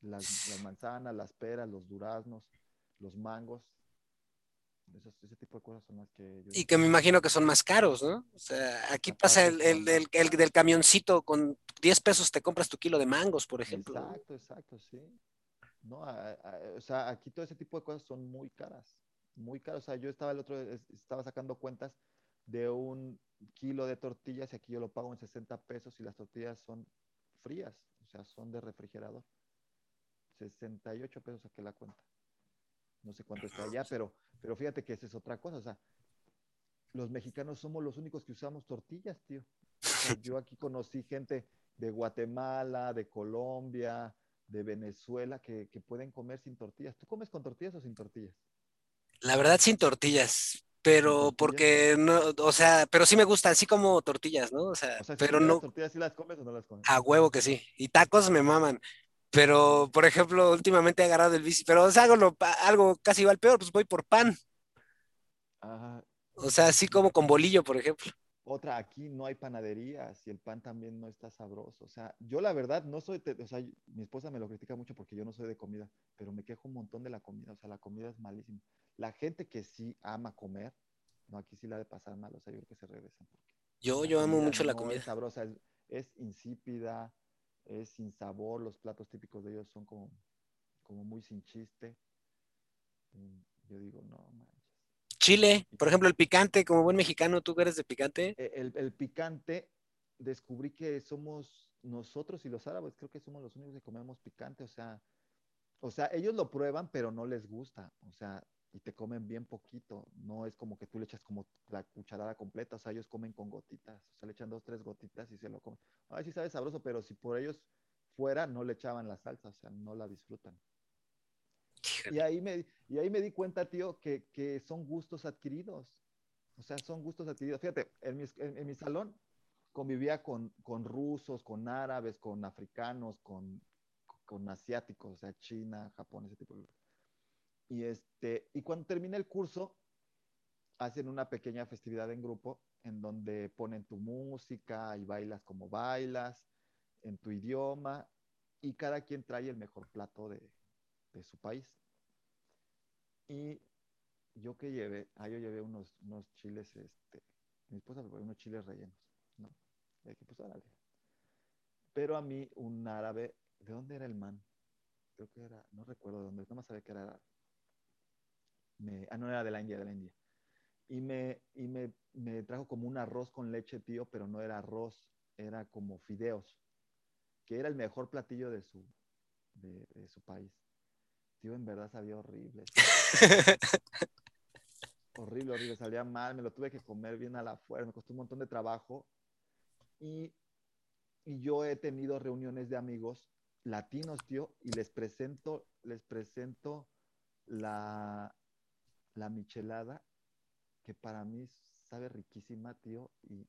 Speaker 2: Las, las manzanas, las peras, los duraznos, los mangos, ese tipo de cosas son las que...
Speaker 1: y que me imagino que son más caros, ¿no? O sea, aquí pasa el, el, el, del camioncito, con 10 pesos te compras tu kilo de mangos, por ejemplo.
Speaker 2: Exacto, exacto, sí. No, o sea, aquí todo ese tipo de cosas son muy caras, muy caras. O sea, yo estaba el otro, estaba sacando cuentas de un kilo de tortillas y aquí yo lo pago en 60 pesos y las tortillas son frías, sea, son de refrigerador. 68 pesos saqué la cuenta. No sé cuánto está allá, pero, pero fíjate que esa es otra cosa. O sea, los mexicanos somos los únicos que usamos tortillas, tío. yo aquí conocí gente de Guatemala, de Colombia, de Venezuela, que, pueden comer sin tortillas. ¿Tú comes con tortillas o sin tortillas?
Speaker 1: La verdad, sin tortillas, pero porque no, o sea, pero sí me gusta, así como tortillas, ¿no? O sea, pero no.
Speaker 2: ¿Tortillas sí las comes o no las comes?
Speaker 1: A huevo que sí. Y tacos me maman. Pero, por ejemplo, últimamente he agarrado el bici, pero o sea, hago algo casi igual peor, pues voy por pan. O sea, así como con bolillo, por ejemplo.
Speaker 2: Otra, aquí no hay panaderías y el pan también no está sabroso. O sea, yo la verdad no soy, o sea, mi esposa me lo critica mucho porque yo no soy de comida, pero me quejo un montón de la comida. O sea, la comida es malísima. La gente que sí ama comer, no, aquí sí la de pasar mal. O sea, yo creo que se regresan.
Speaker 1: Yo, yo amo mucho la comida.
Speaker 2: Es sabrosa, es insípida, es sin sabor, los platos típicos de ellos son como, como muy sin chiste. yo digo, no manches.
Speaker 1: Chile, por ejemplo, el picante, como buen mexicano, ¿tú eres de picante?
Speaker 2: E, el, picante, descubrí que somos nosotros y los árabes, creo que somos los únicos que comemos picante, o sea, o sea, ellos lo prueban, pero no les gusta, o sea, y te comen bien poquito. No es como que tú le echas como la cucharada completa, o sea, ellos comen con gotitas, o sea, le echan dos, tres gotitas y se lo comen. Ay, sí sabe sabroso, pero si por ellos fuera, no le echaban la salsa, o sea, no la disfrutan. Y ahí me, y ahí me di cuenta, tío, que, que son gustos adquiridos. O sea, son gustos adquiridos. Fíjate, en mi, en, mi salón convivía con, con, rusos, con árabes, con africanos, con, con asiáticos, o sea, China, Japón, ese tipo de y, este, y cuando termina el curso, hacen una pequeña festividad en grupo en donde ponen tu música y bailas como bailas, en tu idioma, y cada quien trae el mejor plato de, de su país. Y yo que llevé, ah, yo llevé unos, unos chiles, este, mi esposa me unos chiles rellenos, ¿no? Y pues, Pero a mí, un árabe, ¿de dónde era el man? Creo que era, no recuerdo de dónde, no más sabía que era árabe ah, no era de la India, de la India. y, me, y me, me trajo como un arroz con leche, tío, pero no era arroz, era como fideos, que era el mejor platillo de su, de su país. Tío, en verdad sabía horrible. horrible, horrible, salía mal, me lo tuve que comer bien a la fuerza, me costó un montón de trabajo. Y, y yo he tenido reuniones de amigos latinos, tío, y les presento, les presento la, la michelada, que para mí sabe riquísima, tío, y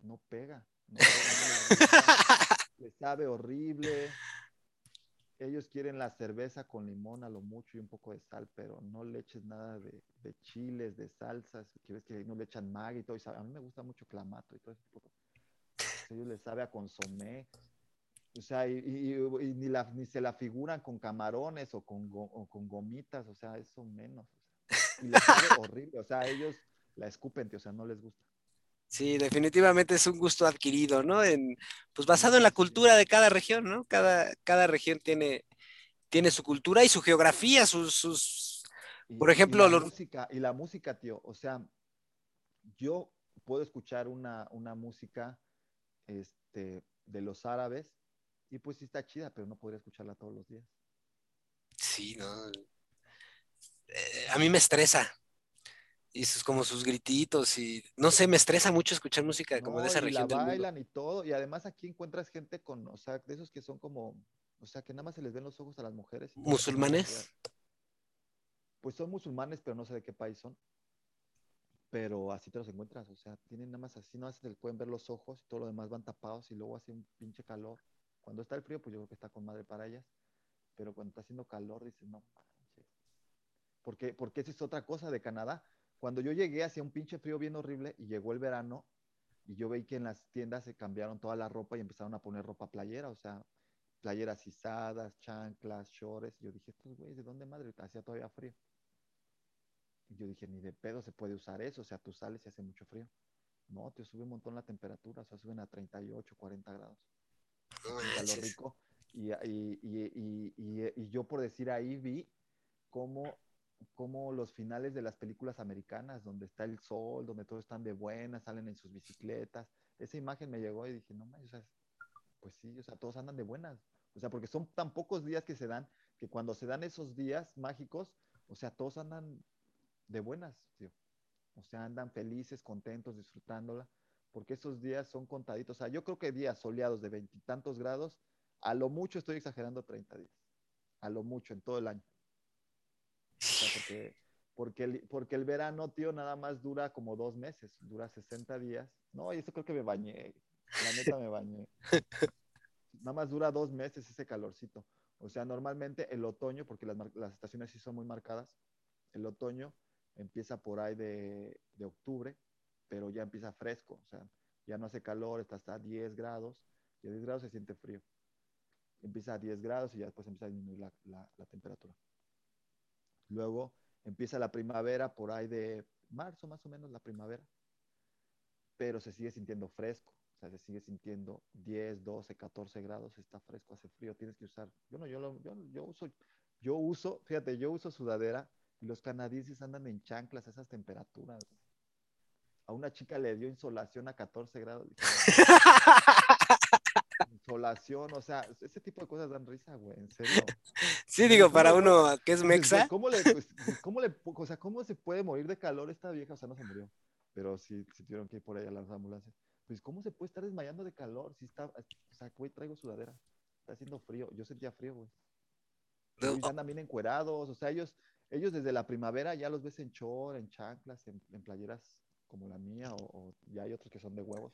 Speaker 2: no pega. No pega le sabe horrible. Ellos quieren la cerveza con limón a lo mucho y un poco de sal, pero no le eches nada de, de chiles, de salsas, que ves que no le echan mag y todo. Y a mí me gusta mucho clamato y todo eso. Ellos les sabe a consomé. O sea, y, y, y ni, la, ni, se la figuran con camarones o con, o con gomitas, o sea, eso menos. O sea, y les sabe horrible, o sea, ellos la escupen, tío, o sea, no les gusta.
Speaker 1: Sí, definitivamente es un gusto adquirido, ¿no? En, pues basado en la cultura de cada región, ¿no? Cada, cada región tiene, tiene su cultura y su geografía, sus, sus por ejemplo,
Speaker 2: y la,
Speaker 1: los...
Speaker 2: música, y la música, tío, o sea, yo puedo escuchar una, una música este, de los árabes y pues sí está chida, pero no podría escucharla todos los días.
Speaker 1: Sí, no. Eh, a mí me estresa. Y sus, como sus grititos y no sé, me estresa mucho escuchar música como
Speaker 2: no,
Speaker 1: de esa
Speaker 2: y
Speaker 1: región.
Speaker 2: La
Speaker 1: del
Speaker 2: bailan
Speaker 1: mundo.
Speaker 2: y todo, y además aquí encuentras gente con, o sea, de esos que son como, o sea, que nada más se les ven los ojos a las mujeres.
Speaker 1: ¿Musulmanes?
Speaker 2: Pues son musulmanes, pero no sé de qué país son. Pero así te los encuentras, o sea, tienen nada más así, no se les pueden ver los ojos y todo lo demás van tapados y luego hace un pinche calor. Cuando está el frío, pues yo creo que está con madre para ellas. Pero cuando está haciendo calor, dices, no. Porque, porque esa es otra cosa de Canadá. Cuando yo llegué, hacía un pinche frío bien horrible y llegó el verano y yo veí que en las tiendas se cambiaron toda la ropa y empezaron a poner ropa playera, o sea, playeras izadas, chanclas, shorts. Y yo dije, estos güeyes, ¿de dónde madre? Hacía todavía frío. Y yo dije, ni de pedo se puede usar eso, o sea, tú sales y hace mucho frío. No, te sube un montón la temperatura, o sea, suben a 38, 40 grados. Calor rico. Y, y, y, y, y yo por decir ahí vi cómo, cómo los finales de las películas americanas, donde está el sol, donde todos están de buenas, salen en sus bicicletas. Esa imagen me llegó y dije, no manches, o sea, pues sí, o sea, todos andan de buenas. O sea, porque son tan pocos días que se dan, que cuando se dan esos días mágicos, o sea, todos andan de buenas, tío. O sea, andan felices, contentos, disfrutándola, porque esos días son contaditos. O sea, yo creo que días soleados de veintitantos grados, a lo mucho estoy exagerando 30 días. A lo mucho, en todo el año. O sea, porque, porque, el, porque el verano, tío, nada más dura como dos meses, dura 60 días. No, y eso creo que me bañé. La neta me bañé. Nada más dura dos meses ese calorcito. O sea, normalmente el otoño, porque las, las estaciones sí son muy marcadas, el otoño empieza por ahí de, de, octubre, pero ya empieza fresco, o sea, ya no hace calor, está hasta 10 grados, y a 10 grados se siente frío. Empieza a 10 grados y ya después empieza a disminuir la, la, la temperatura. Luego empieza la primavera por ahí de marzo más o menos, la primavera, pero se sigue sintiendo fresco, o sea, se sigue sintiendo 10, 12, 14 grados, está fresco, hace frío, tienes que usar, bueno, yo, lo, yo, yo uso, yo uso, fíjate, yo uso sudadera y los canadienses andan en chanclas a esas temperaturas. A una chica le dio insolación a 14 grados. insolación, o sea, ese tipo de cosas dan risa, güey, en serio.
Speaker 1: Sí, digo, para uno que es mexa.
Speaker 2: ¿Cómo le, pues, cómo le, o sea, cómo se puede morir de calor esta vieja? O sea, no se murió, pero sí, sí tuvieron que ir por ahí a las ambulancias. Pues, ¿cómo se puede estar desmayando de calor? Si está, o sea, güey, traigo sudadera. Está haciendo frío. Yo sentía frío, güey. Ellos andan bien encuerados, o sea, ellos, ellos desde la primavera ya los ves en chor, en chanclas, en, en playeras como la mía, o, o, ya hay otros que son de huevos.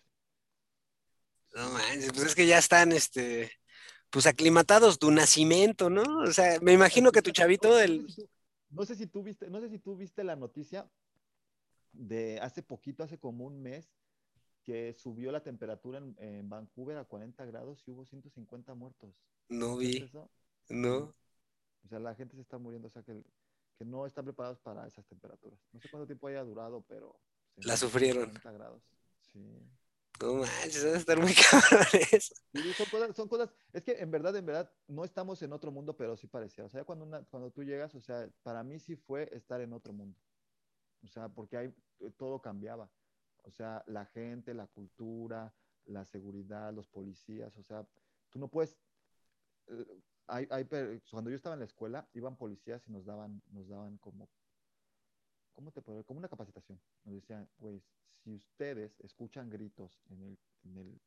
Speaker 1: No manches, pues es que ya están, este, pues aclimatados tu nacimiento, ¿no? O sea, me imagino que tu chavito, el...
Speaker 2: No sé si tú viste, no sé si tú viste la noticia de hace poquito, hace como un mes, que subió la temperatura en, en Vancouver a 40 grados y hubo 150 muertos.
Speaker 1: No vi.
Speaker 2: Eso?
Speaker 1: No.
Speaker 2: O sea, la gente se está muriendo, o sea, que, que no están preparados para esas temperaturas. No sé cuánto tiempo haya durado, pero...
Speaker 1: La sufrieron.
Speaker 2: 40 grados. Sí.
Speaker 1: No estar muy cabrón
Speaker 2: son cosas, son cosas, es que en verdad, en verdad, no estamos en otro mundo, pero sí parecía. O sea, cuando, una, cuando tú llegas, o sea, para mí sí fue estar en otro mundo. O sea, porque hay, eh, todo cambiaba. O sea, la gente, la cultura, la seguridad, los policías, o sea, tú no puedes... Eh, hay, hay, cuando yo estaba en la escuela, iban policías y nos daban, nos daban como, ¿cómo te puedo Como una capacitación. Nos decían, pues, si ustedes escuchan gritos en el, en el,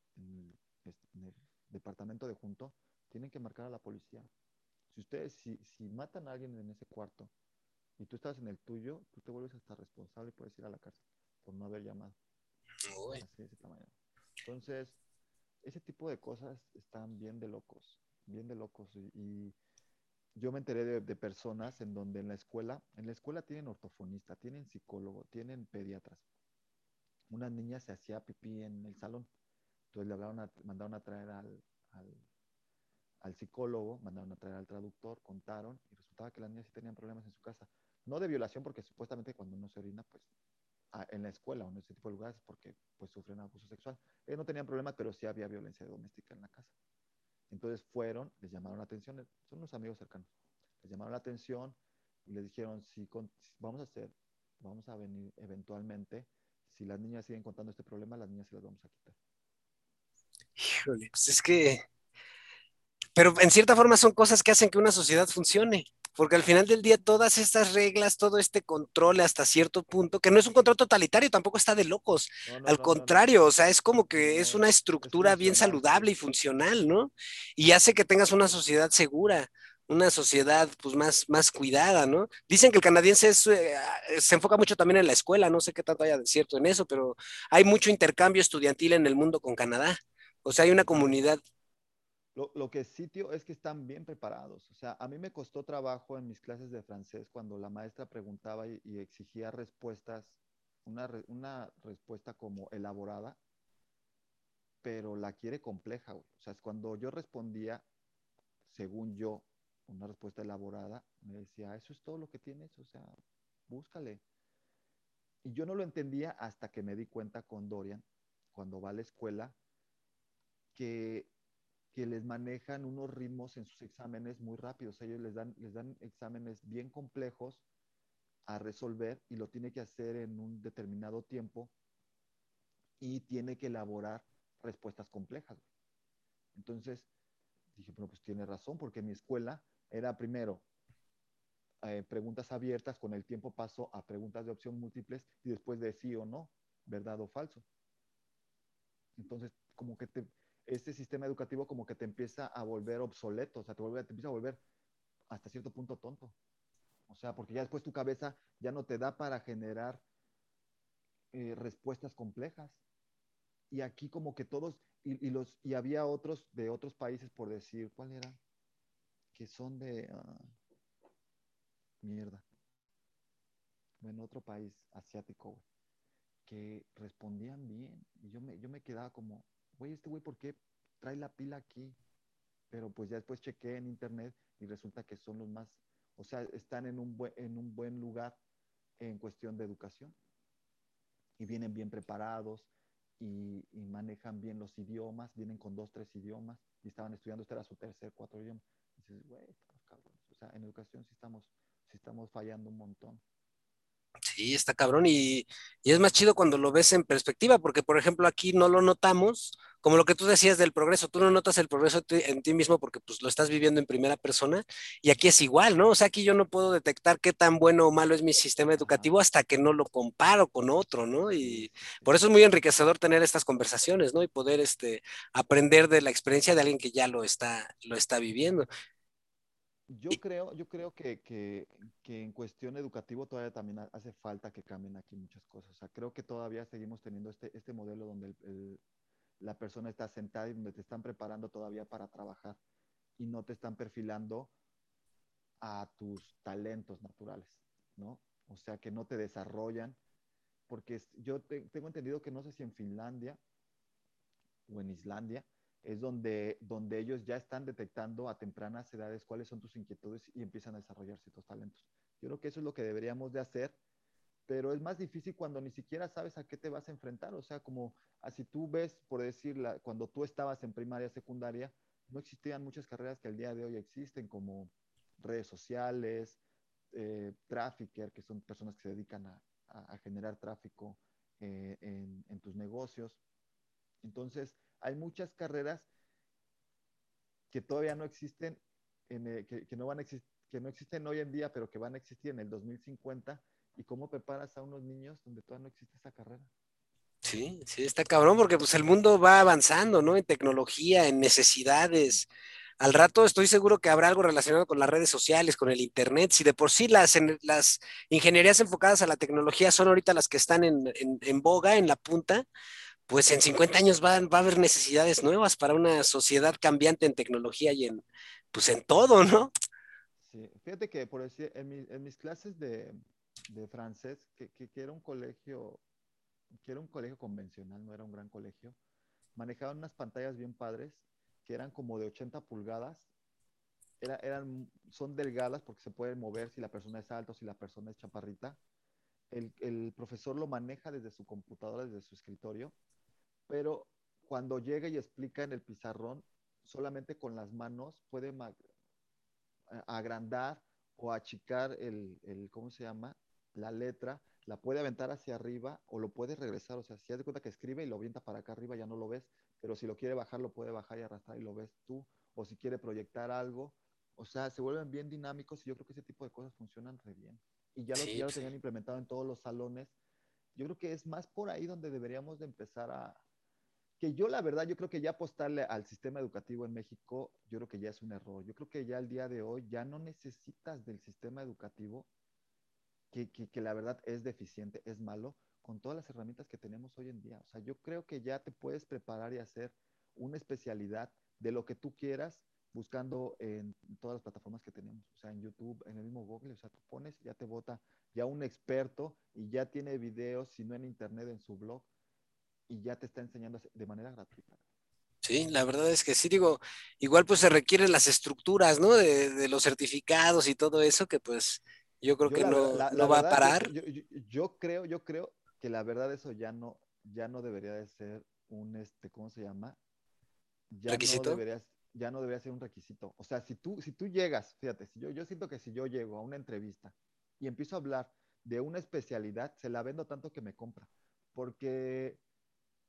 Speaker 2: en el departamento de junto, tienen que marcar a la policía. Si ustedes, si, si matan a alguien en ese cuarto y tú estás en el tuyo, tú te vuelves hasta responsable y puedes ir a la cárcel por no haber llamado. Así ese tamaño. Entonces, ese tipo de cosas están bien de locos, bien de locos. Y, yo me enteré de, personas en donde en la escuela, en la escuela tienen ortofonista, tienen psicólogo, tienen pediatras. Una niña se hacía pipí en el salón. Entonces le hablaron a, mandaron a traer al, al, psicólogo, mandaron a traer al traductor, contaron y resultaba que las niñas sí tenían problemas en su casa. No de violación, porque supuestamente cuando uno se orina, pues en la escuela o en ese tipo de lugares porque pues sufren abuso sexual. Ellos no tenían problemas, pero sí había violencia doméstica en la casa. Entonces fueron, les llamaron la atención, son unos amigos cercanos, les llamaron la atención y les dijeron, si, vamos a hacer, vamos a venir eventualmente, si las niñas siguen contando este problema, las niñas se las vamos a quitar.
Speaker 1: Híjole, pues es que, pero en cierta forma son cosas que hacen que una sociedad funcione porque al final del día todas estas reglas, todo este control hasta cierto punto, que no es un control totalitario, tampoco está de locos, al contrario, o sea, es como que es una estructura bien saludable y funcional, ¿no? Y hace que tengas una sociedad segura, una sociedad pues más, más cuidada, ¿no? Dicen que el canadiense es, eh, se enfoca mucho también en la escuela, no sé qué tanto haya de cierto en eso, pero hay mucho intercambio estudiantil en el mundo con Canadá. O sea, hay una comunidad
Speaker 2: lo, lo, que sí, tío, es que están bien preparados. O sea, a mí me costó trabajo en mis clases de francés cuando la maestra preguntaba y, exigía respuestas, una, una, respuesta como elaborada, pero la quiere compleja. O sea, es cuando yo respondía, según yo, una respuesta elaborada, me decía, eso es todo lo que tienes, o sea, búscale. Y yo no lo entendía hasta que me di cuenta con Dorian, cuando va a la escuela, que que les manejan unos ritmos en sus exámenes muy rápidos. Ellos les dan, les dan exámenes bien complejos a resolver y lo tiene que hacer en un determinado tiempo y tiene que elaborar respuestas complejas. Entonces, dije, bueno, pues tiene razón, porque mi escuela era primero eh, preguntas abiertas, con el tiempo paso a preguntas de opción múltiples y después de sí o no, verdad o falso. Entonces, como que te, este sistema educativo como que te empieza a volver obsoleto, o sea, te, empieza a volver hasta cierto punto tonto. O sea, porque ya después tu cabeza ya no te da para generar eh, respuestas complejas. Y aquí como que todos, y, los, y había otros de otros países, por decir, ¿cuál era? Que son de... Ah, mierda. En otro país asiático, que respondían bien. Y yo me, yo me quedaba como, güey, este güey, ¿por qué trae la pila aquí? Pero pues ya después chequé en internet y resulta que son los más, o sea, están en un, buen, en un buen lugar en cuestión de educación y vienen bien preparados y, manejan bien los idiomas, vienen con dos, tres idiomas y estaban estudiando, este era su tercer, cuatro idiomas. Dices, güey, estamos cabrones. O sea, en educación sí estamos, sí estamos fallando un montón.
Speaker 1: Sí, está cabrón y, y, es más chido cuando lo ves en perspectiva, porque por ejemplo aquí no lo notamos, como lo que tú decías del progreso, tú no notas el progreso en ti mismo porque pues lo estás viviendo en primera persona y aquí es igual, ¿no? O sea, aquí yo no puedo detectar qué tan bueno o malo es mi sistema educativo hasta que no lo comparo con otro, ¿no? Y por eso es muy enriquecedor tener estas conversaciones, ¿no? Y poder este, aprender de la experiencia de alguien que ya lo está, lo está viviendo.
Speaker 2: Yo creo, yo creo que, que, que, en cuestión educativo todavía también hace falta que cambien aquí muchas cosas. O sea, creo que todavía seguimos teniendo este, este modelo donde el, la persona está sentada y donde te están preparando todavía para trabajar y no te están perfilando a tus talentos naturales, ¿no? O sea, que no te desarrollan, porque yo tengo entendido que no sé si en Finlandia o en Islandia, es donde, donde ellos ya están detectando a tempranas edades cuáles son tus inquietudes y empiezan a desarrollar ciertos talentos. Yo creo que eso es lo que deberíamos de hacer, pero es más difícil cuando ni siquiera sabes a qué te vas a enfrentar. O sea, como así tú ves, por decir, cuando tú estabas en primaria, secundaria, no existían muchas carreras que al día de hoy existen, como redes sociales, eh, trafficker, que son personas que se dedican a, a, generar tráfico eh, en, tus negocios. Entonces, hay muchas carreras que todavía no existen, en, que, no van a que no existen hoy en día, pero que van a existir en el 2050. ¿Y cómo preparas a unos niños donde todavía no existe esa carrera?
Speaker 1: Sí, sí, está cabrón porque pues el mundo va avanzando, ¿no? En tecnología, en necesidades. Al rato estoy seguro que habrá algo relacionado con las redes sociales, con el Internet. Si de por sí las, las ingenierías enfocadas a la tecnología son ahorita las que están en, en, boga, en la punta, pues en 50 años va, va, a haber necesidades nuevas para una sociedad cambiante en tecnología y en, pues en todo, ¿no?
Speaker 2: Sí, fíjate que por decir, en, mis clases de, de francés, que, que, era un colegio, que era un colegio convencional, no era un gran colegio, manejaban unas pantallas bien padres que eran como de 80 pulgadas. Era, eran, son delgadas porque se pueden mover si la persona es alta o si la persona es chaparrita. El, el profesor lo maneja desde su computadora, desde su escritorio, pero cuando llega y explica en el pizarrón, solamente con las manos puede agrandar o achicar el, el, ¿cómo se llama? La letra, la puede aventar hacia arriba o lo puede regresar. O sea, si hace cuenta que escribe y lo avienta para acá arriba, ya no lo ves, pero si lo quiere bajar, lo puede bajar y arrastrar y lo ves tú. O si quiere proyectar algo. O sea, se vuelven bien dinámicos y yo creo que ese tipo de cosas funcionan re bien. Y ya lo, ya lo tenían implementado en todos los salones. Yo creo que es más por ahí donde deberíamos de empezar a, que yo la verdad, yo creo que ya apostarle al sistema educativo en México, yo creo que ya es un error. Yo creo que ya al día de hoy ya no necesitas del sistema educativo, que, que, la verdad es deficiente, es malo, con todas las herramientas que tenemos hoy en día. O sea, yo creo que ya te puedes preparar y hacer una especialidad de lo que tú quieras buscando en todas las plataformas que tenemos, o sea, en YouTube, en el mismo Google, o sea, tú pones, ya te vota ya un experto y ya tiene videos, si no en internet, en su blog, y ya te está enseñando de manera gratuita.
Speaker 1: Sí, la verdad es que sí, digo, igual pues se requieren las estructuras, ¿no? De, los certificados y todo eso, que pues yo creo que no, va a parar.
Speaker 2: Yo, creo, yo creo que la verdad eso ya no, ya no debería de ser un, este, ¿cómo se llama? Ya
Speaker 1: ¿Requisito?
Speaker 2: No debería, ya no debería ser un requisito. O sea, si tú, si tú llegas, fíjate, si yo, yo siento que si yo llego a una entrevista y empiezo a hablar de una especialidad, se la vendo tanto que me compra. Porque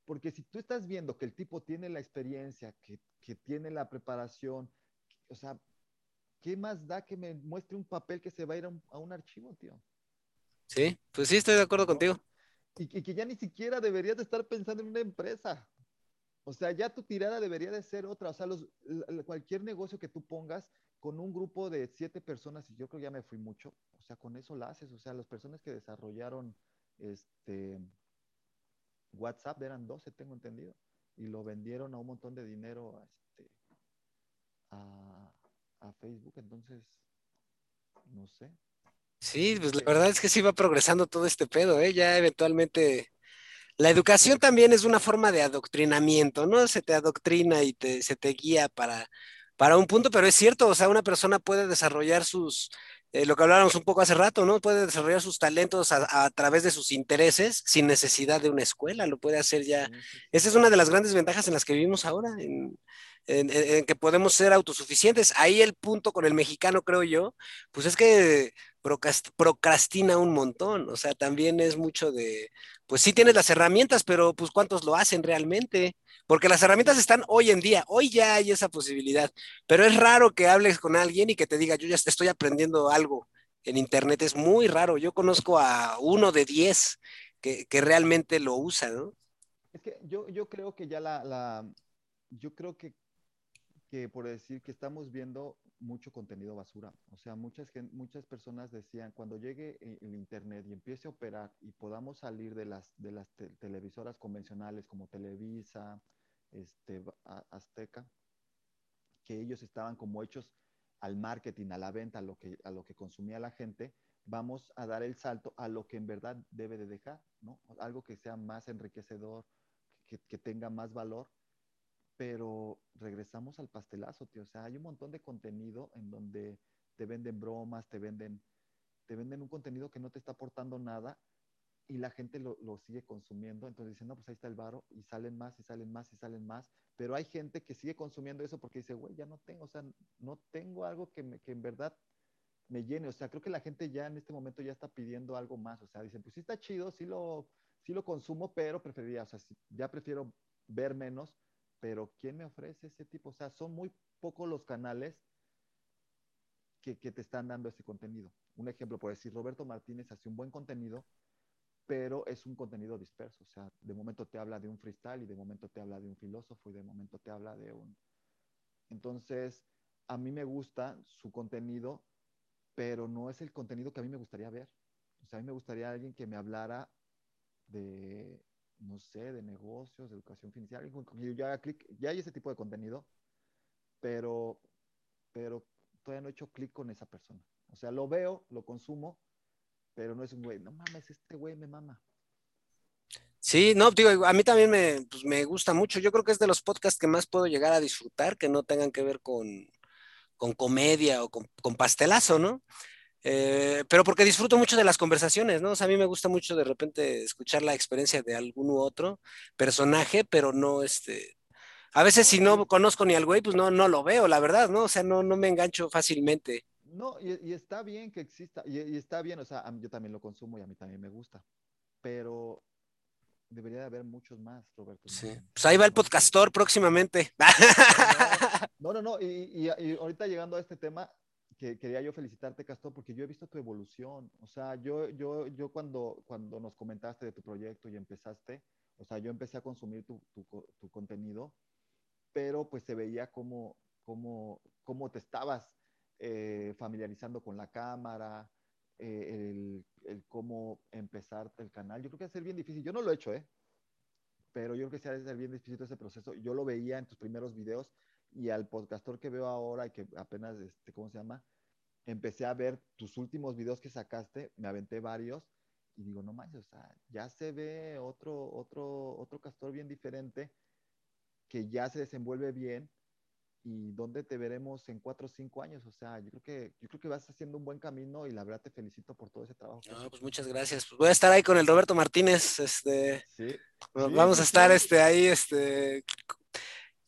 Speaker 2: porque si tú estás viendo que el tipo tiene la experiencia, que, tiene la preparación, o sea, ¿qué más da que me muestre un papel que se va a ir a un, archivo, tío?
Speaker 1: Sí, pues sí, estoy de acuerdo contigo.
Speaker 2: Y, que ya ni siquiera deberías de estar pensando en una empresa. O sea, ya tu tirada debería de ser otra. O sea, los, cualquier negocio que tú pongas con un grupo de siete personas, y yo creo que ya me fui mucho, o sea, con eso lo haces. O sea, las personas que desarrollaron este, WhatsApp eran 12, tengo entendido, y lo vendieron a un montón de dinero a, este, a, Facebook, entonces, no sé.
Speaker 1: Sí, pues la verdad es que sí va progresando todo este pedo, ¿eh? Ya eventualmente... La educación también es una forma de adoctrinamiento, ¿no? Se te adoctrina y te, se te guía para, para un punto, pero es cierto, o sea, una persona puede desarrollar sus, eh, lo que hablábamos un poco hace rato, ¿no? Puede desarrollar sus talentos a, través de sus intereses sin necesidad de una escuela, lo puede hacer ya. Esa es una de las grandes ventajas en las que vivimos ahora, en, que podemos ser autosuficientes. Ahí el punto con el mexicano, creo yo, pues es que procrastina un montón, o sea, también es mucho de, pues sí tienes las herramientas, pero pues cuántos lo hacen realmente, porque las herramientas están hoy en día, hoy ya hay esa posibilidad, pero es raro que hables con alguien y que te diga, yo ya estoy aprendiendo algo en Internet, es muy raro, yo conozco a uno de diez que, realmente lo usa, ¿no?
Speaker 2: Es que yo, yo creo que ya la, la yo creo que, que por decir que estamos viendo mucho contenido basura. O sea, muchas, muchas personas decían, cuando llegue e, el Internet y empiece a operar y podamos salir de las, de las televisoras convencionales como Televisa, este, Azteca, que ellos estaban como hechos al marketing, a la venta, a lo que, a lo que consumía la gente, vamos a dar el salto a lo que en verdad debe de dejar, ¿no? Algo que sea más enriquecedor, que, que tenga más valor pero regresamos al pastelazo, tío. O sea, hay un montón de contenido en donde te venden bromas, te venden, te venden un contenido que no te está aportando nada y la gente lo, sigue consumiendo. Entonces dicen, no, pues ahí está el varo y salen más y salen más y salen más. Pero hay gente que sigue consumiendo eso porque dice, güey, ya no tengo, o sea, no tengo algo que, me, que en verdad me llene. O sea, creo que la gente ya en este momento ya está pidiendo algo más. O sea, dicen, pues sí está chido, sí lo, sí lo consumo, pero preferiría, o sea, ya prefiero ver menos, pero ¿quién me ofrece ese tipo? O sea, son muy pocos los canales que, que te están dando ese contenido. Un ejemplo, por decir, Roberto Martínez hace un buen contenido, pero es un contenido disperso. O sea, de momento te habla de un freestyle y de momento te habla de un filósofo y de momento te habla de un... Entonces, a mí me gusta su contenido, pero no es el contenido que a mí me gustaría ver. O sea, a mí me gustaría alguien que me hablara de, no sé, de negocios, de educación financiera, ya, ya hay ese tipo de contenido, pero, pero todavía no he hecho clic con esa persona. O sea, lo veo, lo consumo, pero no es un güey, no mames, este güey me mama.
Speaker 1: Sí, no, digo, a mí también me, pues, me gusta mucho. Yo creo que es de los podcasts que más puedo llegar a disfrutar, que no tengan que ver con, con comedia o con, con pastelazo, ¿no? Eh, pero porque disfruto mucho de las conversaciones, ¿no? O sea, a mí me gusta mucho de repente escuchar la experiencia de algún u otro personaje, pero no, este, a veces si no conozco ni al güey, pues no, no lo veo, la verdad, ¿no? O sea, no, no me engancho fácilmente.
Speaker 2: No, y, está bien que exista, y, está bien, o sea, yo también lo consumo y a mí también me gusta, pero debería de haber muchos más, Roberto.
Speaker 1: Sí. Pues ahí va el podcastor próximamente.
Speaker 2: No, no, no, y, y ahorita llegando a este tema, que quería yo felicitarte, Castor, porque yo he visto tu evolución. O sea, yo, yo, yo cuando, cuando nos comentaste de tu proyecto y empezaste, o sea, yo empecé a consumir tu, tu, tu contenido, pero pues se veía cómo, cómo, cómo te estabas eh, familiarizando con la cámara, eh, el, el, cómo empezarte el canal. Yo creo que va a ser bien difícil. Yo no lo he hecho, ¿eh? Pero yo creo que va a ser bien difícil ese proceso. Yo lo veía en tus primeros videos y al podcastor que veo ahora y que apenas, este, ¿cómo se llama? Empecé a ver tus últimos videos que sacaste, me aventé varios y digo, no manches, o sea, ya se ve otro, otro, otro castor bien diferente que ya se desenvuelve bien y dónde te veremos en cuatro o cinco años. O sea, yo creo que, yo creo que vas haciendo un buen camino y la verdad te felicito por todo ese trabajo.
Speaker 1: No, pues muchas gracias. Pues voy a estar ahí con el Roberto Martínez. Este, sí. Vamos a estar este, ahí, este,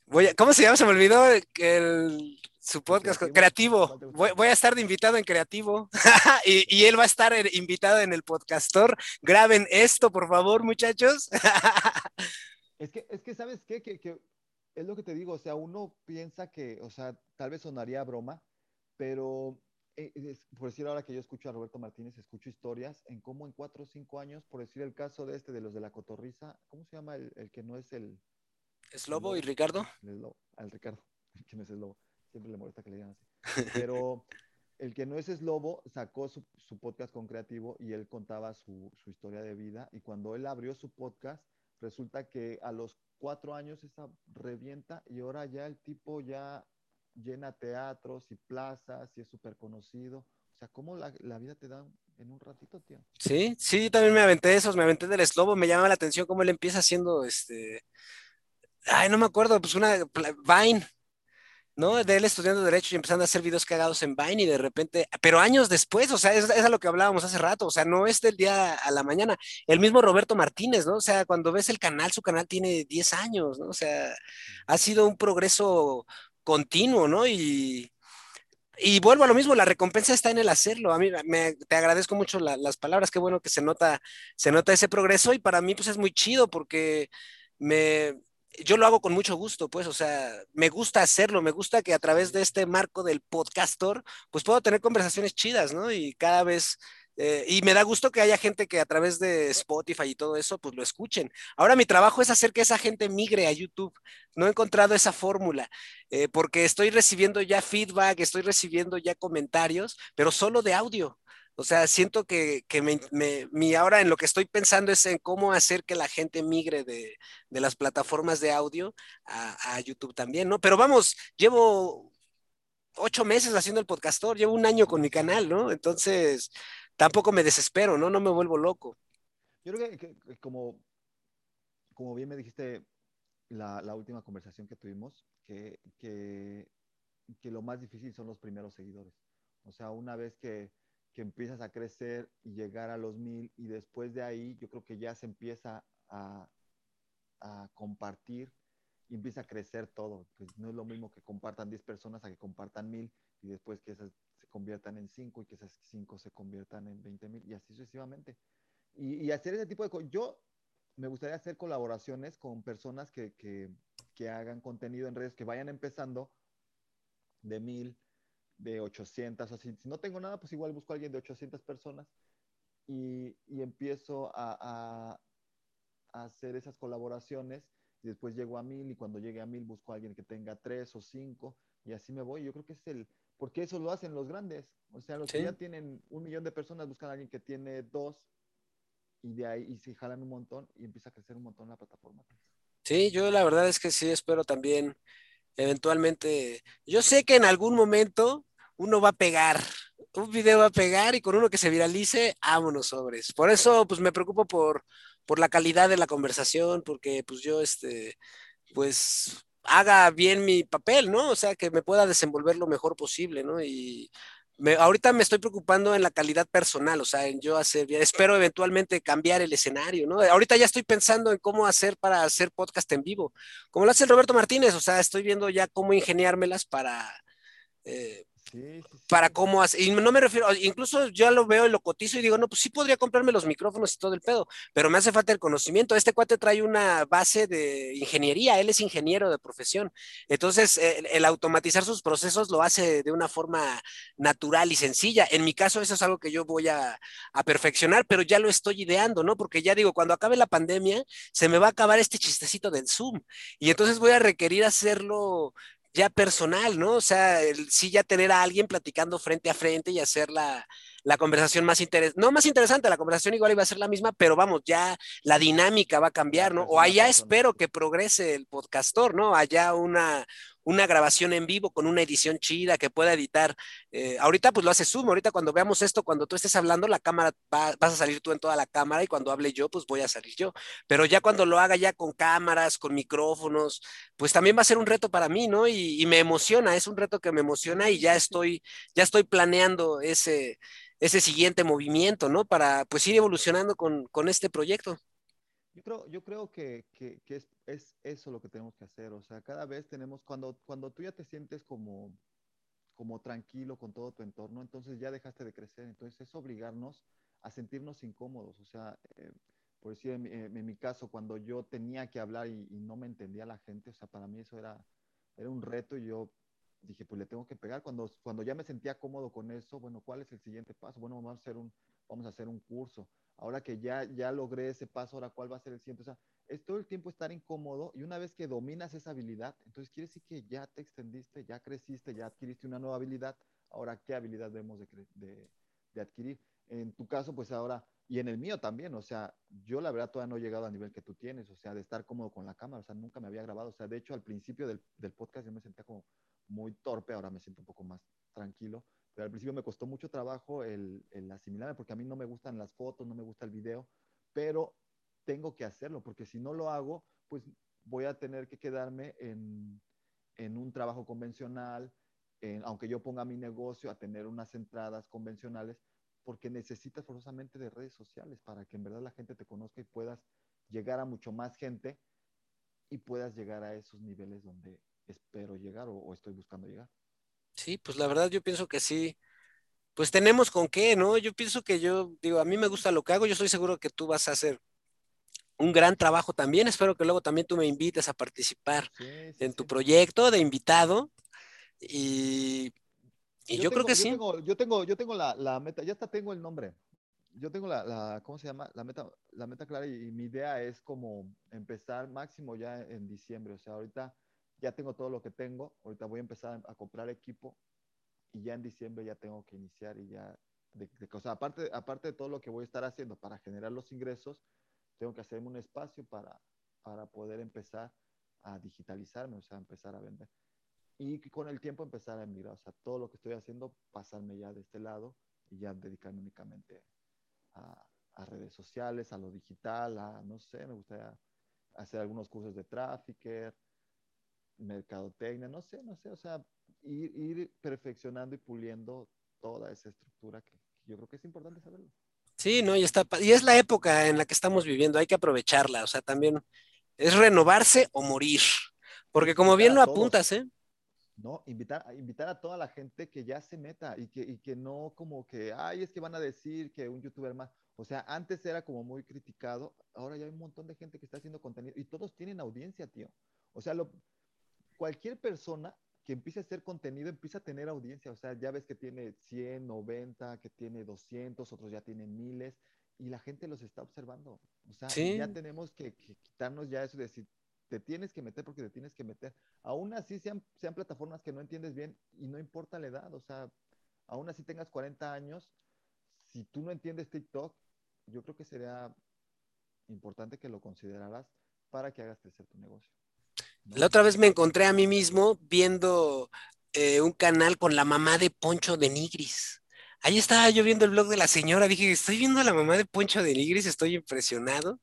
Speaker 1: Voy ¿Cómo se llama? Se me olvidó el, su podcast creativo. Voy, a estar de invitado en creativo y, él va a estar invitado en el podcastor. Graben esto, por favor, muchachos.
Speaker 2: es, que, es que, ¿sabes qué? Que, que, es lo que te digo, o sea, uno piensa que, o sea, tal vez sonaría broma, pero eh, por decir ahora que yo escucho a Roberto Martínez, escucho historias en cómo en cuatro o cinco años, por decir el caso de este, de los de la cotorriza, ¿cómo se llama el que no es el,
Speaker 1: ¿Es Lobo y Ricardo?
Speaker 2: al Ricardo, que no es Lobo. Siempre le molesta que le digan así. Pero el que no es es Lobo sacó su, podcast con Creativo y él contaba su, historia de vida. Y cuando él abrió su podcast, resulta que a los cuatro años esa revienta y ahora ya el tipo ya llena teatros y plazas y es súper conocido. O sea, ¿cómo la, la, vida te da en un ratito, tío?
Speaker 1: Sí, sí, también me aventé esos, me aventé del Slobo, me llama la atención cómo él empieza haciendo este ay, no me acuerdo, pues una Vine, ¿no? De él estudiando Derecho y empezando a hacer videos cagados en Vine y de repente, pero años después, o sea, es, es a lo que hablábamos hace rato, o sea, no es del día a la mañana. El mismo Roberto Martínez, ¿no? O sea, cuando ves el canal, su canal tiene 10 años, ¿no? O sea, ha sido un progreso continuo, ¿no? Y, y vuelvo a lo mismo, la recompensa está en el hacerlo. A mí te agradezco mucho las palabras, qué bueno que se nota, se nota ese progreso y para mí pues es muy chido porque me, yo lo hago con mucho gusto, pues, o sea, me gusta hacerlo, me gusta que a través de este marco del podcastor, pues puedo tener conversaciones chidas, ¿no? Y cada vez, eh, y me da gusto que haya gente que a través de Spotify y todo eso, pues lo escuchen. Ahora mi trabajo es hacer que esa gente migre a YouTube. No he encontrado esa fórmula, eh, porque estoy recibiendo ya feedback, estoy recibiendo ya comentarios, pero solo de audio. O sea, siento que, que me, mi ahora en lo que estoy pensando es en cómo hacer que la gente migre de, de las plataformas de audio a, a, YouTube también, ¿no? Pero vamos, llevo ocho meses haciendo el podcastor, llevo un año con mi canal, ¿no? Entonces, tampoco me desespero, ¿no? No me vuelvo loco.
Speaker 2: Yo creo que, como, como bien me dijiste la, la última conversación que tuvimos, que, que, que lo más difícil son los primeros seguidores. O sea, una vez que que empiezas a crecer y llegar a los mil y después de ahí yo creo que ya se empieza a, a compartir y empieza a crecer todo. Pues no es lo mismo que compartan 10 personas a que compartan mil y después que esas se conviertan en 5 y que esas 5 se conviertan en 20 mil y así sucesivamente. Y, y, hacer ese tipo de cosas. Yo me gustaría hacer colaboraciones con personas que, que, que hagan contenido en redes, que vayan empezando de mil, de 800, o si, si, no tengo nada, pues igual busco a alguien de 800 personas y, y empiezo a, a, a, hacer esas colaboraciones y después llego a mil y cuando llegue a mil busco a alguien que tenga tres o cinco y así me voy. Yo creo que es el, porque eso lo hacen los grandes, o sea, los ¿Sí? que ya tienen un millón de personas buscan a alguien que tiene dos y de ahí y se jalan un montón y empieza a crecer un montón la plataforma.
Speaker 1: Sí, yo la verdad es que sí espero también eventualmente, yo sé que en algún momento uno va a pegar, un video va a pegar y con uno que se viralice, vámonos sobres. Por eso, pues me preocupo por, por la calidad de la conversación, porque pues yo, este, pues haga bien mi papel, ¿no? O sea, que me pueda desenvolver lo mejor posible, ¿no? Y ahorita me estoy preocupando en la calidad personal, o sea, en yo hacer espero eventualmente cambiar el escenario, ¿no? Ahorita ya estoy pensando en cómo hacer para hacer podcast en vivo, como lo hace Roberto Martínez, o sea, estoy viendo ya cómo ingeniármelas para... Eh, Para cómo hacer, y no me refiero, incluso yo lo veo y lo cotizo y digo, no, pues sí podría comprarme los micrófonos y todo el pedo, pero me hace falta el conocimiento. Este cuate trae una base de ingeniería, él es ingeniero de profesión, entonces el, el automatizar sus procesos lo hace de una forma natural y sencilla. En mi caso, eso es algo que yo voy a, a perfeccionar, pero ya lo estoy ideando, ¿no? Porque ya digo, cuando acabe la pandemia, se me va a acabar este chistecito del Zoom y entonces voy a requerir hacerlo ya personal, ¿no? O sea, el, sí ya tener a alguien platicando frente a frente y hacer la, la conversación más interesante, no más interesante, la conversación igual iba a ser la misma, pero vamos, ya la dinámica va a cambiar, ¿no? O allá espero que progrese el podcastor, ¿no? Allá una, una grabación en vivo con una edición chida que pueda editar. Eh, ahorita pues lo hace Zoom, ahorita cuando veamos esto, cuando tú estés hablando, la cámara va, vas a salir tú en toda la cámara y cuando hable yo, pues voy a salir yo. Pero ya cuando lo haga ya con cámaras, con micrófonos, pues también va a ser un reto para mí, ¿no? Y, y me emociona, es un reto que me emociona y ya estoy, ya estoy planeando ese, ese siguiente movimiento, ¿no? Para pues ir evolucionando con, con este proyecto.
Speaker 2: Yo creo, yo creo que, que, que es, es, eso lo que tenemos que hacer. O sea, cada vez tenemos, cuando, cuando tú ya te sientes como, como tranquilo con todo tu entorno, entonces ya dejaste de crecer. Entonces es obligarnos a sentirnos incómodos. O sea, eh, por decir, en, en, mi caso, cuando yo tenía que hablar y, y, no me entendía la gente, o sea, para mí eso era, era un reto y yo dije, pues le tengo que pegar. Cuando, cuando ya me sentía cómodo con eso, bueno, ¿cuál es el siguiente paso? Bueno, vamos a hacer un, vamos a hacer un curso ahora que ya, ya logré ese paso, ahora cuál va a ser el siguiente. O sea, es todo el tiempo estar incómodo y una vez que dominas esa habilidad, entonces quiere decir que ya te extendiste, ya creciste, ya adquiriste una nueva habilidad. Ahora, ¿qué habilidad debemos de, de, de adquirir? En tu caso, pues ahora, y en el mío también, o sea, yo la verdad todavía no he llegado al nivel que tú tienes, o sea, de estar cómodo con la cámara, o sea, nunca me había grabado, o sea, de hecho al principio del, del podcast yo me sentía como muy torpe, ahora me siento un poco más tranquilo, al principio me costó mucho trabajo el, el, asimilarme porque a mí no me gustan las fotos, no me gusta el video, pero tengo que hacerlo porque si no lo hago, pues voy a tener que quedarme en, en un trabajo convencional, en, aunque yo ponga mi negocio a tener unas entradas convencionales, porque necesitas forzosamente de redes sociales para que en verdad la gente te conozca y puedas llegar a mucho más gente y puedas llegar a esos niveles donde espero llegar o estoy buscando llegar.
Speaker 1: Sí, pues la verdad yo pienso que sí, pues tenemos con qué, ¿no? Yo pienso que yo, digo, a mí me gusta lo que hago, yo estoy seguro que tú vas a hacer un gran trabajo también, espero que luego también tú me invites a participar sí, sí, en tu sí. proyecto de invitado y, y yo, yo,
Speaker 2: creo
Speaker 1: que
Speaker 2: yo
Speaker 1: sí.
Speaker 2: Tengo, yo tengo, yo tengo la, la, meta, ya hasta tengo el nombre. Yo tengo la, la, ¿cómo se llama? La meta, la meta clara y, y mi idea es como empezar máximo ya en diciembre, o sea, ahorita ya tengo todo lo que tengo, ahorita voy a empezar a comprar equipo y ya en diciembre ya tengo que iniciar y ya, de, de, o sea, aparte, aparte de todo lo que voy a estar haciendo para generar los ingresos, tengo que hacerme un espacio para, para poder empezar a digitalizarme, o sea, empezar a vender. Y con el tiempo empezar a emigrar, o sea, todo lo que estoy haciendo, pasarme ya de este lado y ya dedicarme únicamente a, a redes sociales, a lo digital, a, no sé, me gustaría hacer algunos cursos de trafficker, mercadotecnia, no sé, no sé, o sea, ir, ir perfeccionando y puliendo toda esa estructura que, que, yo creo que es importante saberlo.
Speaker 1: Sí, no, y está, y es la época en la que estamos viviendo, hay que aprovecharla, o sea, también es renovarse o morir, porque como bien lo apuntas, ¿eh?
Speaker 2: No, invitar, invitar a toda la gente que ya se meta y que, y que no como que, ay, es que van a decir que un youtuber más. O sea, antes era como muy criticado, ahora ya hay un montón de gente que está haciendo contenido y todos tienen audiencia, tío. O sea, lo, cualquier persona que empiece a hacer contenido empieza a tener audiencia. O sea, ya ves que tiene 100, 90, que tiene 200, otros ya tienen miles y la gente los está observando. O sea, ya tenemos que, que, quitarnos ya eso de decir, te tienes que meter porque te tienes que meter. Aún así sean, sean plataformas que no entiendes bien y no importa la edad, o sea, aún así tengas 40 años, si tú no entiendes TikTok, yo creo que sería importante que lo consideraras para que hagas crecer tu negocio.
Speaker 1: La otra vez me encontré a mí mismo viendo eh, un canal con la mamá de Poncho de Nigris. Ahí estaba yo viendo el blog de la señora, dije, estoy viendo a la mamá de Poncho de Nigris, estoy impresionado.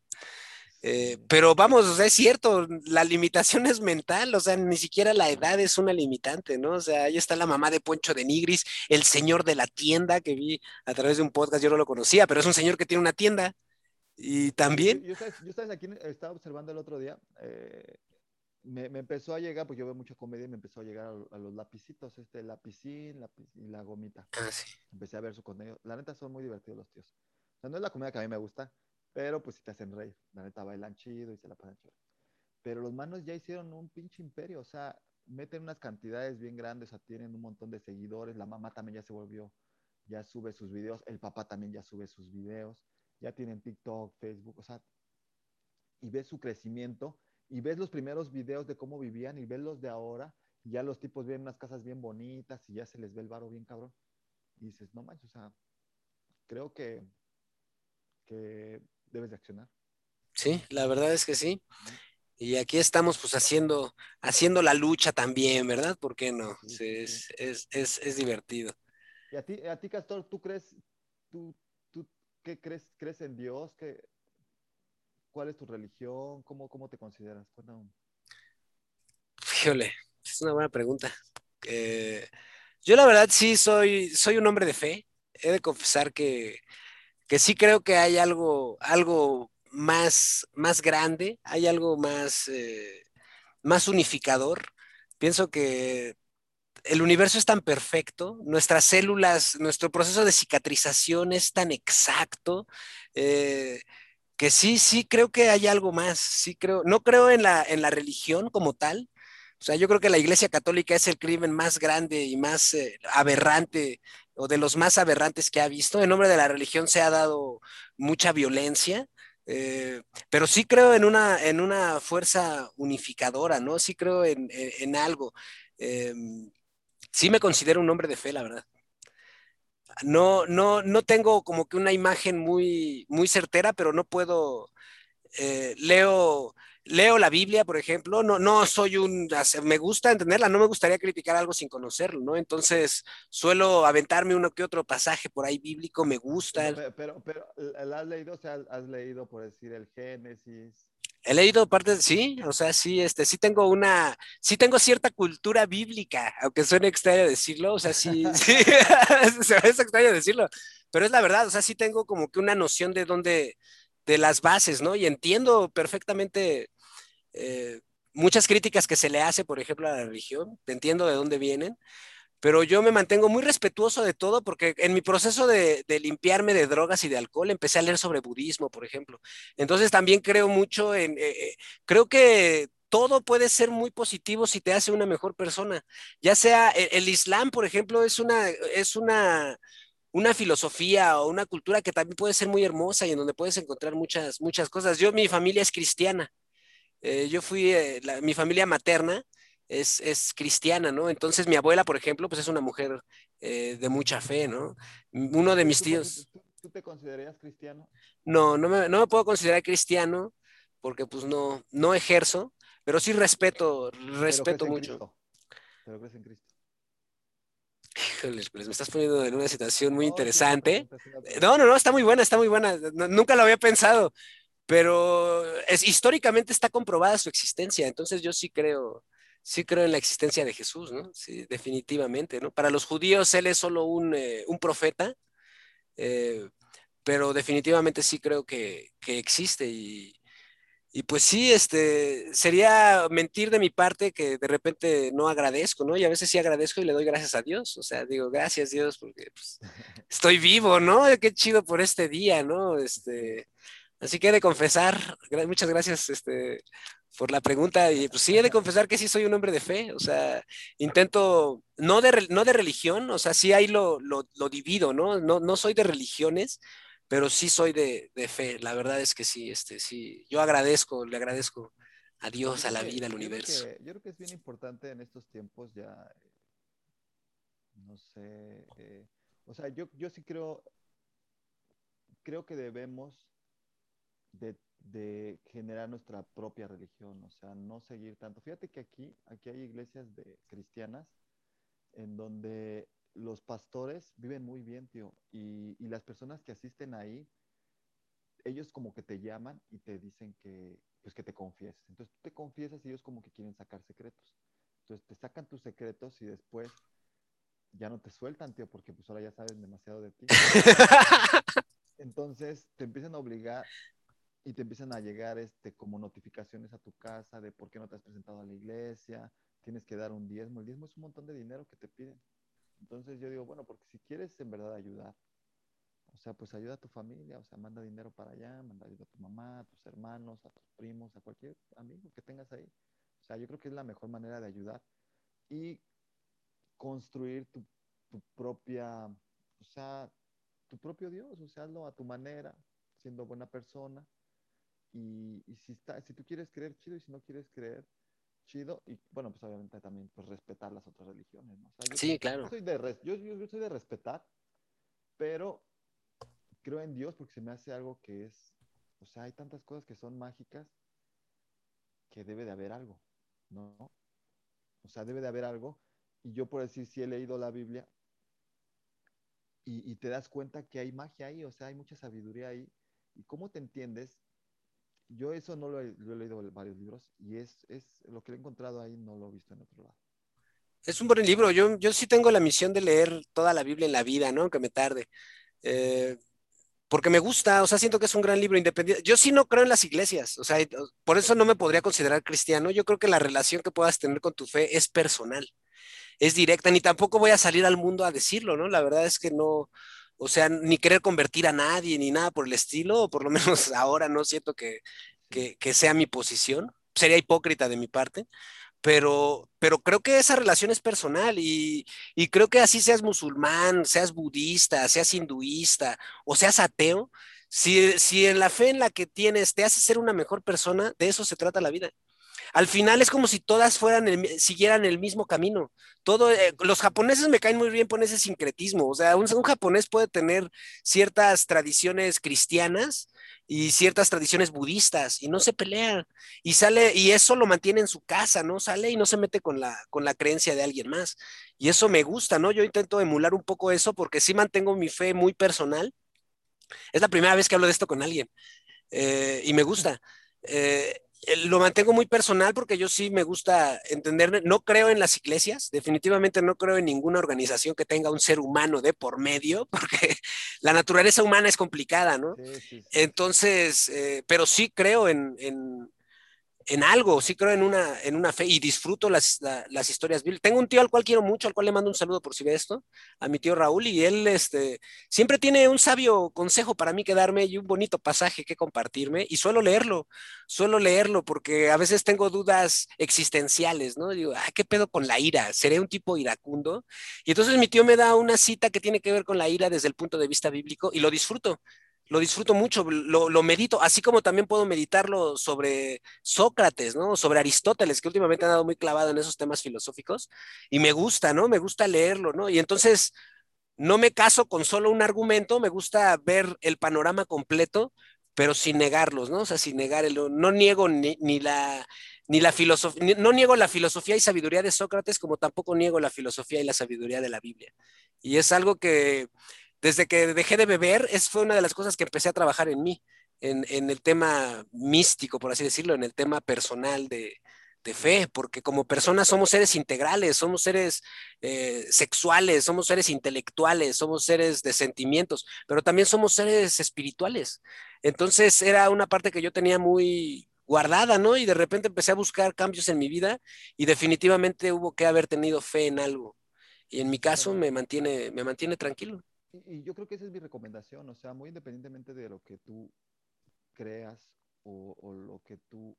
Speaker 1: Eh, pero vamos, o sea, es cierto, la limitación es mental, o sea, ni siquiera la edad es una limitante, ¿no? O sea, ahí está la mamá de Poncho de Nigris, el señor de la tienda que vi a través de un podcast, yo no lo conocía, pero es un señor que tiene una tienda. Y también...
Speaker 2: Yo, yo, aquí, estaba observando el otro día, eh, me, empezó a llegar, pues yo veo mucha comedia y me empezó a llegar a, los lapicitos, este lapicín y la gomita.
Speaker 1: Ah, sí.
Speaker 2: Empecé a ver su contenido. La neta son muy divertidos los tíos. O sea, no es la comedia que a mí me gusta, pero pues si te hacen reír. La neta bailan chido y se la pasan chido. Pero los manos ya hicieron un pinche imperio, o sea, meten unas cantidades bien grandes, o sea, tienen un montón de seguidores. La mamá también ya se volvió, ya sube sus videos. El papá también ya sube sus videos. Ya tienen TikTok, Facebook, o sea, y ves su crecimiento y ves los primeros videos de cómo vivían y ves los de ahora. Y ya los tipos ven unas casas bien bonitas y ya se les ve el varo bien cabrón. Y dices, no manches, o sea, creo que, que debes de accionar.
Speaker 1: Sí, la verdad es que sí. Y aquí estamos pues haciendo, haciendo la lucha también, ¿verdad? ¿Por qué no? es, es, es, es, divertido.
Speaker 2: Y a ti, a ti, Castor, ¿tú crees, tú, tú qué crees, crees en Dios? ¿Qué, ¿Cuál es tu religión? ¿Cómo, cómo te consideras? Cuéntame.
Speaker 1: Fíjole, es una buena pregunta. Eh, yo la verdad sí soy, soy un hombre de fe. He de confesar que que sí creo que hay algo, algo más, más grande, hay algo más, eh, más unificador. Pienso que el universo es tan perfecto, nuestras células, nuestro proceso de cicatrización es tan exacto, eh, que sí, sí creo que hay algo más, sí creo, no creo en la, en la religión como tal, o sea, yo creo que la Iglesia Católica es el crimen más grande y más eh, aberrante o de los más aberrantes que ha visto. En nombre de la religión se ha dado mucha violencia, eh, pero sí creo en una, en una fuerza unificadora, ¿no? Sí creo en, algo. Em, sí me considero un hombre de fe, la verdad. No, no, no tengo como que una imagen muy, muy certera, pero no puedo, eh, leo leo la Biblia, por ejemplo, no, no soy un, me gusta entenderla, no me gustaría criticar algo sin conocerlo, ¿no? Entonces suelo aventarme uno que otro pasaje por ahí bíblico, me gusta.
Speaker 2: Pero, pero, pero ¿has leído, o sea, has leído, por decir, el Génesis?
Speaker 1: He leído partes, sí, o sea, sí, este, sí tengo una, sí tengo cierta cultura bíblica, aunque suene extraño decirlo, o sea, sí, sí, es extraño decirlo, pero es la verdad, o sea, sí tengo como que una noción de dónde, de las bases, ¿no? Y entiendo perfectamente eh, muchas críticas que se le hace, por ejemplo, a la religión, entiendo de dónde vienen, pero yo me mantengo muy respetuoso de todo porque en mi proceso de, limpiarme de drogas y de alcohol empecé a leer sobre budismo, por ejemplo. Entonces también creo mucho en, eh, eh, creo que todo puede ser muy positivo si te hace una mejor persona. Ya sea el, el Islam, por ejemplo, es una, es una, una filosofía o una cultura que también puede ser muy hermosa y en donde puedes encontrar muchas, muchas cosas. Yo, mi familia es cristiana. Eh, yo fui, mi familia materna es, es, cristiana, ¿no? Entonces mi abuela, por ejemplo, pues es una mujer eh, de mucha fe, ¿no? Uno de mis tíos...
Speaker 2: ¿Tú, te considerarías cristiano?
Speaker 1: No, no me, no me puedo considerar cristiano porque pues no, no ejerzo, pero sí respeto, respeto mucho.
Speaker 2: Pero crees en Cristo.
Speaker 1: Híjoles, pues me estás poniendo en una situación muy interesante. No, no, no, está muy buena, está muy buena. nunca lo había pensado, pero es, históricamente está comprobada su existencia. Entonces yo sí creo, sí creo en la existencia de Jesús, ¿no? Sí, definitivamente, ¿no? Para los judíos él es solo un, eh, un profeta, eh, pero definitivamente sí creo que, que existe y, y pues sí, este, sería mentir de mi parte que de repente no agradezco, ¿no? Y a veces sí agradezco y le doy gracias a Dios, o sea, digo, gracias Dios porque pues, estoy vivo, ¿no? Qué chido por este día, ¿no? Este, así que he de confesar, muchas gracias, este, por la pregunta, y pues sí he de confesar que sí soy un hombre de fe, o sea, intento, no de, no de religión, o sea, sí ahí lo, lo, lo divido, ¿no? ¿no? No soy de religiones, pero sí soy de, de, fe, la verdad es que sí, este, sí, yo agradezco, le agradezco a Dios, a la vida, al universo.
Speaker 2: Creo que, yo creo que es bien importante en estos tiempos ya, no sé, eh, o sea, yo, yo sí creo, creo que debemos de de generar nuestra propia religión, o sea, no seguir tanto. Fíjate que aquí, aquí hay iglesias de cristianas en donde los pastores viven muy bien, tío, y, y, las personas que asisten ahí, ellos como que te llaman y te dicen que, pues que te confieses. Entonces tú te confiesas y ellos como que quieren sacar secretos. Entonces te sacan tus secretos y después ya no te sueltan, tío, porque pues ahora ya saben demasiado de ti. Entonces te empiezan a obligar y te empiezan a llegar este, como notificaciones a tu casa de por qué no te has presentado a la iglesia, tienes que dar un diezmo. El diezmo es un montón de dinero que te piden. Entonces yo digo, bueno, porque si quieres en verdad ayudar, o sea, pues ayuda a tu familia, o sea, manda dinero para allá, manda ayuda a tu mamá, a tus hermanos, a tus primos, a cualquier amigo que tengas ahí. O sea, yo creo que es la mejor manera de ayudar y construir tu, tu propia, o sea, tu propio Dios, o sea, hazlo a tu manera, siendo buena persona, y, y, si, está, si tú quieres creer, chido, y si no quieres creer, chido. Y bueno, pues obviamente también pues, respetar las otras religiones. ¿no? O sea, yo,
Speaker 1: sí, claro.
Speaker 2: Yo soy, de, yo, yo soy de respetar, pero creo en Dios porque se me hace algo que es, o sea, hay tantas cosas que son mágicas que debe de haber algo, ¿no? O sea, debe de haber algo. Y yo por decir, si he leído la Biblia y, y, te das cuenta que hay magia ahí, o sea, hay mucha sabiduría ahí. ¿Y cómo te entiendes yo eso no lo he, leído en varios libros y es, es lo que he encontrado ahí, no lo he visto en otro lado.
Speaker 1: Es un buen libro. Yo, yo sí tengo la misión de leer toda la Biblia en la vida, ¿no? Aunque me tarde. Eh, porque me gusta, o sea, siento que es un gran libro independiente. Yo sí no creo en las iglesias, o sea, por eso no me podría considerar cristiano. Yo creo que la relación que puedas tener con tu fe es personal, es directa, ni tampoco voy a salir al mundo a decirlo, ¿no? La verdad es que no, o sea, ni querer convertir a nadie ni nada por el estilo, o por lo menos ahora no siento que, que, que sea mi posición. Sería hipócrita de mi parte, pero, pero creo que esa relación es personal y, y, creo que así seas musulmán, seas budista, seas hinduista o seas ateo, si, si en la fe en la que tienes te hace ser una mejor persona, de eso se trata la vida al final es como si todas fueran el, siguieran el mismo camino. Todo, eh, los japoneses me caen muy bien por ese sincretismo. O sea, un, japonés puede tener ciertas tradiciones cristianas y ciertas tradiciones budistas y no se pelean y sale y eso lo mantiene en su casa, ¿no? Sale y no se mete con la con la creencia de alguien más. Y eso me gusta, ¿no? Yo intento emular un poco eso porque sí mantengo mi fe muy personal. Es la primera vez que hablo de esto con alguien eh, y me gusta. Eh, lo mantengo muy personal porque yo sí me gusta entender, no creo en las iglesias, definitivamente no creo en ninguna organización que tenga un ser humano de por medio, porque la naturaleza humana es complicada, ¿no? Sí, sí, sí. Entonces, eh, pero sí creo en, en, en algo, sí creo en una, en una fe y disfruto las, la, las historias. Tengo un tío al cual quiero mucho, al cual le mando un saludo por si ve esto, a mi tío Raúl, y él este, siempre tiene un sabio consejo para mí que darme y un bonito pasaje que compartirme, y suelo leerlo, suelo leerlo porque a veces tengo dudas existenciales, ¿no? Digo, ah, ¿qué pedo con la ira? ¿Seré un tipo iracundo? Y entonces mi tío me da una cita que tiene que ver con la ira desde el punto de vista bíblico y lo disfruto lo disfruto mucho, lo, lo, medito, así como también puedo meditarlo sobre Sócrates, ¿no? Sobre Aristóteles, que últimamente han dado muy clavado en esos temas filosóficos, y me gusta, ¿no? Me gusta leerlo, ¿no? Y entonces no me caso con solo un argumento, me gusta ver el panorama completo, pero sin negarlos, ¿no? O sea, sin negar, el, no niego ni, ni la, ni la no niego la filosofía y sabiduría de Sócrates, como tampoco niego la filosofía y la sabiduría de la Biblia. Y es algo que desde que dejé de beber, es, fue una de las cosas que empecé a trabajar en mí, en, en el tema místico, por así decirlo, en el tema personal de, de fe, porque como personas somos seres integrales, somos seres eh, sexuales, somos seres intelectuales, somos seres de sentimientos, pero también somos seres espirituales. Entonces era una parte que yo tenía muy guardada, ¿no? Y de repente empecé a buscar cambios en mi vida y definitivamente hubo que haber tenido fe en algo. Y en mi caso me mantiene, me mantiene tranquilo.
Speaker 2: Y, yo creo que esa es mi recomendación, o sea, muy independientemente de lo que tú creas o, o, lo que tú,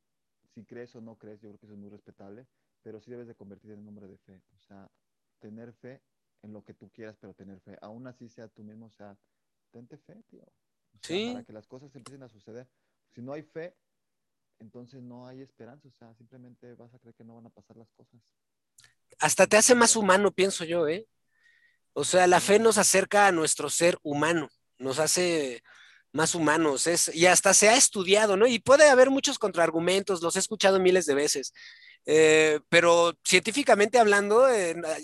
Speaker 2: si crees o no crees, yo creo que eso es muy respetable, pero sí debes de convertirte en un hombre de fe, o sea, tener fe en lo que tú quieras, pero tener fe, aún así sea tú mismo, o sea, tente fe, tío.
Speaker 1: sí.
Speaker 2: Para que las cosas empiecen a suceder. Si no hay fe, entonces no hay esperanza, o sea, simplemente vas a creer que no van a pasar las cosas.
Speaker 1: Hasta te hace más humano, pienso yo, ¿eh? O sea, la fe nos acerca a nuestro ser humano, nos hace más humanos, es, y hasta se ha estudiado, ¿no? Y puede haber muchos contraargumentos, los he escuchado miles de veces, eh, pero científicamente hablando,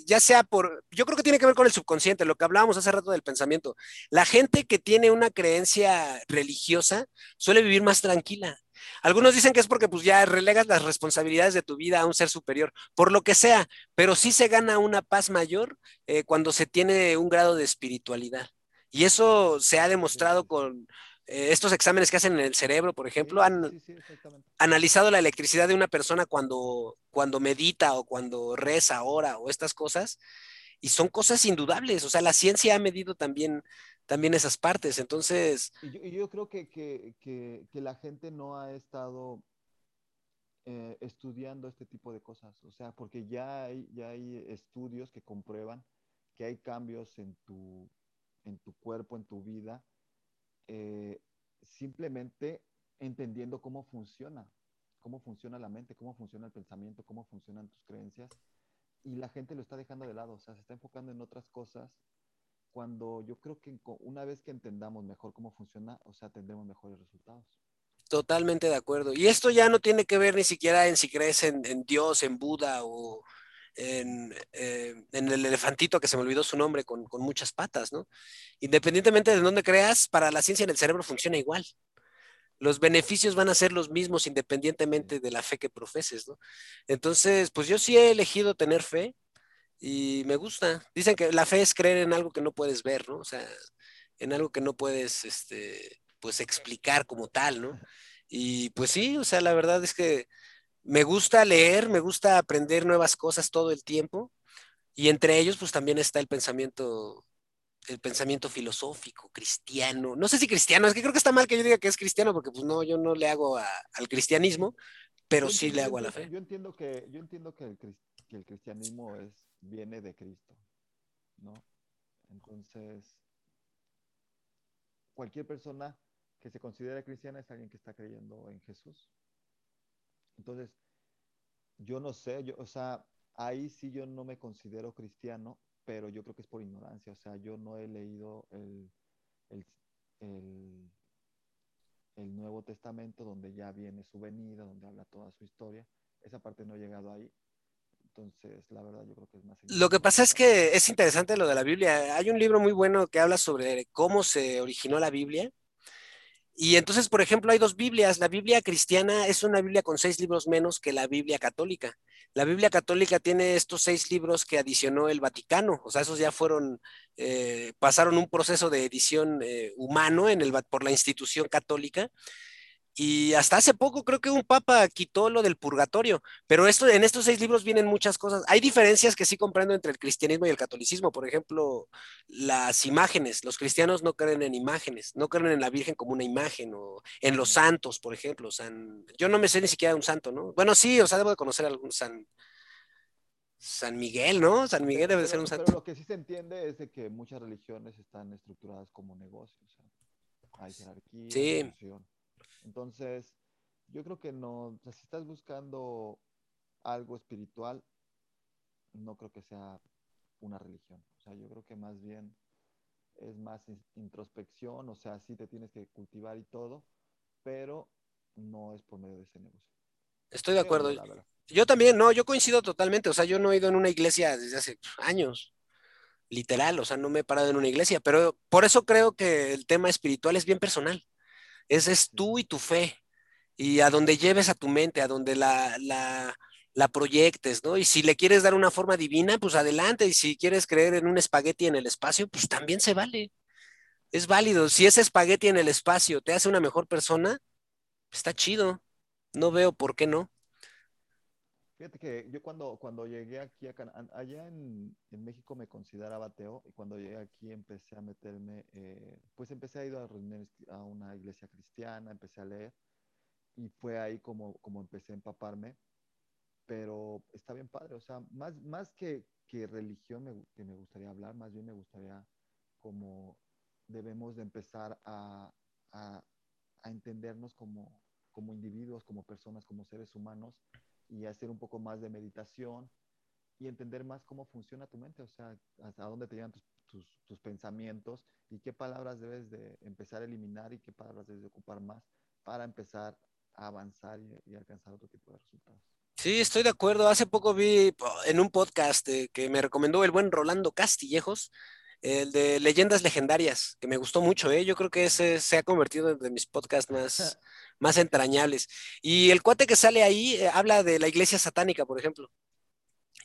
Speaker 1: ya sea por, yo creo que tiene que ver con el subconsciente, lo que hablábamos hace rato del pensamiento. La gente que tiene una creencia religiosa suele vivir más tranquila. Algunos dicen que es porque pues ya relegas las responsabilidades de tu vida a un ser superior, por lo que sea, pero sí se gana una paz mayor eh, cuando se tiene un grado de espiritualidad. Y eso se ha demostrado con eh, estos exámenes que hacen en el cerebro, por ejemplo, han
Speaker 2: Sí, sí, exactamente.
Speaker 1: analizado la electricidad de una persona cuando, cuando medita o cuando reza, ora o estas cosas, y son cosas indudables. O sea, la ciencia ha medido también, también esas partes. Entonces,
Speaker 2: Y yo, yo creo que, que, que, que la gente no ha estado eh, estudiando este tipo de cosas, o sea, porque ya hay, ya hay estudios que comprueban que hay cambios en tu, en tu cuerpo, en tu vida, eh, simplemente entendiendo cómo funciona, cómo funciona la mente, cómo funciona el pensamiento, cómo funcionan tus creencias, y la gente lo está dejando de lado, o sea, se está enfocando en otras cosas cuando yo creo que una vez que entendamos mejor cómo funciona, o sea, tendremos mejores resultados.
Speaker 1: totalmente de acuerdo. Y esto ya no tiene que ver ni siquiera en si crees en, en Dios, en Buda o en, eh, en el elefantito que se me olvidó su nombre con, con muchas patas, ¿no? Independientemente de dónde creas, para la ciencia en el cerebro funciona igual. Los beneficios van a ser los mismos independientemente de la fe que profeses, ¿no? Entonces, pues yo sí he elegido tener fe y me gusta. Dicen que la fe es creer en algo que no puedes ver, ¿no? O sea, en algo que no puedes, este, pues explicar como tal, ¿no? Y pues sí, o sea, la verdad es que me gusta leer, me gusta aprender nuevas cosas todo el tiempo y entre ellos pues también está el pensamiento el pensamiento filosófico, cristiano. No sé si cristiano, es que creo que está mal que yo diga que es cristiano porque pues no, yo no le hago a, al cristianismo, pero
Speaker 2: Yo
Speaker 1: sí
Speaker 2: entiendo,
Speaker 1: le hago a la fe.
Speaker 2: yo entiendo que, yo entiendo que el, cris- que el cristianismo es, viene de Cristo, ¿no? Entonces, cualquier persona que se considere cristiana es alguien que está creyendo en Jesús. Entonces, yo no sé, yo, o sea, ahí sí yo no me considero cristiano, pero yo creo que es por ignorancia, o sea, yo no he leído el, el, el, el Nuevo Testamento donde ya viene su venida, donde habla toda su historia. Esa parte no he llegado ahí. Entonces, la verdad, yo creo que es más
Speaker 1: Lo que pasa es que es interesante lo de la Biblia. Hay un libro muy bueno que habla sobre cómo se originó la Biblia. Y entonces, por ejemplo, hay dos Biblias. La Biblia cristiana es una Biblia con seis libros menos que la Biblia católica. La Biblia católica tiene estos seis libros que adicionó el Vaticano. O sea, esos ya fueron, eh, pasaron un proceso de edición eh, humano en el, por la institución católica. Y hasta hace poco creo que un papa quitó lo del purgatorio, pero esto, en estos seis libros vienen muchas cosas. Hay diferencias que sí comprendo entre el cristianismo y el catolicismo. Por ejemplo, las imágenes. Los cristianos no creen en imágenes, no creen en la Virgen como una imagen o en los santos, por ejemplo. San... Yo no me sé ni siquiera un santo, ¿no? Bueno, sí, o sea, debo de conocer algún San, San Miguel, ¿no? San Miguel
Speaker 2: Pero,
Speaker 1: debe de ser
Speaker 2: pero,
Speaker 1: un
Speaker 2: pero
Speaker 1: santo.
Speaker 2: lo que sí se entiende es de que muchas religiones están estructuradas como negocios. o sea, hay jerarquía, hay
Speaker 1: Sí,
Speaker 2: función. Entonces, yo creo que no, o sea, si estás buscando algo espiritual, no creo que sea una religión. O sea, yo creo que más bien es más in- introspección, o sea, sí te tienes que cultivar y todo, pero no es por medio de ese negocio.
Speaker 1: estoy de acuerdo.
Speaker 2: Yo
Speaker 1: también, no, yo coincido totalmente. O sea, yo no he ido en una iglesia desde hace años. literal, o sea, no me he parado en una iglesia, pero por eso creo que el tema espiritual es bien personal. Ese es tú y tu fe, y a donde lleves a tu mente, a donde la, la, la proyectes, ¿no? Y si le quieres dar una forma divina, pues adelante, y si quieres creer en un espagueti en el espacio, pues también se vale. Es válido. Si ese espagueti en el espacio te hace una mejor persona, está chido. No veo por qué no.
Speaker 2: Fíjate que yo cuando, cuando llegué aquí, allá en, México me consideraba ateo y cuando llegué aquí empecé a meterme, eh, pues empecé a ir a reuniones a una iglesia cristiana, empecé a leer y fue ahí como, como empecé a empaparme, pero está bien padre, o sea, más, más que, que religión me, que me gustaría hablar, más bien me gustaría como debemos de empezar a, a, a entendernos como, como individuos, como personas, como seres humanos y hacer un poco más de meditación y entender más cómo funciona tu mente, o sea, hasta dónde te llegan tus, tus, pensamientos y qué palabras debes de empezar a eliminar y qué palabras debes de ocupar más para empezar a avanzar y, y alcanzar otro tipo de resultados.
Speaker 1: Sí, estoy de acuerdo. Hace poco vi en un podcast eh, que me recomendó el buen Rolando Castillejos, el de Leyendas Legendarias, que me gustó mucho, ¿eh? Yo creo que ese se ha convertido en de mis podcasts más, más entrañables. Y el cuate que sale ahí eh, habla de la iglesia satánica, por ejemplo.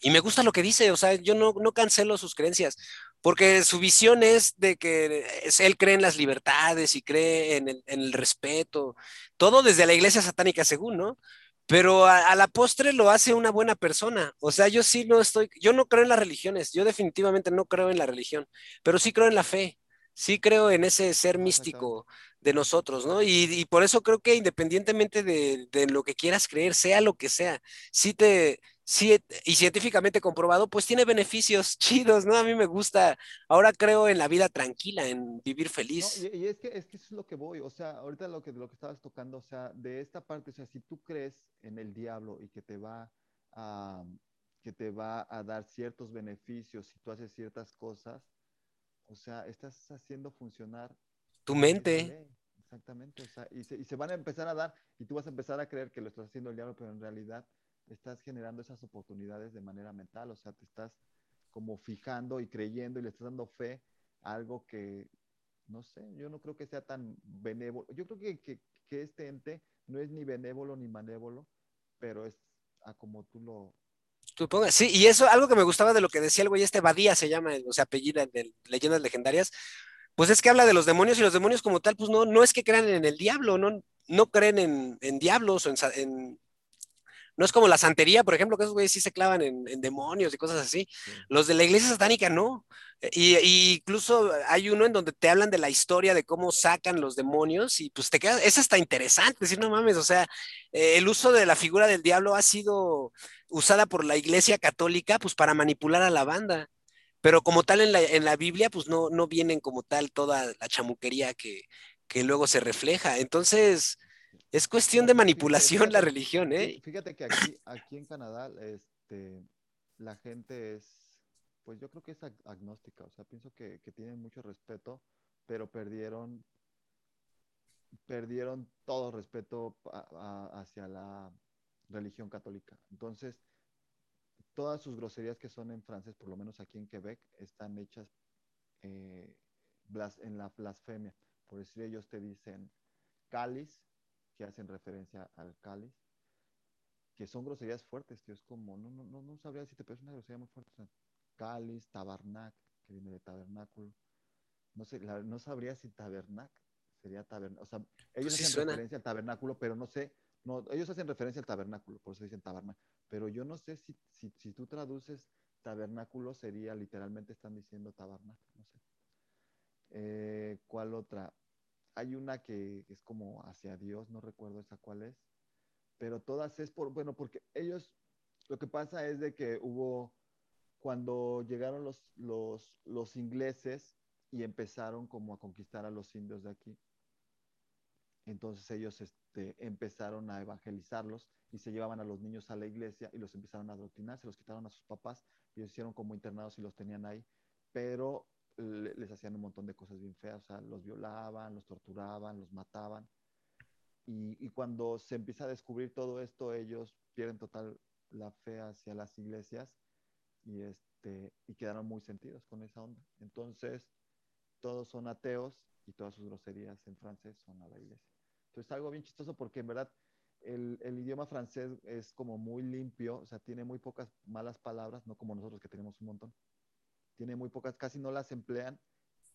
Speaker 1: Y me gusta lo que dice, o sea, yo no, no cancelo sus creencias, porque su visión es de que es, él cree en las libertades y cree en el, en el respeto, todo desde la iglesia satánica, según, ¿no? Pero a, la postre lo hace una buena persona. O sea, yo sí no estoy, yo no creo en las religiones, yo definitivamente no creo en la religión, pero sí creo en la fe, sí creo en ese ser místico de nosotros, ¿no? Y, y por eso creo que independientemente de, de, lo que quieras creer, sea lo que sea, sí te, sí, y científicamente comprobado, pues tiene beneficios chidos, ¿no? A mí me gusta, ahora creo en la vida tranquila, en vivir feliz.
Speaker 2: No, y, y, es, que, es que eso es lo que voy, o sea, ahorita lo que, lo que estabas tocando, o sea, de esta parte, o sea, si tú crees en el diablo y que te va a, que te va a dar ciertos beneficios si tú haces ciertas cosas, o sea, estás haciendo funcionar
Speaker 1: tu mente.
Speaker 2: Exactamente, o sea, y se, y se van a empezar a dar, y tú vas a empezar a creer que lo estás haciendo el diablo, pero en realidad estás generando esas oportunidades de manera mental, o sea, te estás como fijando y creyendo y le estás dando fe a algo que, no sé, yo no creo que sea tan benévolo. Yo creo que, que, que este ente no es ni benévolo ni manévolo, pero es a como tú lo...
Speaker 1: Sí, y eso, algo que me gustaba de lo que decía el güey, este Badía se llama, o sea, apellida de Leyendas Legendarias, pues es que habla de los demonios y los demonios como tal, pues no, no es que crean en el diablo, no, no creen en, en diablos o en no es como la santería, por ejemplo, que esos güeyes sí se clavan en, en demonios y cosas así. Sí. Los de la iglesia satánica no. Y, y, incluso hay uno en donde te hablan de la historia de cómo sacan los demonios y pues te queda, es hasta interesante decir, no mames, o sea, eh, el uso de la figura del diablo ha sido usada por la iglesia católica pues para manipular a la banda. Pero como tal en la, en la Biblia, pues no, no vienen como tal toda la chamuquería que, que luego se refleja. Entonces, es cuestión de manipulación fíjate, la religión, ¿eh?
Speaker 2: Fíjate que aquí, aquí en Canadá, este, la gente es, pues yo creo que es agnóstica, o sea, pienso que, que tienen mucho respeto, pero perdieron, perdieron todo respeto a, a, hacia la religión católica. Entonces, todas sus groserías que son en francés, por lo menos aquí en Quebec, están hechas eh, en la blasfemia. Por decir, ellos te dicen cáliz que hacen referencia al cáliz, que son groserías fuertes, tío. Es como, no, no, no, no sabría si te parece una grosería muy fuerte. Cáliz, tabernac, que viene de tabernáculo. No sé, la, no sabría si tabernac sería tabernáculo. O sea, ellos pues sí hacen suena. referencia al tabernáculo, pero no sé, no, ellos hacen referencia al tabernáculo, por eso dicen tabernac. Pero yo no sé si, si, si tú traduces tabernáculo, sería literalmente están diciendo tabernac, no sé. Eh, ¿Cuál otra? Hay una que es como hacia Dios, no recuerdo esa cuál es, pero todas es por, bueno, porque ellos, lo que pasa es de que hubo, cuando llegaron los, los, los ingleses y empezaron como a conquistar a los indios de aquí, entonces ellos este, empezaron a evangelizarlos y se llevaban a los niños a la iglesia y los empezaron a adoctrinar, se los quitaron a sus papás y los hicieron como internados y los tenían ahí, pero les hacían un montón de cosas bien feas, o sea, los violaban, los torturaban, los mataban. Y, cuando se empieza a descubrir todo esto, ellos pierden total la fe hacia las iglesias y, este, y quedaron muy sentidos con esa onda. Entonces, todos son ateos y todas sus groserías en francés son a la iglesia. Entonces, algo bien chistoso porque en verdad el, el, idioma francés es como muy limpio, o sea, tiene muy pocas malas palabras, no como nosotros que tenemos un montón tiene muy pocas, casi no las emplean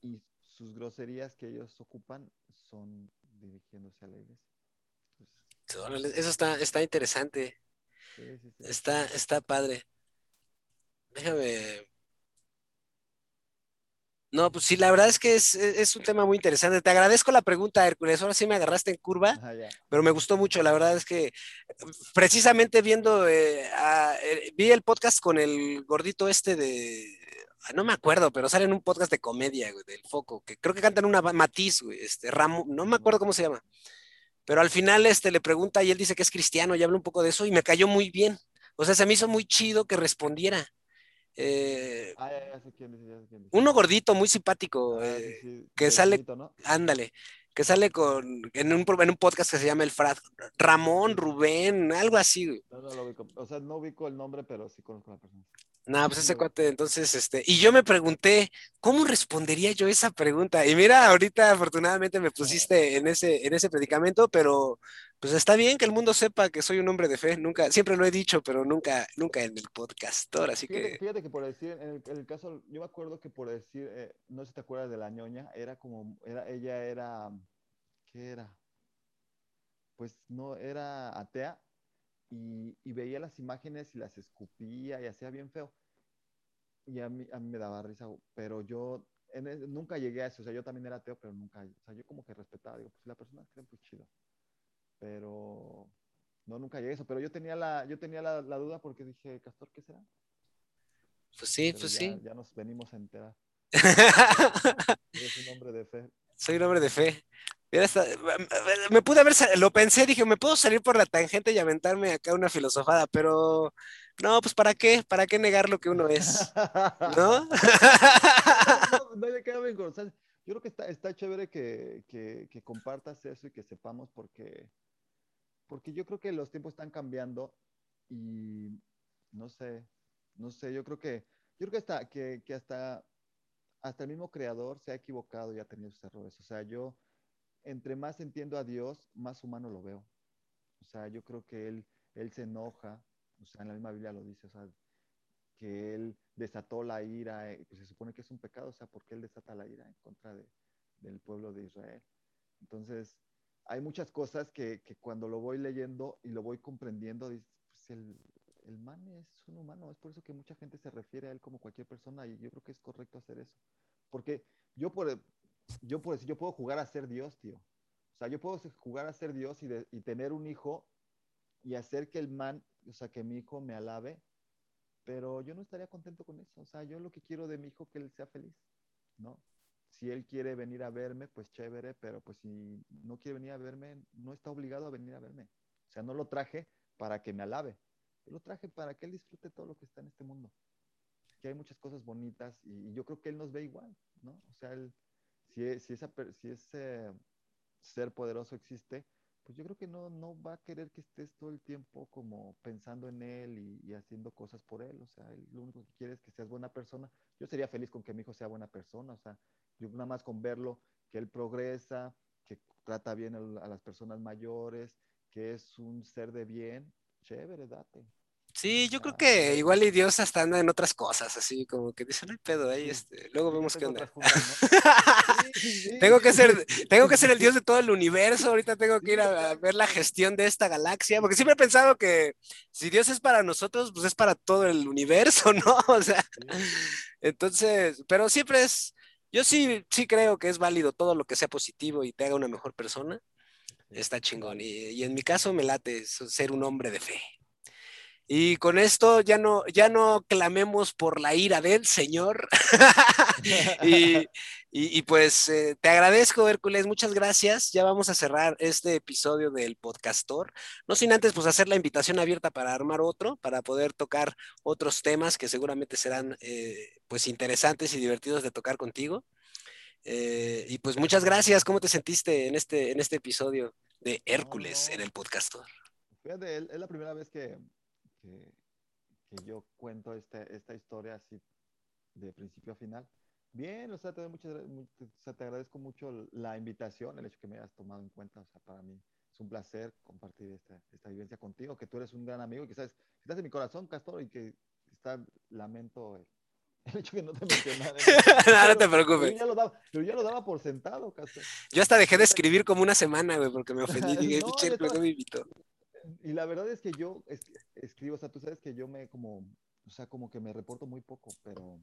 Speaker 2: y sus groserías que ellos ocupan son dirigiéndose a la iglesia. Entonces,
Speaker 1: Eso está, está interesante. Está, está padre. Déjame. No, pues sí, la verdad es que es, un tema muy interesante. Te agradezco la pregunta, Hércules. Ahora sí me agarraste en curva, pero me gustó mucho. La verdad es que precisamente viendo, eh, eh, vi el podcast con el gordito este de, no me acuerdo, pero sale en un podcast de comedia, del Foco, que creo que cantan una matiz, güey, este, Ramo, no me acuerdo cómo se llama. Pero al final este, le pregunta y él dice que es cristiano y habla un poco de eso y me cayó muy bien. O sea, se me hizo muy chido que respondiera. Eh, ah, uno gordito, muy simpático, ah, eh, que sale, ándale, que sale con, en un, en un podcast que se llama El Frat, Ramón, Rubén, algo así.
Speaker 2: No, no lo ubico, o sea, no ubico el nombre, pero sí conozco a la persona.
Speaker 1: No, pues ese cuate, entonces, este, y yo me pregunté, ¿cómo respondería yo esa pregunta? Y mira, ahorita afortunadamente me pusiste en ese, en ese predicamento, pero pues está bien que el mundo sepa que soy un hombre de fe, nunca, siempre lo he dicho, pero nunca, nunca en el podcastor, así
Speaker 2: que...
Speaker 1: Fíjate
Speaker 2: que por decir, en el, caso, yo me acuerdo que por decir, eh, no sé si te acuerdas de la ñoña, era como, era, ella era, ¿qué era? Pues no, era atea, y, veía las imágenes y las escupía y hacía bien feo. Y a mí, a mí me daba risa, pero yo nunca llegué a eso. O sea, yo también era ateo, pero nunca. O sea, yo como que respetaba, digo, pues si la persona cree, pues chido. Pero no, nunca llegué a eso. Pero yo tenía la, yo tenía la, duda porque dije, Castor, ¿qué será?
Speaker 1: Pues sí, pues sí.
Speaker 2: Ya nos venimos a enterar. Eres un hombre de fe.
Speaker 1: Soy un hombre de fe me pude haber, lo pensé, dije, me puedo salir por la tangente y aventarme acá una filosofada, pero no, pues ¿para qué? ¿Para qué negar lo que uno es? ¿No?
Speaker 2: yo creo que está, está chévere que, que, compartas eso y que sepamos porque, porque yo creo que los tiempos están cambiando y no sé, no sé, yo creo que, yo creo que hasta, que, que hasta, hasta el mismo creador se ha equivocado y ha tenido sus errores. O sea, yo entre más entiendo a Dios, más humano lo veo. O sea, yo creo que Él, él se enoja, o sea, en la misma Biblia lo dice, o sea, que Él desató la ira, eh, se supone que es un pecado, o sea, porque Él desata la ira en contra de, del pueblo de Israel. Entonces, hay muchas cosas que, que, cuando lo voy leyendo y lo voy comprendiendo, pues el, el man es un humano, es por eso que mucha gente se refiere a él como cualquier persona y yo creo que es correcto hacer eso. Porque yo por, yo puedo, yo puedo jugar a ser Dios, tío. O sea, yo puedo jugar a ser Dios y, y tener un hijo y hacer que el man, o sea, que mi hijo me alabe, pero yo no estaría contento con eso. O sea, yo lo que quiero de mi hijo que él sea feliz, ¿no? Si él quiere venir a verme, pues chévere, pero pues si no quiere venir a verme, no está obligado a venir a verme. O sea, no lo traje para que me alabe. Lo traje para que él disfrute todo lo que está en este mundo. Que hay muchas cosas bonitas y, y yo creo que él nos ve igual, ¿no? O sea, él, si, si, esa, si ese ser poderoso existe, pues yo creo que no, no va a querer que estés todo el tiempo como pensando en él y, haciendo cosas por él. O sea, lo único que quiere es que seas buena persona. Yo sería feliz con que mi hijo sea buena persona. O sea, yo nada más con verlo, que él progresa, que trata bien a las personas mayores, que es un ser de bien, chévere, date.
Speaker 1: Sí, yo creo que igual y Dios hasta anda en otras cosas, así como que dice, no hay pedo ahí, este, luego vemos qué onda. tengo que ser, tengo que ser el Dios de todo el universo, ahorita tengo que ir a, ver la gestión de esta galaxia, porque siempre he pensado que si Dios es para nosotros, pues es para todo el universo, ¿no? O sea, entonces, pero siempre es, yo sí, sí creo que es válido todo lo que sea positivo y te haga una mejor persona, está chingón, y, y en mi caso me late ser un hombre de fe. Y con esto ya no, ya no clamemos por la ira del Señor. y, pues eh, te agradezco, Hércules, muchas gracias. Ya vamos a cerrar este episodio del podcastor. No sin antes pues hacer la invitación abierta para armar otro, para poder tocar otros temas que seguramente serán eh, pues interesantes y divertidos de tocar contigo. Eh, y pues muchas gracias. ¿Cómo te sentiste en este, en este episodio de Hércules en el podcastor?
Speaker 2: Fíjate, es la primera vez que, que, yo cuento este, esta historia así de principio a final. Bien, o sea, te, te agradezco mucho la invitación, el hecho que me hayas tomado en cuenta. O sea, para mí es un placer compartir esta, esta vivencia contigo, que tú eres un gran amigo y que sabes, estás en mi corazón, Castor, y que está, lamento el hecho que no te mencionara.
Speaker 1: no, no te preocupes.
Speaker 2: Yo ya, lo daba, ya lo daba por sentado, Castor.
Speaker 1: Yo hasta dejé de escribir como una semana, güey, porque me ofendí. Dije,
Speaker 2: No,
Speaker 1: "Pinche,
Speaker 2: yo
Speaker 1: ¿por qué
Speaker 2: estaba-
Speaker 1: me invitó?
Speaker 2: Y la verdad es que yo es- escribo, o sea, tú sabes que yo me como, o sea, como que me reporto muy poco, pero,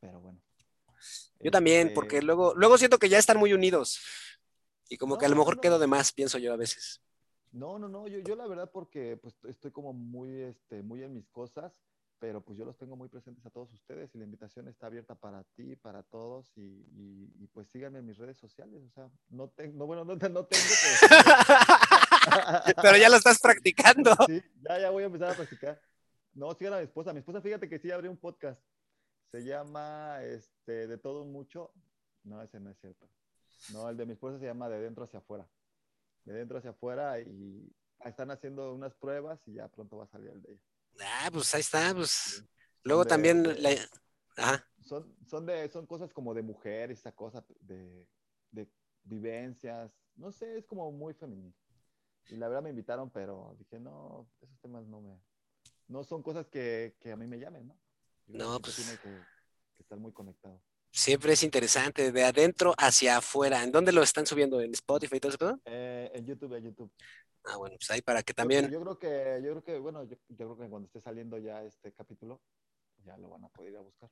Speaker 2: pero bueno.
Speaker 1: Yo también,
Speaker 2: Este,
Speaker 1: porque luego, luego siento que ya están muy unidos. Y como que a lo
Speaker 2: No,
Speaker 1: mejor
Speaker 2: no,
Speaker 1: quedo
Speaker 2: no.
Speaker 1: de más, pienso yo a veces.
Speaker 2: No, no, no, yo, yo la verdad porque pues estoy como muy, este, muy en mis cosas, pero pues yo los tengo muy presentes a todos ustedes y la invitación está abierta para ti, para todos y, y- y, pues síganme en mis redes sociales, o sea, no tengo, no, bueno, no, no tengo, pero...
Speaker 1: Pero ya lo estás practicando.
Speaker 2: Sí, ya, ya voy a empezar a practicar. No, sigan a mi esposa. Mi esposa, fíjate que sí abrió un podcast. Se llama este, De todo un mucho. No, ese no es cierto. No, el de mi esposa se llama De dentro hacia afuera. De dentro hacia afuera y están haciendo unas pruebas y ya pronto va a salir el de ella.
Speaker 1: Ah, pues ahí está, pues.
Speaker 2: Sí.
Speaker 1: Luego
Speaker 2: De-
Speaker 1: también
Speaker 2: de-
Speaker 1: la- Ajá.
Speaker 2: Son, son, de, son cosas como de mujer, esa cosa de, de vivencias. No sé, es como muy femenino. Y la verdad me invitaron, pero dije, no, esos temas no me... No son cosas que, que a mí me llamen, ¿no? Yo
Speaker 1: No, pues-
Speaker 2: tiene que, que estar muy conectado.
Speaker 1: Siempre es interesante, de adentro hacia afuera. ¿En dónde lo están subiendo? ¿En Spotify y todo eso?
Speaker 2: Eh, en YouTube, en YouTube.
Speaker 1: Ah, bueno, pues ahí para que
Speaker 2: Yo-
Speaker 1: también.
Speaker 2: Yo, creo que, yo creo que, bueno, yo, yo creo que cuando esté saliendo ya este capítulo, ya lo van a poder ir a buscar.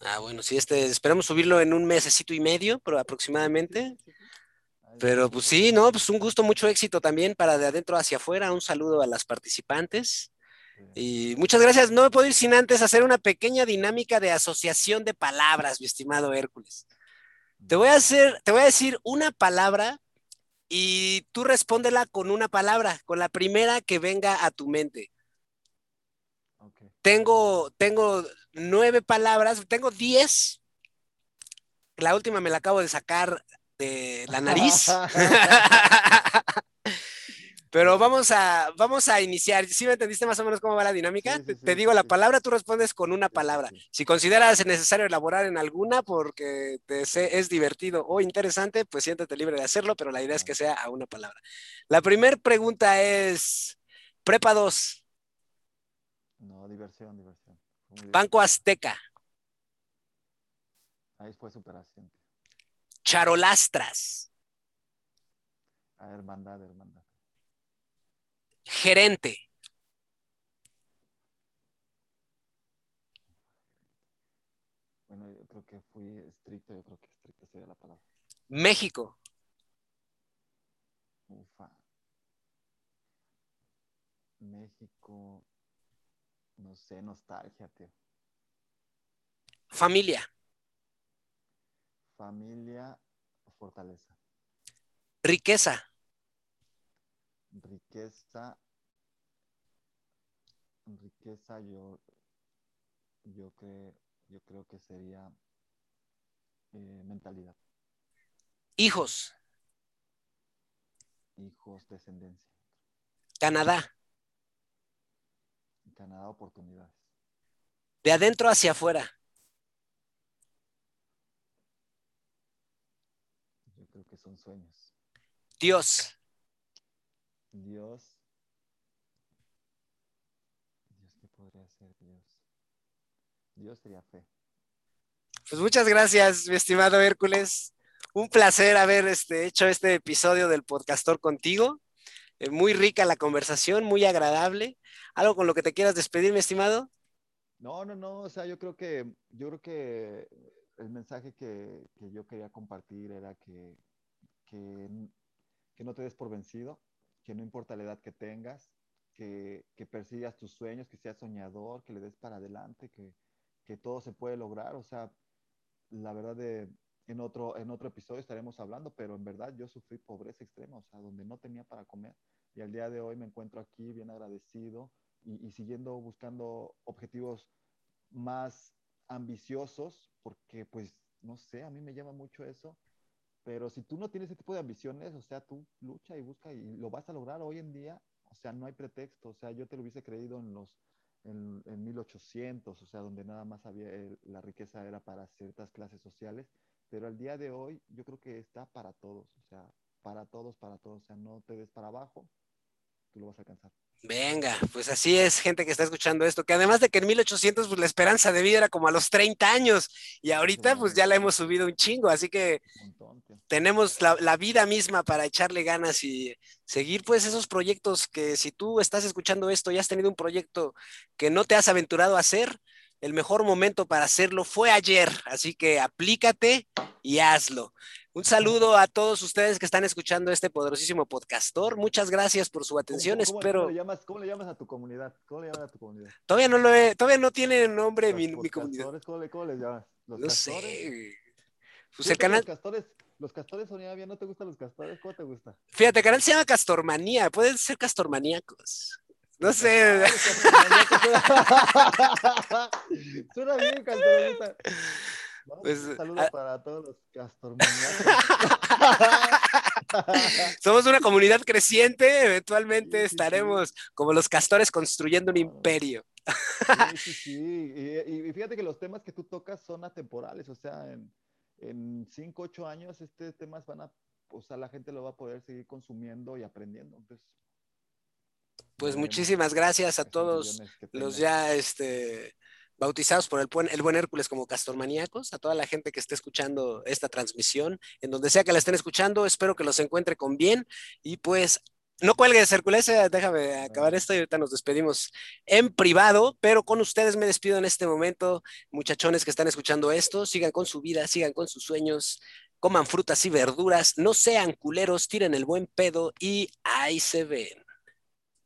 Speaker 1: Ah, bueno, sí, este, esperamos subirlo en un mesecito y medio, pero aproximadamente.
Speaker 2: Sí, sí, sí.
Speaker 1: Pero pues sí, no, pues un gusto, mucho éxito también para de adentro hacia afuera. Un saludo a las participantes. Y muchas gracias. No me puedo ir sin antes hacer una pequeña dinámica de asociación de palabras, mi estimado Hércules. Te voy a hacer, te voy a decir una palabra y tú respóndela con una palabra, con la primera que venga a tu mente. Tengo, tengo nueve palabras, tengo diez. La última me la acabo de sacar de la nariz. Pero vamos a, vamos a iniciar. ¿Sí me entendiste más o menos cómo va la dinámica?
Speaker 2: Sí, sí,
Speaker 1: te,
Speaker 2: sí,
Speaker 1: te digo la palabra, tú respondes con una palabra. Si consideras necesario elaborar en alguna porque te sé- es divertido o interesante, pues siéntete libre de hacerlo, pero la idea es que sea a una palabra. La primera pregunta es, Prepa 2,
Speaker 2: No, diversión, diversión.
Speaker 1: Banco Azteca.
Speaker 2: Ahí fue superación.
Speaker 1: Charolastras,
Speaker 2: Ah, hermandad, hermandad.
Speaker 1: Gerente,
Speaker 2: Bueno, yo creo que fui estricto, yo creo que estricto sería la palabra.
Speaker 1: México,
Speaker 2: Ufa. México, no sé, nostalgia, tío.
Speaker 1: familia,
Speaker 2: Familia, fortaleza.
Speaker 1: riqueza,
Speaker 2: Riqueza, riqueza yo, yo creo, yo creo que sería eh, mentalidad,
Speaker 1: hijos,
Speaker 2: hijos, descendencia.
Speaker 1: Canadá,
Speaker 2: Canadá, oportunidades.
Speaker 1: de adentro hacia afuera,
Speaker 2: Yo creo que son sueños.
Speaker 1: Dios,
Speaker 2: Dios. Dios, ¿qué podría ser Dios? Dios sería fe.
Speaker 1: Pues muchas gracias, mi estimado Hércules. Un placer haber este, hecho este episodio del podcastor contigo. Eh, muy rica la conversación, muy agradable. ¿Algo con lo que te quieras despedir, mi estimado?
Speaker 2: No, no, no, o sea, yo creo que, yo creo que el mensaje que, que yo quería compartir era que, que, que no te des por vencido, que no importa la edad que tengas, que, que persigas tus sueños, que seas soñador, que le des para adelante, que, que todo se puede lograr. O sea, la verdad de, en otro, en otro episodio estaremos hablando, pero en verdad yo sufrí pobreza extrema, o sea, donde no tenía para comer. Y al día de hoy me encuentro aquí bien agradecido y, y siguiendo buscando objetivos más ambiciosos, porque pues, no sé, a mí me llama mucho eso, pero si tú no tienes ese tipo de ambiciones, o sea, tú lucha y busca y lo vas a lograr hoy en día, o sea, no hay pretexto, o sea, yo te lo hubiese creído en los, en, en 1800, o sea, donde nada más había, el, la riqueza era para ciertas clases sociales, pero al día de hoy yo creo que está para todos, o sea, para todos, para todos, o sea, no te des para abajo, tú lo vas a alcanzar.
Speaker 1: Venga, pues así es, gente que está escuchando esto, que además de que en 1800 pues la esperanza de vida era como a los 30 años y ahorita pues ya la hemos subido un chingo, así que tenemos la, la, vida misma para echarle ganas y seguir pues esos proyectos que si tú estás escuchando esto y has tenido un proyecto que no te has aventurado a hacer, el mejor momento para hacerlo fue ayer, así que aplícate y hazlo. Un saludo a todos ustedes que están escuchando este poderosísimo podcastor. Muchas gracias por su atención.
Speaker 2: ¿Cómo, cómo,
Speaker 1: Espero.
Speaker 2: ¿cómo le, llamas, ¿Cómo le, llamas, a tu comunidad? ¿Cómo le llamas a tu comunidad?
Speaker 1: Todavía no lo he, todavía no tiene nombre mi, mi comunidad.
Speaker 2: ¿cómo, le, ¿Cómo les llamas?
Speaker 1: ¿Los no castores? sé.
Speaker 2: Pues el canal. Los castores, los castores sonían bien, ¿no te gustan los castores? ¿Cómo te gusta?
Speaker 1: Fíjate, el canal se llama Castormanía. Pueden ser castormaníacos. No sé.
Speaker 2: Suena bien, castormanita. No, pues, un saludo a... para todos los.
Speaker 1: Somos una comunidad creciente, eventualmente sí, estaremos sí. como los castores construyendo un imperio.
Speaker 2: Sí, sí, sí. Y, y, fíjate que los temas que tú tocas son atemporales, o sea, en, en cinco, ocho años, este temas van a, o sea, la gente lo va a poder seguir consumiendo y aprendiendo. Entonces,
Speaker 1: pues muchísimas gracias a todos los ya, este, bautizados por el buen, el buen Hércules como castormaníacos, a toda la gente que esté escuchando esta transmisión, en donde sea que la estén escuchando, espero que los encuentre con bien. Y pues no cuelgues, Hércules, eh, déjame acabar esto y ahorita nos despedimos en privado, pero con ustedes me despido en este momento, muchachones que están escuchando esto, sigan con su vida, sigan con sus sueños, coman frutas y verduras, no sean culeros, tiren el buen pedo y ahí se ven.